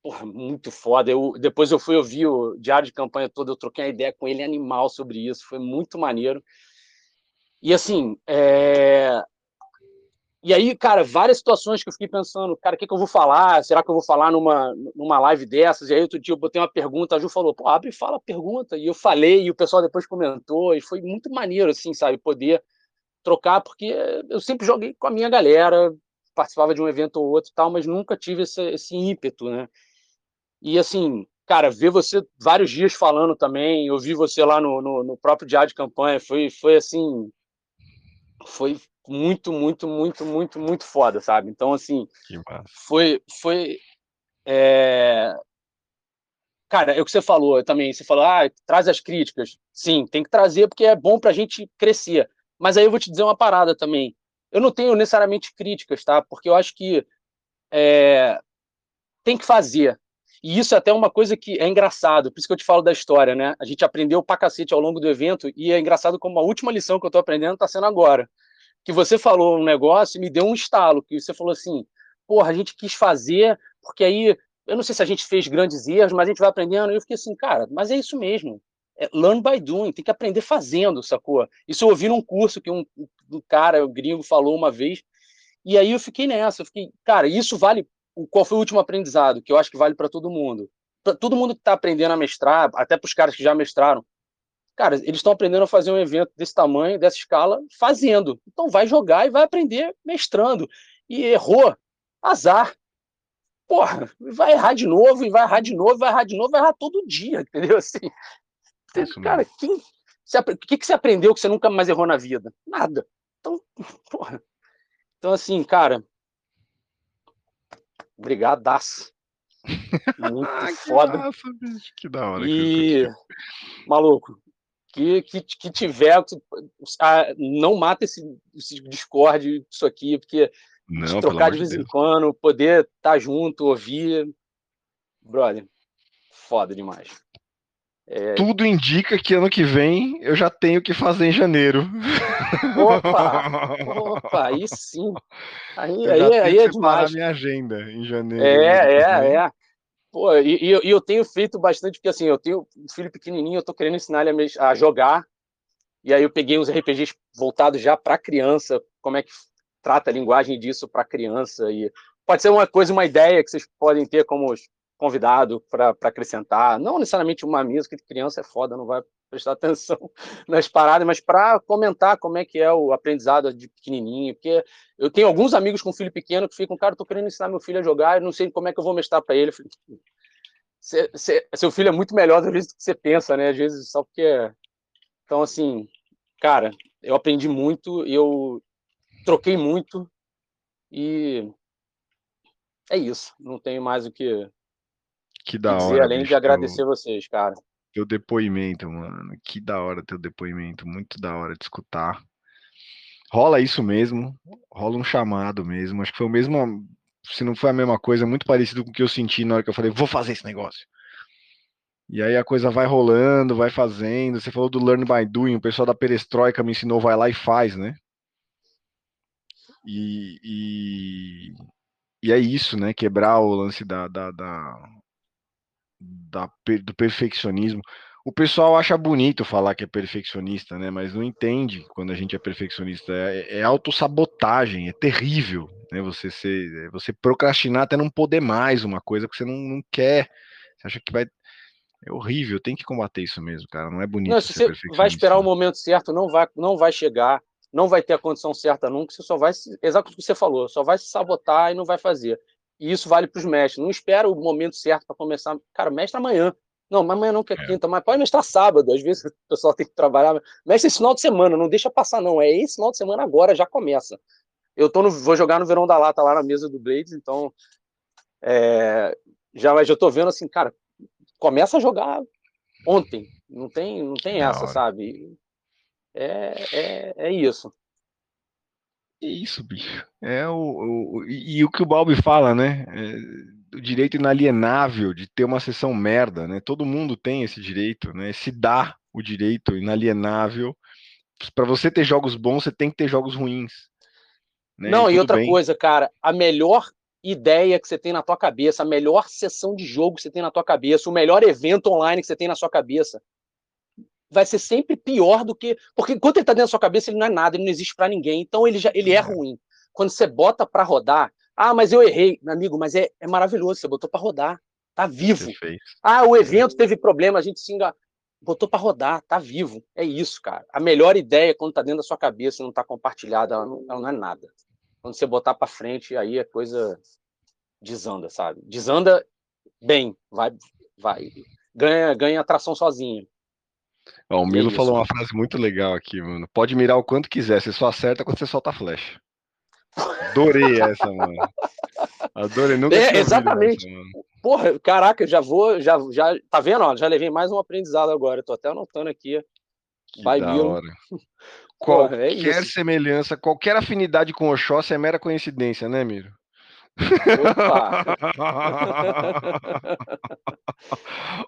porra, muito foda. Eu, depois eu fui ouvir o diário de campanha todo, eu troquei uma ideia com ele animal sobre isso, foi muito maneiro. E assim, é... e aí, cara, várias situações que eu fiquei pensando, cara, o que, que eu vou falar? Será que eu vou falar numa, numa live dessas? E aí, outro dia eu botei uma pergunta, a Ju falou, pô, abre e fala a pergunta. E eu falei, e o pessoal depois comentou, e foi muito maneiro, assim, sabe, poder trocar, porque eu sempre joguei com a minha galera, participava de um evento ou outro e tal, mas nunca tive esse, esse ímpeto, né? E assim, cara, ver você vários dias falando também, eu vi você lá no, no, no próprio diário de campanha, foi, foi assim, foi muito, muito, muito, muito, muito foda, sabe? Então, assim, foi, foi, é... cara, é o que você falou também, você falou, ah, traz as críticas. Sim, tem que trazer porque é bom pra gente crescer. Mas aí eu vou te dizer uma parada também. Eu não tenho necessariamente críticas, tá? Porque eu acho que é... tem que fazer. E isso é até uma coisa que é engraçado, por isso que eu te falo da história, né? A gente aprendeu pra cacete ao longo do evento, e é engraçado como a última lição que eu tô aprendendo tá sendo agora. Que você falou um negócio e me deu um estalo, que você falou assim, porra, a gente quis fazer, porque aí, eu não sei se a gente fez grandes erros, mas a gente vai aprendendo, e eu fiquei assim, cara, mas é isso mesmo. É learn by doing, tem que aprender fazendo, sacou? Isso eu ouvi num curso que um, um cara, um gringo, falou uma vez, e aí eu fiquei nessa, eu fiquei, cara, isso vale qual foi o último aprendizado, que eu acho que vale para todo mundo. Pra todo mundo que está aprendendo a mestrar, até para os caras que já mestraram, cara, eles estão aprendendo a fazer um evento desse tamanho, dessa escala, fazendo. Então vai jogar e vai aprender mestrando. E errou, azar. Porra, vai errar de novo, e vai errar de novo, vai errar de novo, vai errar todo dia, entendeu? Assim, cara, quem, o que, que você aprendeu que você nunca mais errou na vida? Nada. Então, porra. Então, assim, cara, Brigadaço. Muito Ah, que foda. massa, que da hora. que E, maluco, que, que, que tiver, ah, não mata esse, esse Discord, isso aqui, porque Não, pelo trocar de vez em quando, poder estar junto, ouvir. Brother, foda demais. É, Tudo indica que ano que vem eu já tenho que fazer em janeiro. Opa! Opa, aí sim. Aí, Eu aí, é- aí é separar demais. minha agenda em janeiro. É, vem. é, é. Pô, e, e eu- e eu tenho feito bastante, porque assim, eu tenho um filho pequenininho, eu tô querendo ensinar ele a jogar, e aí eu peguei uns RPGs voltados já para criança, como é que trata a linguagem disso para criança, e pode ser uma coisa, uma ideia que vocês podem ter como convidado para acrescentar, não necessariamente uma mesa, que criança é foda, não vai prestar atenção nas paradas, mas para comentar como é que é o aprendizado de pequenininho, porque eu tenho alguns amigos com filho pequeno que ficam, cara, tô querendo ensinar meu filho a jogar, eu não sei como é que eu vou mestrar para ele. Falei, "Cê- cê- seu filho é muito melhor do que você pensa, né? Às vezes só porque. é- Então, assim, cara, eu aprendi muito, eu troquei muito e é isso. Não tenho mais o que, Que da dizer hora, além bicho. de agradecer vocês, cara. Teu depoimento, mano. Que da hora teu depoimento. Muito da hora de escutar. Rola isso mesmo. Rola um chamado mesmo. Acho que foi o mesmo. Se não foi a mesma coisa, muito parecido com o que eu senti na hora que eu falei, vou fazer esse negócio. E aí a coisa vai rolando, vai fazendo. Você falou do Learn by Doing, o pessoal da Perestroika me ensinou, vai lá e faz, né? E, e, e é isso, né? Quebrar o lance da, da, da, da do perfeccionismo. O pessoal acha bonito falar que é perfeccionista, né? Mas não entende quando a gente é perfeccionista. É, é autossabotagem, é terrível, né? Você ser, é você procrastinar até não poder mais uma coisa que você não, não quer. Você acha que vai. É horrível, tem que combater isso mesmo, cara. Não é bonito Não, se você vai esperar o momento certo, não vai, não vai chegar, não vai ter a condição certa nunca, você só vai, se- exato o que você falou, só vai se sabotar e não vai fazer. E isso vale para os mestres. Não espera o momento certo para começar. Cara, mestre amanhã. Não, mas amanhã não que é quinta, mas pode mestrar sábado. Às vezes o pessoal tem que trabalhar. Mestre esse final de semana, não deixa passar, não. É esse final de semana agora, já começa. Eu tô no, vou jogar no Verão da Lata lá na mesa do Blades, então é, já, mas eu tô vendo assim, cara, começa a jogar ontem. Não tem, não tem essa, sabe? É, é, é isso. É isso, bicho. É o, o- e, e o que o Balbi fala, né? É, o direito inalienável de ter uma sessão merda, né? Todo mundo tem esse direito, né? Se dá o direito inalienável. Para você ter jogos bons, você tem que ter jogos ruins. Né? Não, e tudo outra bem. coisa, cara, a melhor ideia que você tem na tua cabeça, a melhor sessão de jogo que você tem na tua cabeça, o melhor evento online que você tem na sua cabeça, vai ser sempre pior do que. Porque enquanto ele está dentro da sua cabeça, ele não é nada, ele não existe para ninguém. Então ele, já, ele é ruim. Quando você bota para rodar, ah, mas eu errei, meu amigo, mas é, é maravilhoso, você botou para rodar, tá vivo. Perfeito. Ah, o evento teve problema, a gente se enga... botou para rodar, tá vivo. É isso, cara. A melhor ideia quando tá dentro da sua cabeça e não tá compartilhada, ela não, ela não é nada. Quando você botar para frente, aí a coisa desanda, sabe? Desanda bem, vai, vai. Ganha, ganha atração sozinho. Ó, o é Milo isso, falou uma frase muito legal aqui, mano. Pode mirar o quanto quiser, você só acerta quando você solta a flecha. Adorei essa, mano. Adorei, nunca É, exatamente. essa. Porra, caraca, já vou, já, já, tá vendo? Ó, já levei mais um aprendizado agora. Tô até anotando aqui. Que Vai, da Milo. hora. Porra, é Qualquer isso. semelhança, qualquer afinidade com Oxóssi é mera coincidência, né, Miro? Opa!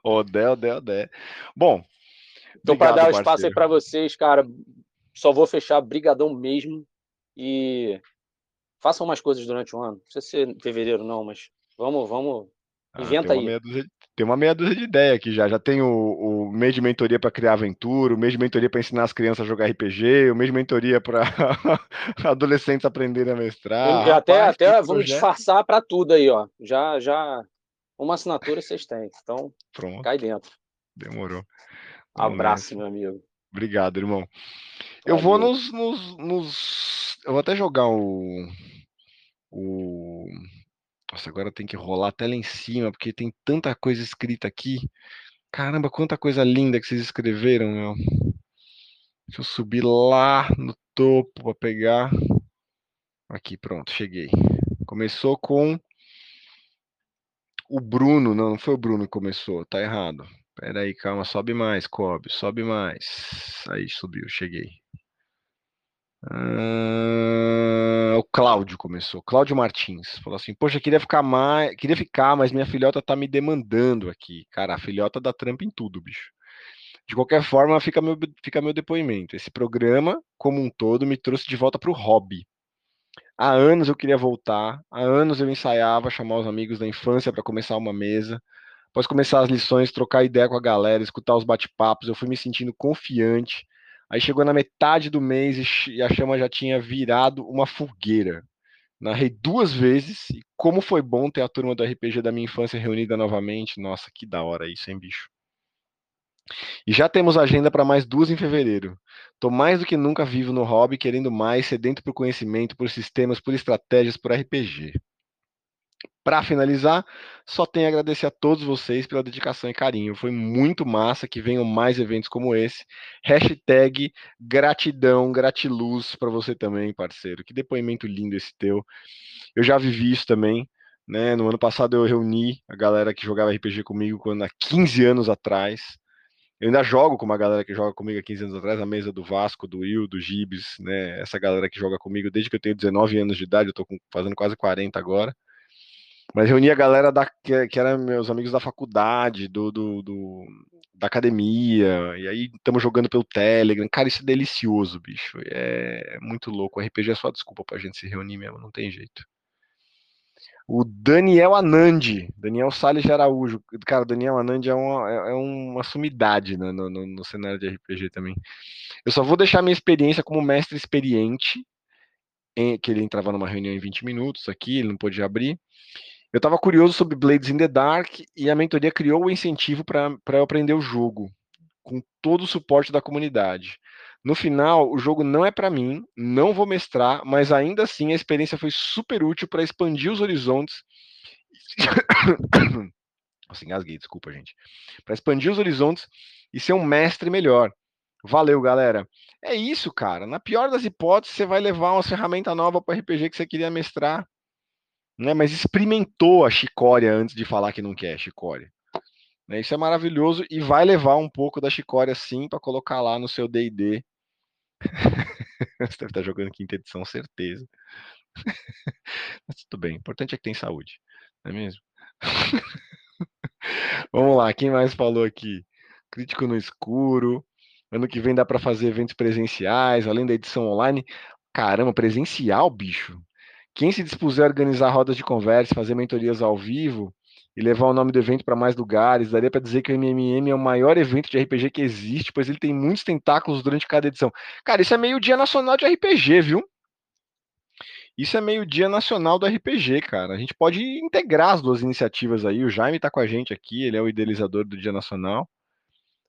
Odé, Odé, Odé. Bom, Então, para dar o espaço aí parceiro. para vocês, cara, só vou fechar brigadão mesmo e façam mais coisas durante o ano. Não precisa ser em fevereiro, não, mas vamos, vamos, Ah, inventa tem uma aí. dúzia, tem uma meia dúzia de ideia aqui já. Já tem o, o mês de mentoria para criar aventura, o mês de mentoria para ensinar as crianças a jogar RPG, o mês de mentoria para adolescentes aprenderem a mestrar. Até Ah, Rapaz, até vamos projeto. disfarçar para tudo aí, ó. Já, já, uma assinatura vocês têm. Então, Pronto, cai dentro. demorou. Abraço, meu amigo. Obrigado, irmão. Eu vou Valeu. nos, nos, nos- Eu vou até jogar o. O. Nossa, agora tem que rolar até lá em cima, porque tem tanta coisa escrita aqui. Caramba, quanta coisa linda que vocês escreveram, meu. Deixa eu subir lá no topo para pegar. Aqui, pronto, cheguei. Começou com o Bruno. Não, não foi o Bruno que começou, tá errado. Pera aí, calma, sobe mais, Kobe, sobe mais. Aí, subiu, cheguei. Ah, o Cláudio começou, Cláudio Martins. Falou assim: Poxa, queria ficar mais, queria ficar, mas minha filhota tá me demandando aqui. Cara, a filhota dá trampa em tudo, bicho. De qualquer forma, fica meu, fica meu depoimento. Esse programa, como um todo, me trouxe de volta pro hobby. Há anos eu queria voltar, há anos eu ensaiava chamar os amigos da infância para começar uma mesa. Após começar as lições, trocar ideia com a galera, escutar os bate-papos, eu fui me sentindo confiante. Aí chegou na metade do mês e a chama já tinha virado uma fogueira. Narrei duas vezes e como foi bom ter a turma do RPG da minha infância reunida novamente. Nossa, que da hora isso, hein, bicho? E já temos agenda para mais duas em fevereiro. Tô mais do que nunca vivo no hobby, querendo mais, sedento por conhecimento, por sistemas, por estratégias, por RPG. Para finalizar, só tenho a agradecer a todos vocês pela dedicação e carinho. Foi muito massa que venham mais eventos como esse. Hashtag gratidão, gratiluz para você também, parceiro. Que depoimento lindo esse teu. Eu já vivi isso também. Né? No ano passado eu reuni a galera que jogava RPG comigo quando há 15 anos atrás. Eu ainda jogo com uma galera que joga comigo há 15 anos atrás, a mesa do Vasco, do Will, do Gibes, né? Essa galera que joga comigo desde que eu tenho 19 anos de idade, eu tô com- fazendo quase 40 agora. Mas reuni a galera da, que, que eram meus amigos da faculdade, do, do, do- da academia, e aí estamos jogando pelo Telegram. Cara, isso é delicioso, bicho. É, muito louco. O RPG é só desculpa pra gente se reunir mesmo, não tem jeito. O Daniel Anandi, Daniel Salles de Araújo. Cara, o Daniel Anandi é uma, é é uma sumidade né, no, no- no cenário de RPG também. Eu só vou deixar minha experiência como mestre experiente, que ele entrava numa reunião em 20 minutos aqui, ele não podia abrir. Eu estava curioso sobre Blades in the Dark e a mentoria criou o incentivo para eu aprender o jogo, com todo o suporte da comunidade. No final, o jogo não é para mim, não vou mestrar, mas ainda assim a experiência foi super útil para expandir os horizontes. Nossa, engasguei, desculpa, gente. Para expandir os horizontes e ser um mestre melhor. Valeu, galera. É isso, cara. Na pior das hipóteses, você vai levar uma ferramenta nova para RPG que você queria mestrar né, mas experimentou a chicória antes de falar que não quer chicória. Né, isso é maravilhoso e vai levar um pouco da chicória sim para colocar lá no seu D&D. Você deve estar jogando quinta edição, certeza. Mas tudo bem, o importante é que tem saúde, não é mesmo? Vamos lá, quem mais falou aqui? Crítico no escuro. Ano que vem dá para fazer eventos presenciais, além da edição online. Caramba, presencial, bicho. Quem se dispuser a organizar rodas de conversa, fazer mentorias ao vivo, e levar o nome do evento para mais lugares. Daria para dizer que o MMM é o maior evento de RPG que existe, pois ele tem muitos tentáculos durante cada edição. Cara, isso é meio dia nacional de RPG, viu? Isso é meio dia nacional do RPG, cara. A gente pode integrar as duas iniciativas aí. O Jaime tá com a gente aqui, ele é o idealizador do Dia Nacional.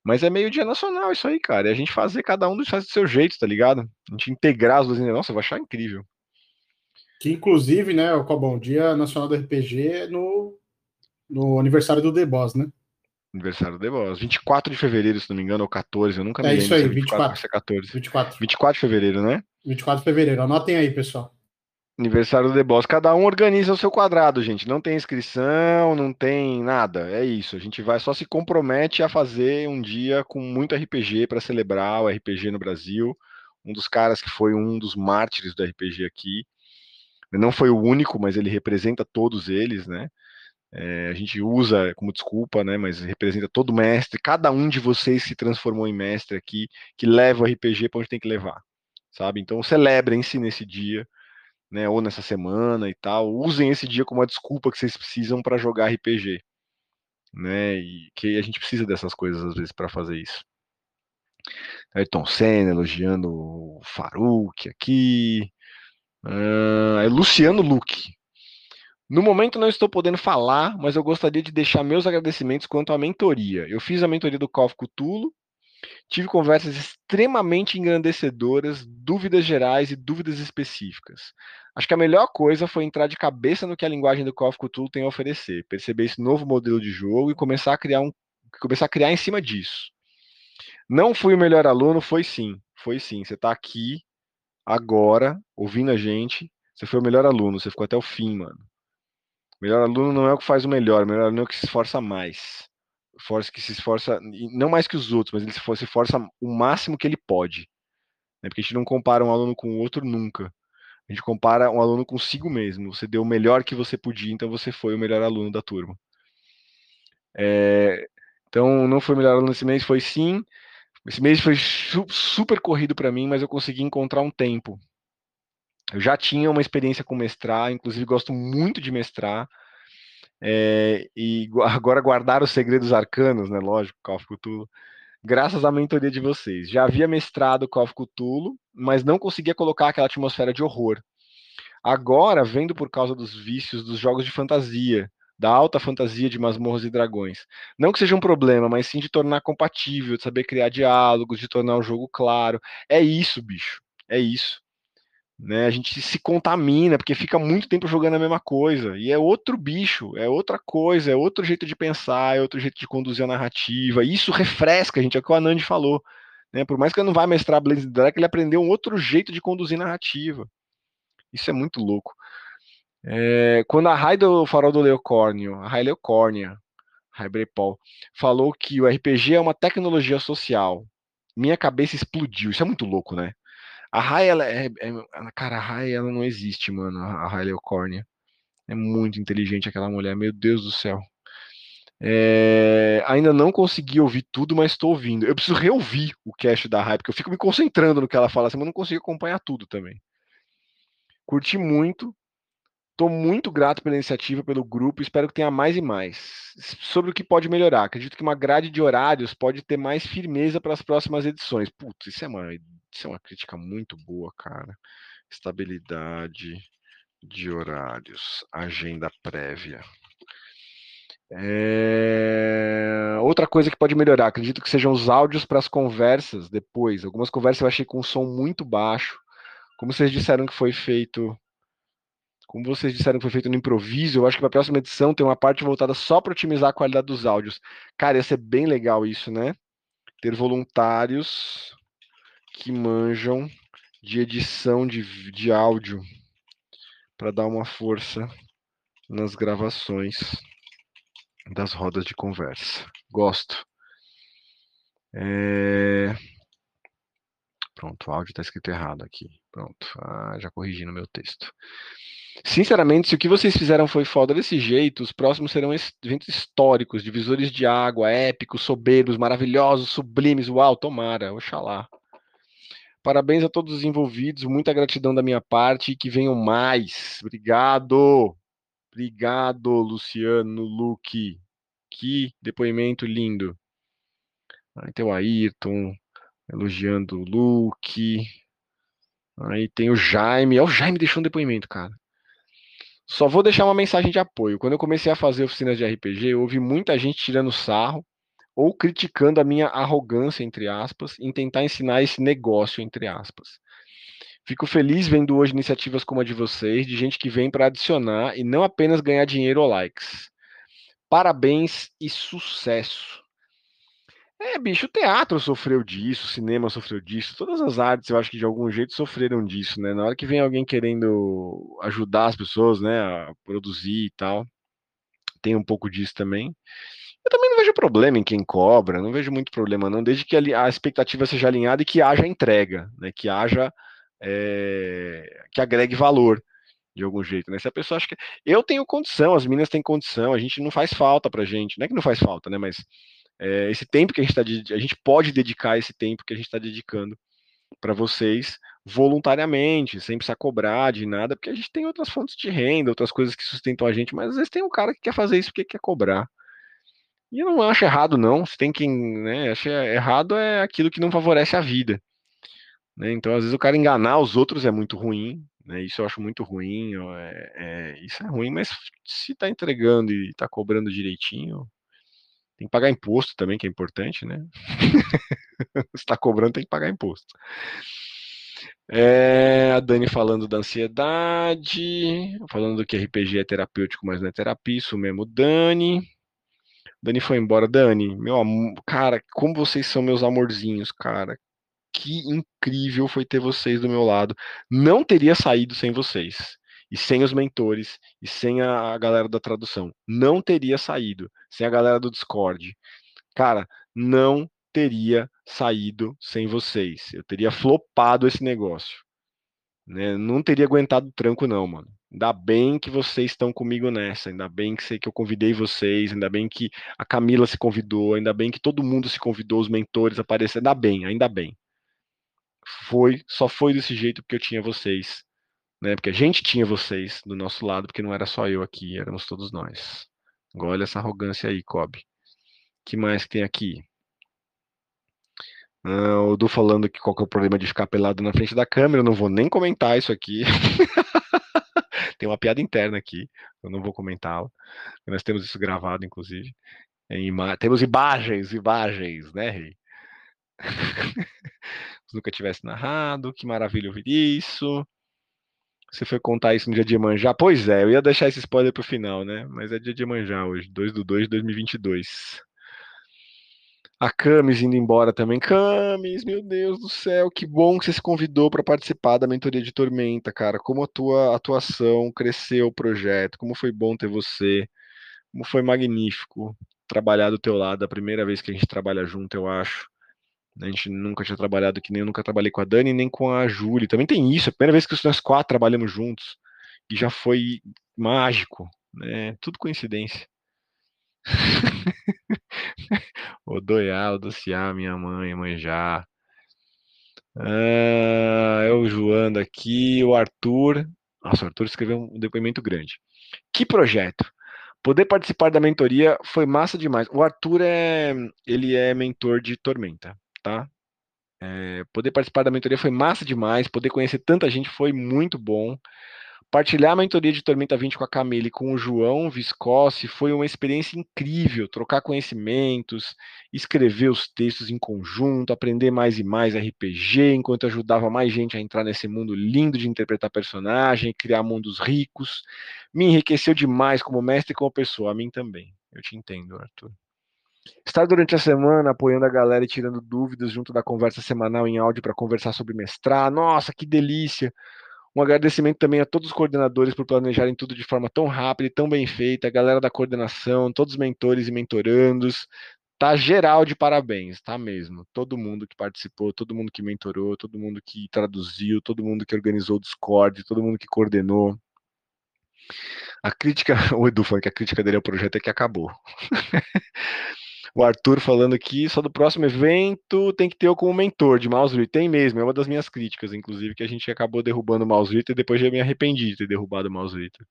Mas é meio dia nacional isso aí, cara. E a gente fazer cada um faz do seu jeito, tá ligado? A gente integrar as duas. Nossa, eu vou achar incrível. Que inclusive, né, o Cobão, Dia Nacional do RPG é no, no aniversário do The Boss, né? Aniversário do The Boss. 24 de fevereiro, se não me engano, ou 14, eu nunca me É lembro. isso aí, se 24. se é 14. 24. 24 de fevereiro, né? 24 de fevereiro. Anotem aí, pessoal. Aniversário do The Boss. Cada um organiza o seu quadrado, gente. Não tem inscrição, não tem nada. É isso. A gente vai só se compromete a fazer um dia com muito RPG para celebrar o RPG no Brasil. Um dos caras que foi um dos mártires do RPG aqui. Não foi o único, mas ele representa todos eles, né? É, a gente usa como desculpa, né? Mas representa todo mestre. Cada um de vocês se transformou em mestre aqui, que leva o RPG para onde tem que levar, sabe? Então celebrem-se nesse dia né, ou nessa semana e tal, usem esse dia como a desculpa que vocês precisam para jogar RPG, né? E que a gente precisa dessas coisas às vezes para fazer isso. Ayrton Senna elogiando o Farouk aqui. Uh, Luciano Luque. No momento não estou podendo falar, mas eu gostaria de deixar meus agradecimentos quanto à mentoria. Eu fiz a mentoria do Call of Cthulhu, tive conversas extremamente engrandecedoras, dúvidas gerais e dúvidas específicas. Acho que a melhor coisa foi entrar de cabeça no que a linguagem do Call Cthulhu tem a oferecer, perceber esse novo modelo de jogo e começar a criar um começar a criar em cima disso. Não fui o melhor aluno, foi sim, foi sim. Você está aqui agora ouvindo a gente, você foi o melhor aluno, você ficou até o fim, mano. O melhor aluno não é o que faz o melhor, o melhor aluno é o que se esforça mais. Força que se esforça, não mais que os outros, mas ele se esforça o máximo que ele pode. Né? Porque a gente não compara um aluno com o outro nunca. A gente compara um aluno consigo mesmo. Você deu o melhor que você podia, então você foi o melhor aluno da turma. É, então, não foi o melhor aluno esse mês, foi sim. Esse mês foi su super corrido para mim, mas eu consegui encontrar um tempo. Eu já tinha uma experiência com mestrar, inclusive gosto muito de mestrar. É, e agora guardar os segredos arcanos, né? Lógico, Call of. Graças à mentoria de vocês. Já havia mestrado Call of mas não conseguia colocar aquela atmosfera de horror. Agora, vendo por causa dos vícios dos jogos de fantasia, da alta fantasia de masmorras e dragões. Não que seja um problema, mas sim de tornar compatível, de saber criar diálogos, de tornar o jogo claro. É isso, bicho. É isso. Né, a gente se contamina, porque fica muito tempo jogando a mesma coisa. E é outro bicho, é outra coisa, é outro jeito de pensar, é outro jeito de conduzir a narrativa. Isso refresca, a gente, é o que o Anand falou. Né? Por mais que ele não vá mestrar Blaze Drake, ele aprendeu um outro jeito de conduzir narrativa. Isso é muito louco. É, quando a Rai do Farol do Leocórnio, a Rai Leocórnia, Rai Brepol, falou que o RPG é uma tecnologia social, minha cabeça explodiu. Isso é muito louco, né? A Rai, ela é, é, Cara, a Rai, ela não existe, mano. A Rai Leocórnia. É muito inteligente aquela mulher, meu Deus do céu. É, ainda não consegui ouvir tudo, mas estou ouvindo. Eu preciso reouvir o cast da Rai, porque eu fico me concentrando no que ela fala, assim, mas não consigo acompanhar tudo também. Curti muito. Estou muito grato pela iniciativa, pelo grupo, espero que tenha mais e mais. Sobre o que pode melhorar, acredito que uma grade de horários pode ter mais firmeza para as próximas edições. Putz, isso é uma, isso é uma crítica muito boa, cara. Estabilidade de horários, agenda prévia. É... Outra coisa que pode melhorar, acredito que sejam os áudios para as conversas depois. Algumas conversas eu achei com um som muito baixo. Como vocês disseram que foi feito como vocês disseram que foi feito no improviso, eu acho que para a próxima edição tem uma parte voltada só para otimizar a qualidade dos áudios. Cara, ia ser bem legal isso, né? Ter voluntários que manjam de edição de, de áudio para dar uma força nas gravações das rodas de conversa. Gosto. É... Pronto, o áudio está escrito errado aqui. Pronto, ah, já corrigi no meu texto. Sinceramente, se o que vocês fizeram foi foda desse jeito, os próximos serão eventos históricos, divisores de água, épicos, soberbos, maravilhosos, sublimes. Uau, tomara, oxalá. Parabéns a todos os envolvidos, muita gratidão da minha parte e que venham mais. Obrigado. Obrigado, Luciano Luque. Que depoimento lindo. Aí tem o Ayrton elogiando o Luke. Aí tem o Jaime. Ó, o Jaime deixou um depoimento, cara. Só vou deixar uma mensagem de apoio. Quando eu comecei a fazer oficinas de RPG, houve muita gente tirando sarro ou criticando a minha arrogância, entre aspas, em tentar ensinar esse negócio, entre aspas. Fico feliz vendo hoje iniciativas como a de vocês, de gente que vem para adicionar e não apenas ganhar dinheiro ou likes. Parabéns e sucesso. É, bicho, o teatro sofreu disso, o cinema sofreu disso, todas as artes eu acho que de algum jeito sofreram disso, né? Na hora que vem alguém querendo ajudar as pessoas, né, a produzir e tal, tem um pouco disso também. Eu também não vejo problema em quem cobra, não vejo muito problema não, desde que a expectativa seja alinhada e que haja entrega, né, que haja, é, que agregue valor de algum jeito, né? Se a pessoa acha que eu tenho condição, as meninas têm condição, a gente não faz falta pra gente, não é que não faz falta, né? Mas é, esse tempo que a gente está, a gente pode dedicar esse tempo que a gente está dedicando para vocês voluntariamente, sem precisar cobrar de nada, porque a gente tem outras fontes de renda, outras coisas que sustentam a gente, mas às vezes tem um cara que quer fazer isso porque quer cobrar. E eu não acho errado, não. Você tem que, né, acho errado é aquilo que não favorece a vida. Né? Então, às vezes, o cara enganar os outros é muito ruim, né? Isso eu acho muito ruim. É, é, isso é ruim, mas se está entregando e está cobrando direitinho, tem que pagar imposto também, que é importante, né? Está cobrando, tem que pagar imposto. É, a Dani falando da ansiedade, falando que RPG é terapêutico, mas não é terapia, isso mesmo, Dani. Dani foi embora. Dani, meu amor, cara, como vocês são meus amorzinhos, cara. Que incrível foi ter vocês do meu lado. Não teria saído sem vocês e sem os mentores e sem a galera da tradução. Não teria saído sem a galera do Discord. Cara, não teria saído sem vocês. Eu teria flopado esse negócio. Né? Não teria aguentado o tranco, não, mano. Ainda bem que vocês estão comigo nessa. Ainda bem que, sei que eu convidei vocês. Ainda bem que a Camila se convidou. Ainda bem que todo mundo se convidou, os mentores apareceram. Ainda bem, ainda bem. Foi, só foi desse jeito porque eu tinha vocês né? Porque a gente tinha vocês do nosso lado, porque não era só eu aqui, éramos todos nós. Agora olha essa arrogância aí, Kobe. que mais que tem aqui? Ah, o Du falando que qual que é o problema de ficar pelado na frente da câmera, eu não vou nem comentar isso aqui. tem uma piada interna aqui, eu não vou comentá-la. Nós temos isso gravado, inclusive. Ima temos imagens, imagens, né, Rei? nunca tivesse narrado, que maravilha ouvir isso. Você foi contar isso no dia de manjar? Pois é, eu ia deixar esse spoiler pro final, né? Mas é dia de manjar hoje, 2 do 2 de 2022. A Camis indo embora também. Camis, meu Deus do céu, que bom que você se convidou para participar da mentoria de Tormenta, cara. Como a tua atuação cresceu o projeto, como foi bom ter você, como foi magnífico trabalhar do teu lado, a primeira vez que a gente trabalha junto, eu acho. A gente nunca tinha trabalhado que nem eu nunca trabalhei com a Dani, nem com a Júlia. Também tem isso, é a primeira vez que nós quatro trabalhamos juntos. E já foi mágico, né? Tudo coincidência. o Doiá, o Dociá, minha mãe, manjar. Ah, eu Joando aqui, o Arthur. Nossa, o Arthur escreveu um depoimento grande. Que projeto! Poder participar da mentoria foi massa demais. O Arthur é, ele é mentor de Tormenta tá? É, poder participar da mentoria foi massa demais, poder conhecer tanta gente foi muito bom. Partilhar a mentoria de Tormenta 20 com a Camille e com o João Viscosi foi uma experiência incrível. Trocar conhecimentos, escrever os textos em conjunto, aprender mais e mais RPG, enquanto ajudava mais gente a entrar nesse mundo lindo de interpretar personagem, criar mundos ricos. Me enriqueceu demais como mestre e como pessoa. A mim também. Eu te entendo, Arthur. Estar durante a semana apoiando a galera e tirando dúvidas junto da conversa semanal em áudio para conversar sobre mestrar. Nossa, que delícia! Um agradecimento também a todos os coordenadores por planejarem tudo de forma tão rápida e tão bem feita, a galera da coordenação, todos os mentores e mentorandos. Tá geral de parabéns, tá mesmo. Todo mundo que participou, todo mundo que mentorou, todo mundo que traduziu, todo mundo que organizou o Discord, todo mundo que coordenou. A crítica, o Edu falando que a crítica dele ao projeto é que acabou. O Arthur falando aqui, só do próximo evento tem que ter eu como mentor de Mouse Ritter. Tem mesmo, é uma das minhas críticas, inclusive, que a gente acabou derrubando o Mouse Ritter e depois já me arrependi de ter derrubado o Mouse Ritter.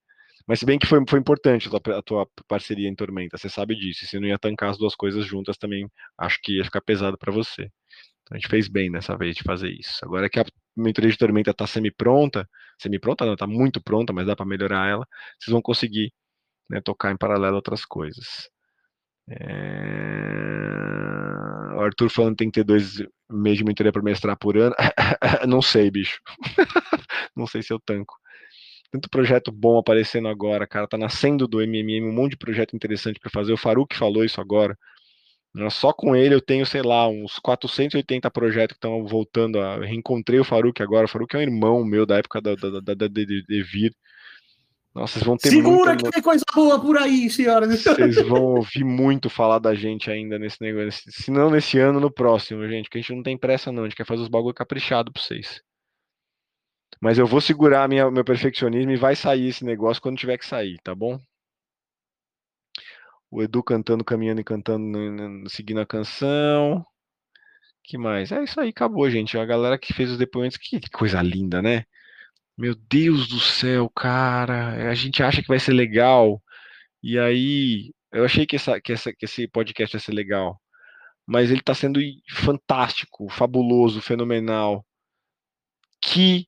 Mas se bem que foi, foi importante a tua, a tua parceria em Tormenta, você sabe disso. E se não ia tancar as duas coisas juntas também, acho que ia ficar pesado para você. Então a gente fez bem nessa vez de fazer isso. Agora que a mentoria de Tormenta está semi-pronta, semi-pronta não, está muito pronta, mas dá para melhorar ela, vocês vão conseguir né, tocar em paralelo outras coisas. É... O Arthur falando que tem que ter dois meses de mentoria para mestrar por ano. não sei, bicho. não sei se eu tanco. Tanto projeto bom aparecendo agora, cara. Tá nascendo do MMM um monte de projeto interessante para fazer. O Faruk falou isso agora. Só com ele eu tenho, sei lá, uns 480 projetos que estão voltando. A... Reencontrei o Faruk agora. O Faruk é um irmão meu da época da, da, da, da Devir. Nossa, vocês vão ter Segura muita... que tem coisa boa por aí, senhora. Vocês vão ouvir muito falar da gente ainda nesse negócio. Se não nesse ano, no próximo, gente. Porque a gente não tem pressa, não. A gente quer fazer os bagulho caprichado pra vocês. Mas eu vou segurar minha, meu perfeccionismo e vai sair esse negócio quando tiver que sair, tá bom? O Edu cantando, caminhando e cantando, seguindo a canção. que mais? É isso aí, acabou, gente. A galera que fez os depoimentos, que coisa linda, né? Meu Deus do céu, cara. A gente acha que vai ser legal. E aí, eu achei que, essa, que, essa, que esse podcast ia ser legal. Mas ele tá sendo fantástico, fabuloso, fenomenal. Que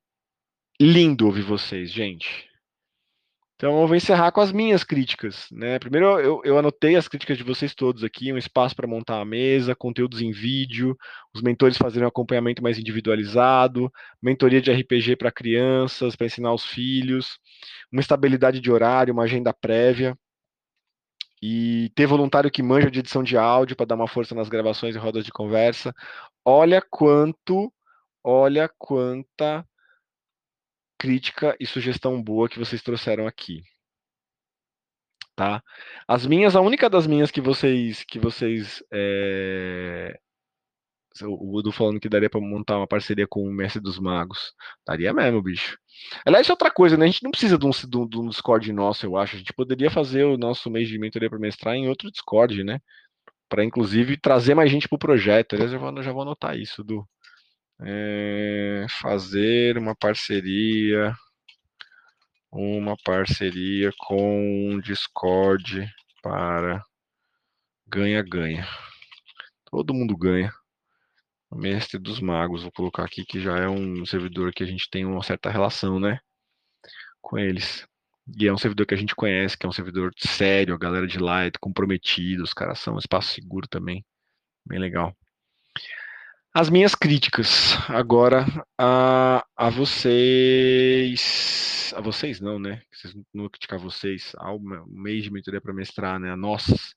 lindo ouvir vocês, gente. Então eu vou encerrar com as minhas críticas. Né? Primeiro eu, eu anotei as críticas de vocês todos aqui, um espaço para montar a mesa, conteúdos em vídeo, os mentores fazerem um acompanhamento mais individualizado, mentoria de RPG para crianças, para ensinar os filhos, uma estabilidade de horário, uma agenda prévia. E ter voluntário que manja de edição de áudio para dar uma força nas gravações e rodas de conversa. Olha quanto, olha quanta crítica e sugestão boa que vocês trouxeram aqui. Tá? As minhas, a única das minhas que vocês que vocês é... o Udo falando que daria para montar uma parceria com o Mestre dos Magos. Daria mesmo, bicho. Aliás, outra coisa, né? A gente não precisa de um, de um Discord nosso, eu acho. A gente poderia fazer o nosso mês de mentoria para mestrar em outro Discord, né? Para inclusive trazer mais gente para o projeto. Aliás, eu já, já vou anotar isso, do é, fazer uma parceria, uma parceria com Discord para ganha-ganha. Todo mundo ganha. O mestre dos magos, vou colocar aqui que já é um servidor que a gente tem uma certa relação, né? Com eles. E é um servidor que a gente conhece, que é um servidor sério, a galera de lá é comprometida, os caras são um espaço seguro também. Bem legal. As minhas críticas agora a, a vocês. A vocês não, né? Vocês não vão criticar vocês. Ao mês de mentoria para mestrar, né? A nossas.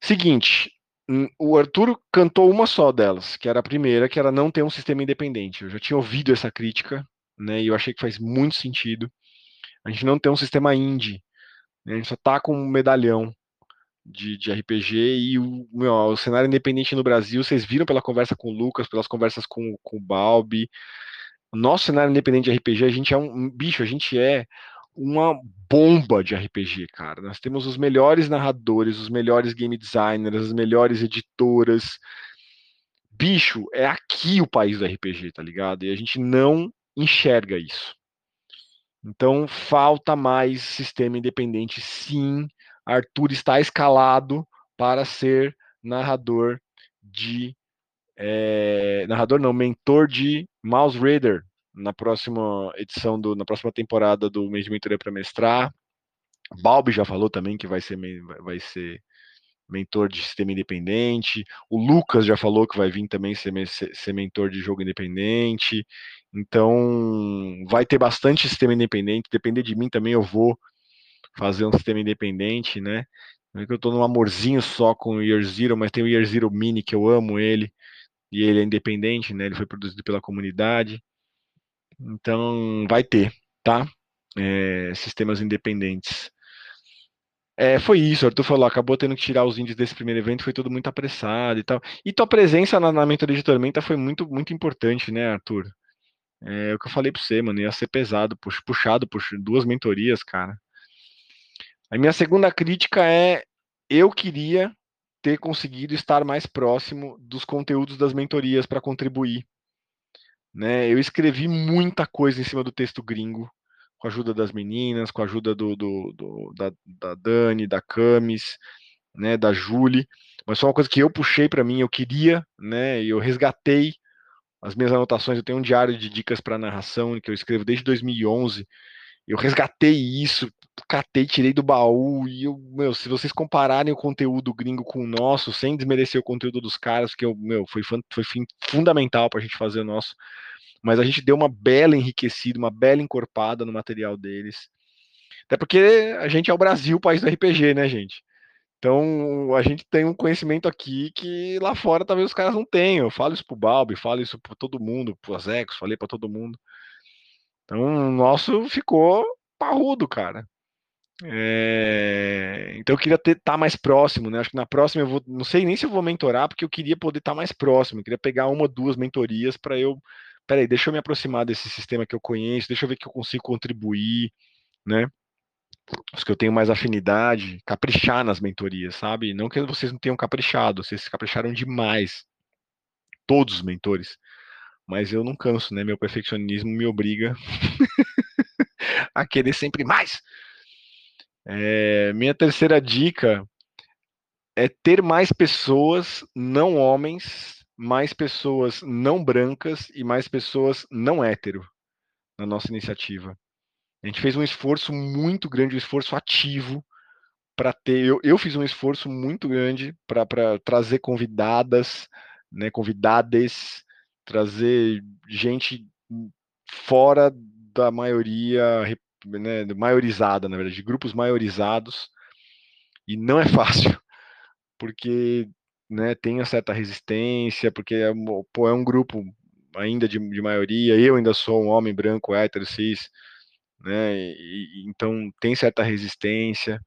Seguinte, hum, o Arthur cantou uma só delas, que era a primeira, que era não ter um sistema independente. Eu já tinha ouvido essa crítica, né? E eu achei que faz muito sentido. A gente não tem um sistema indie. Né, a gente só tá com um medalhão de, de RPG e o, meu, o cenário independente no Brasil, vocês viram pela conversa com o Lucas, pelas conversas com, com o Balbi. Nosso cenário independente de RPG, a gente é um bicho, a gente é uma bomba de RPG, cara. Nós temos os melhores narradores, os melhores game designers, as melhores editoras. Bicho, é aqui o país do RPG, tá ligado? E a gente não enxerga isso. Então falta mais sistema independente, sim, Arthur está escalado para ser narrador de. É, narrador não, mentor de Mouse Raider na próxima edição, do, na próxima temporada do Mês de Mentoria para Mestrar. Balbi já falou também que vai ser, vai ser mentor de sistema independente. O Lucas já falou que vai vir também ser, ser mentor de jogo independente. Então, vai ter bastante sistema independente. Depender de mim também, eu vou fazer um sistema independente, né? Não é que eu estou num amorzinho só com o Year Zero, mas tem o Year Zero Mini que eu amo ele, e ele é independente, né? Ele foi produzido pela comunidade. Então, vai ter, tá? É, sistemas independentes. É, foi isso, Arthur falou, acabou tendo que tirar os índios desse primeiro evento, foi tudo muito apressado e tal. E tua presença na, na mentoria de Tormenta foi muito, muito importante, né, Arthur? É, é o que eu falei pra você, mano, ia ser pesado, puxado por duas mentorias, cara. A minha segunda crítica é: eu queria ter conseguido estar mais próximo dos conteúdos das mentorias para contribuir. Né? Eu escrevi muita coisa em cima do texto gringo, com a ajuda das meninas, com a ajuda do, do, do da, da Dani, da Camis, né, da Julie, mas foi uma coisa que eu puxei para mim, eu queria, né, e eu resgatei as minhas anotações, eu tenho um diário de dicas para narração que eu escrevo desde 2011, eu resgatei isso, catei, tirei do baú, e eu, meu, se vocês compararem o conteúdo gringo com o nosso, sem desmerecer o conteúdo dos caras, que eu, meu, foi, foi fundamental para a gente fazer o nosso, mas a gente deu uma bela enriquecida, uma bela encorpada no material deles. Até porque a gente é o Brasil, o país do RPG, né, gente? Então, a gente tem um conhecimento aqui que lá fora talvez os caras não tenham. Eu falo isso pro Balbi, falo isso para todo mundo, pro Azecos, falei para todo mundo. Então, o nosso ficou parrudo, cara. É... Então eu queria estar tá mais próximo, né? Acho que na próxima eu vou, não sei nem se eu vou mentorar, porque eu queria poder estar tá mais próximo. Eu queria pegar uma, duas mentorias para eu peraí, deixa eu me aproximar desse sistema que eu conheço, deixa eu ver que eu consigo contribuir, né? Os que eu tenho mais afinidade, caprichar nas mentorias, sabe? Não que vocês não tenham caprichado, vocês capricharam demais. Todos os mentores. Mas eu não canso, né? Meu perfeccionismo me obriga a querer sempre mais. É, minha terceira dica é ter mais pessoas, não homens, mais pessoas não brancas e mais pessoas não hétero na nossa iniciativa. A gente fez um esforço muito grande, um esforço ativo para ter. Eu, eu fiz um esforço muito grande para trazer convidadas, né, convidades, trazer gente fora da maioria, né, maiorizada, na verdade, grupos maiorizados. E não é fácil, porque né, tenha certa resistência, porque é, pô, é um grupo ainda de, de, maioria, eu ainda sou um homem branco, hétero, cis, né, e, então tem certa resistência,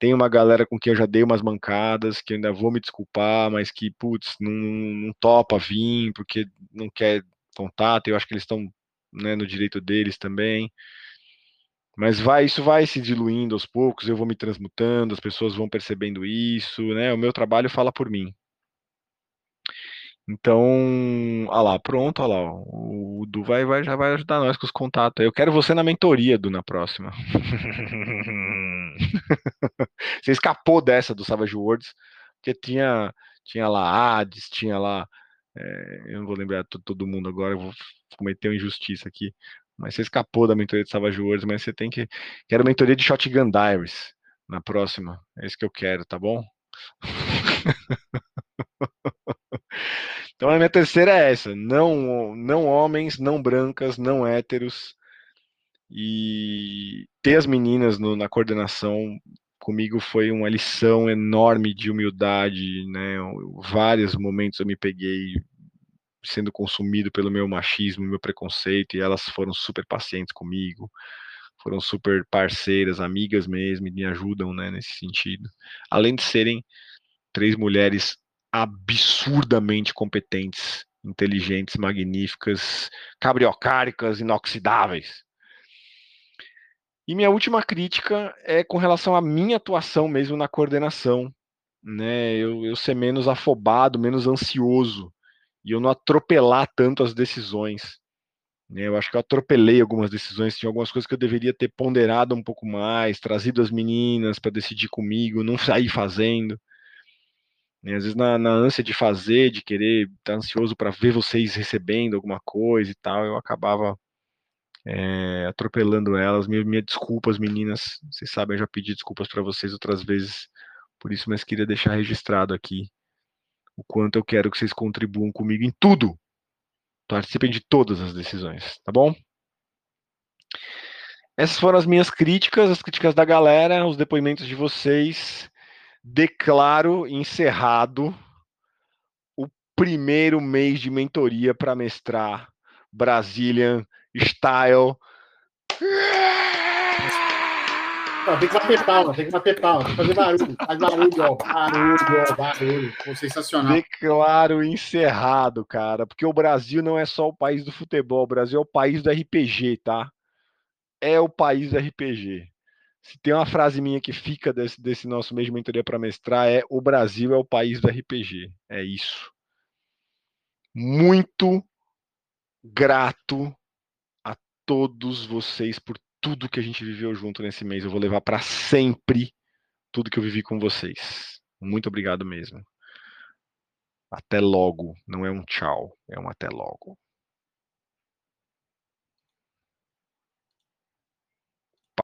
tem uma galera com quem eu já dei umas mancadas, que ainda vou me desculpar, mas que, putz, não, não topa vir, porque não quer contato, eu acho que eles estão né, no direito deles também, mas vai, isso vai se diluindo aos poucos, eu vou me transmutando, as pessoas vão percebendo isso, né? O meu trabalho fala por mim. Então, ah lá, pronto, olha lá, o Du vai, vai, já vai ajudar nós com os contatos. Eu quero você na mentoria, Du, na próxima. você escapou dessa do Savage Worlds, porque tinha, tinha lá Hades, tinha lá, é, eu não vou lembrar todo mundo agora, eu vou cometer uma injustiça aqui, mas você escapou da mentoria de Savage Worlds, mas você tem que, quero mentoria de Shotgun Diaries na próxima, é isso que eu quero, tá bom? Então a minha terceira é essa: não, não homens, não brancas, não héteros. E ter as meninas no, na coordenação comigo foi uma lição enorme de humildade, né? Vários momentos eu me peguei sendo consumido pelo meu machismo, meu preconceito, e elas foram super pacientes comigo, foram super parceiras, amigas mesmo, e me ajudam, né, nesse sentido. Além de serem três mulheres absurdamente competentes, inteligentes, magníficas, cabriocáricas, inoxidáveis. E minha última crítica é com relação à minha atuação mesmo na coordenação. Né? Eu, eu ser menos afobado, menos ansioso, e eu não atropelar tanto as decisões. Né? Eu acho que eu atropelei algumas decisões, tinha algumas coisas que eu deveria ter ponderado um pouco mais, trazido as meninas para decidir comigo, não sair fazendo. Né? Às vezes na, na, ânsia de fazer, de querer estar tá ansioso para ver vocês recebendo alguma coisa e tal, eu acabava é, atropelando elas. Minha, minha desculpas, meninas. Vocês sabem, eu já pedi desculpas para vocês outras vezes por isso, mas queria deixar registrado aqui o quanto eu quero que vocês contribuam comigo em tudo. Participem de todas as decisões, tá bom? Essas foram as minhas críticas, as críticas da galera, os depoimentos de vocês declaro encerrado o primeiro mês de mentoria para mestrar Brazilian Style. Não, tem que bater palma, tem que bater palma, tem que fazer barulho, faz barulho, ó, barulho, ó, barulho. Pô, sensacional. Declaro encerrado, cara, porque o Brasil não é só o país do futebol, o Brasil é o país do RPG, tá? É o país do RPG. Se tem uma frase minha que fica desse, desse nosso mês de mentoria para mestrar, é o Brasil é o país do RPG. É isso. Muito grato a todos vocês por tudo que a gente viveu junto nesse mês. Eu vou levar para sempre tudo que eu vivi com vocês. Muito obrigado mesmo. Até logo. Não é um tchau, é um até logo.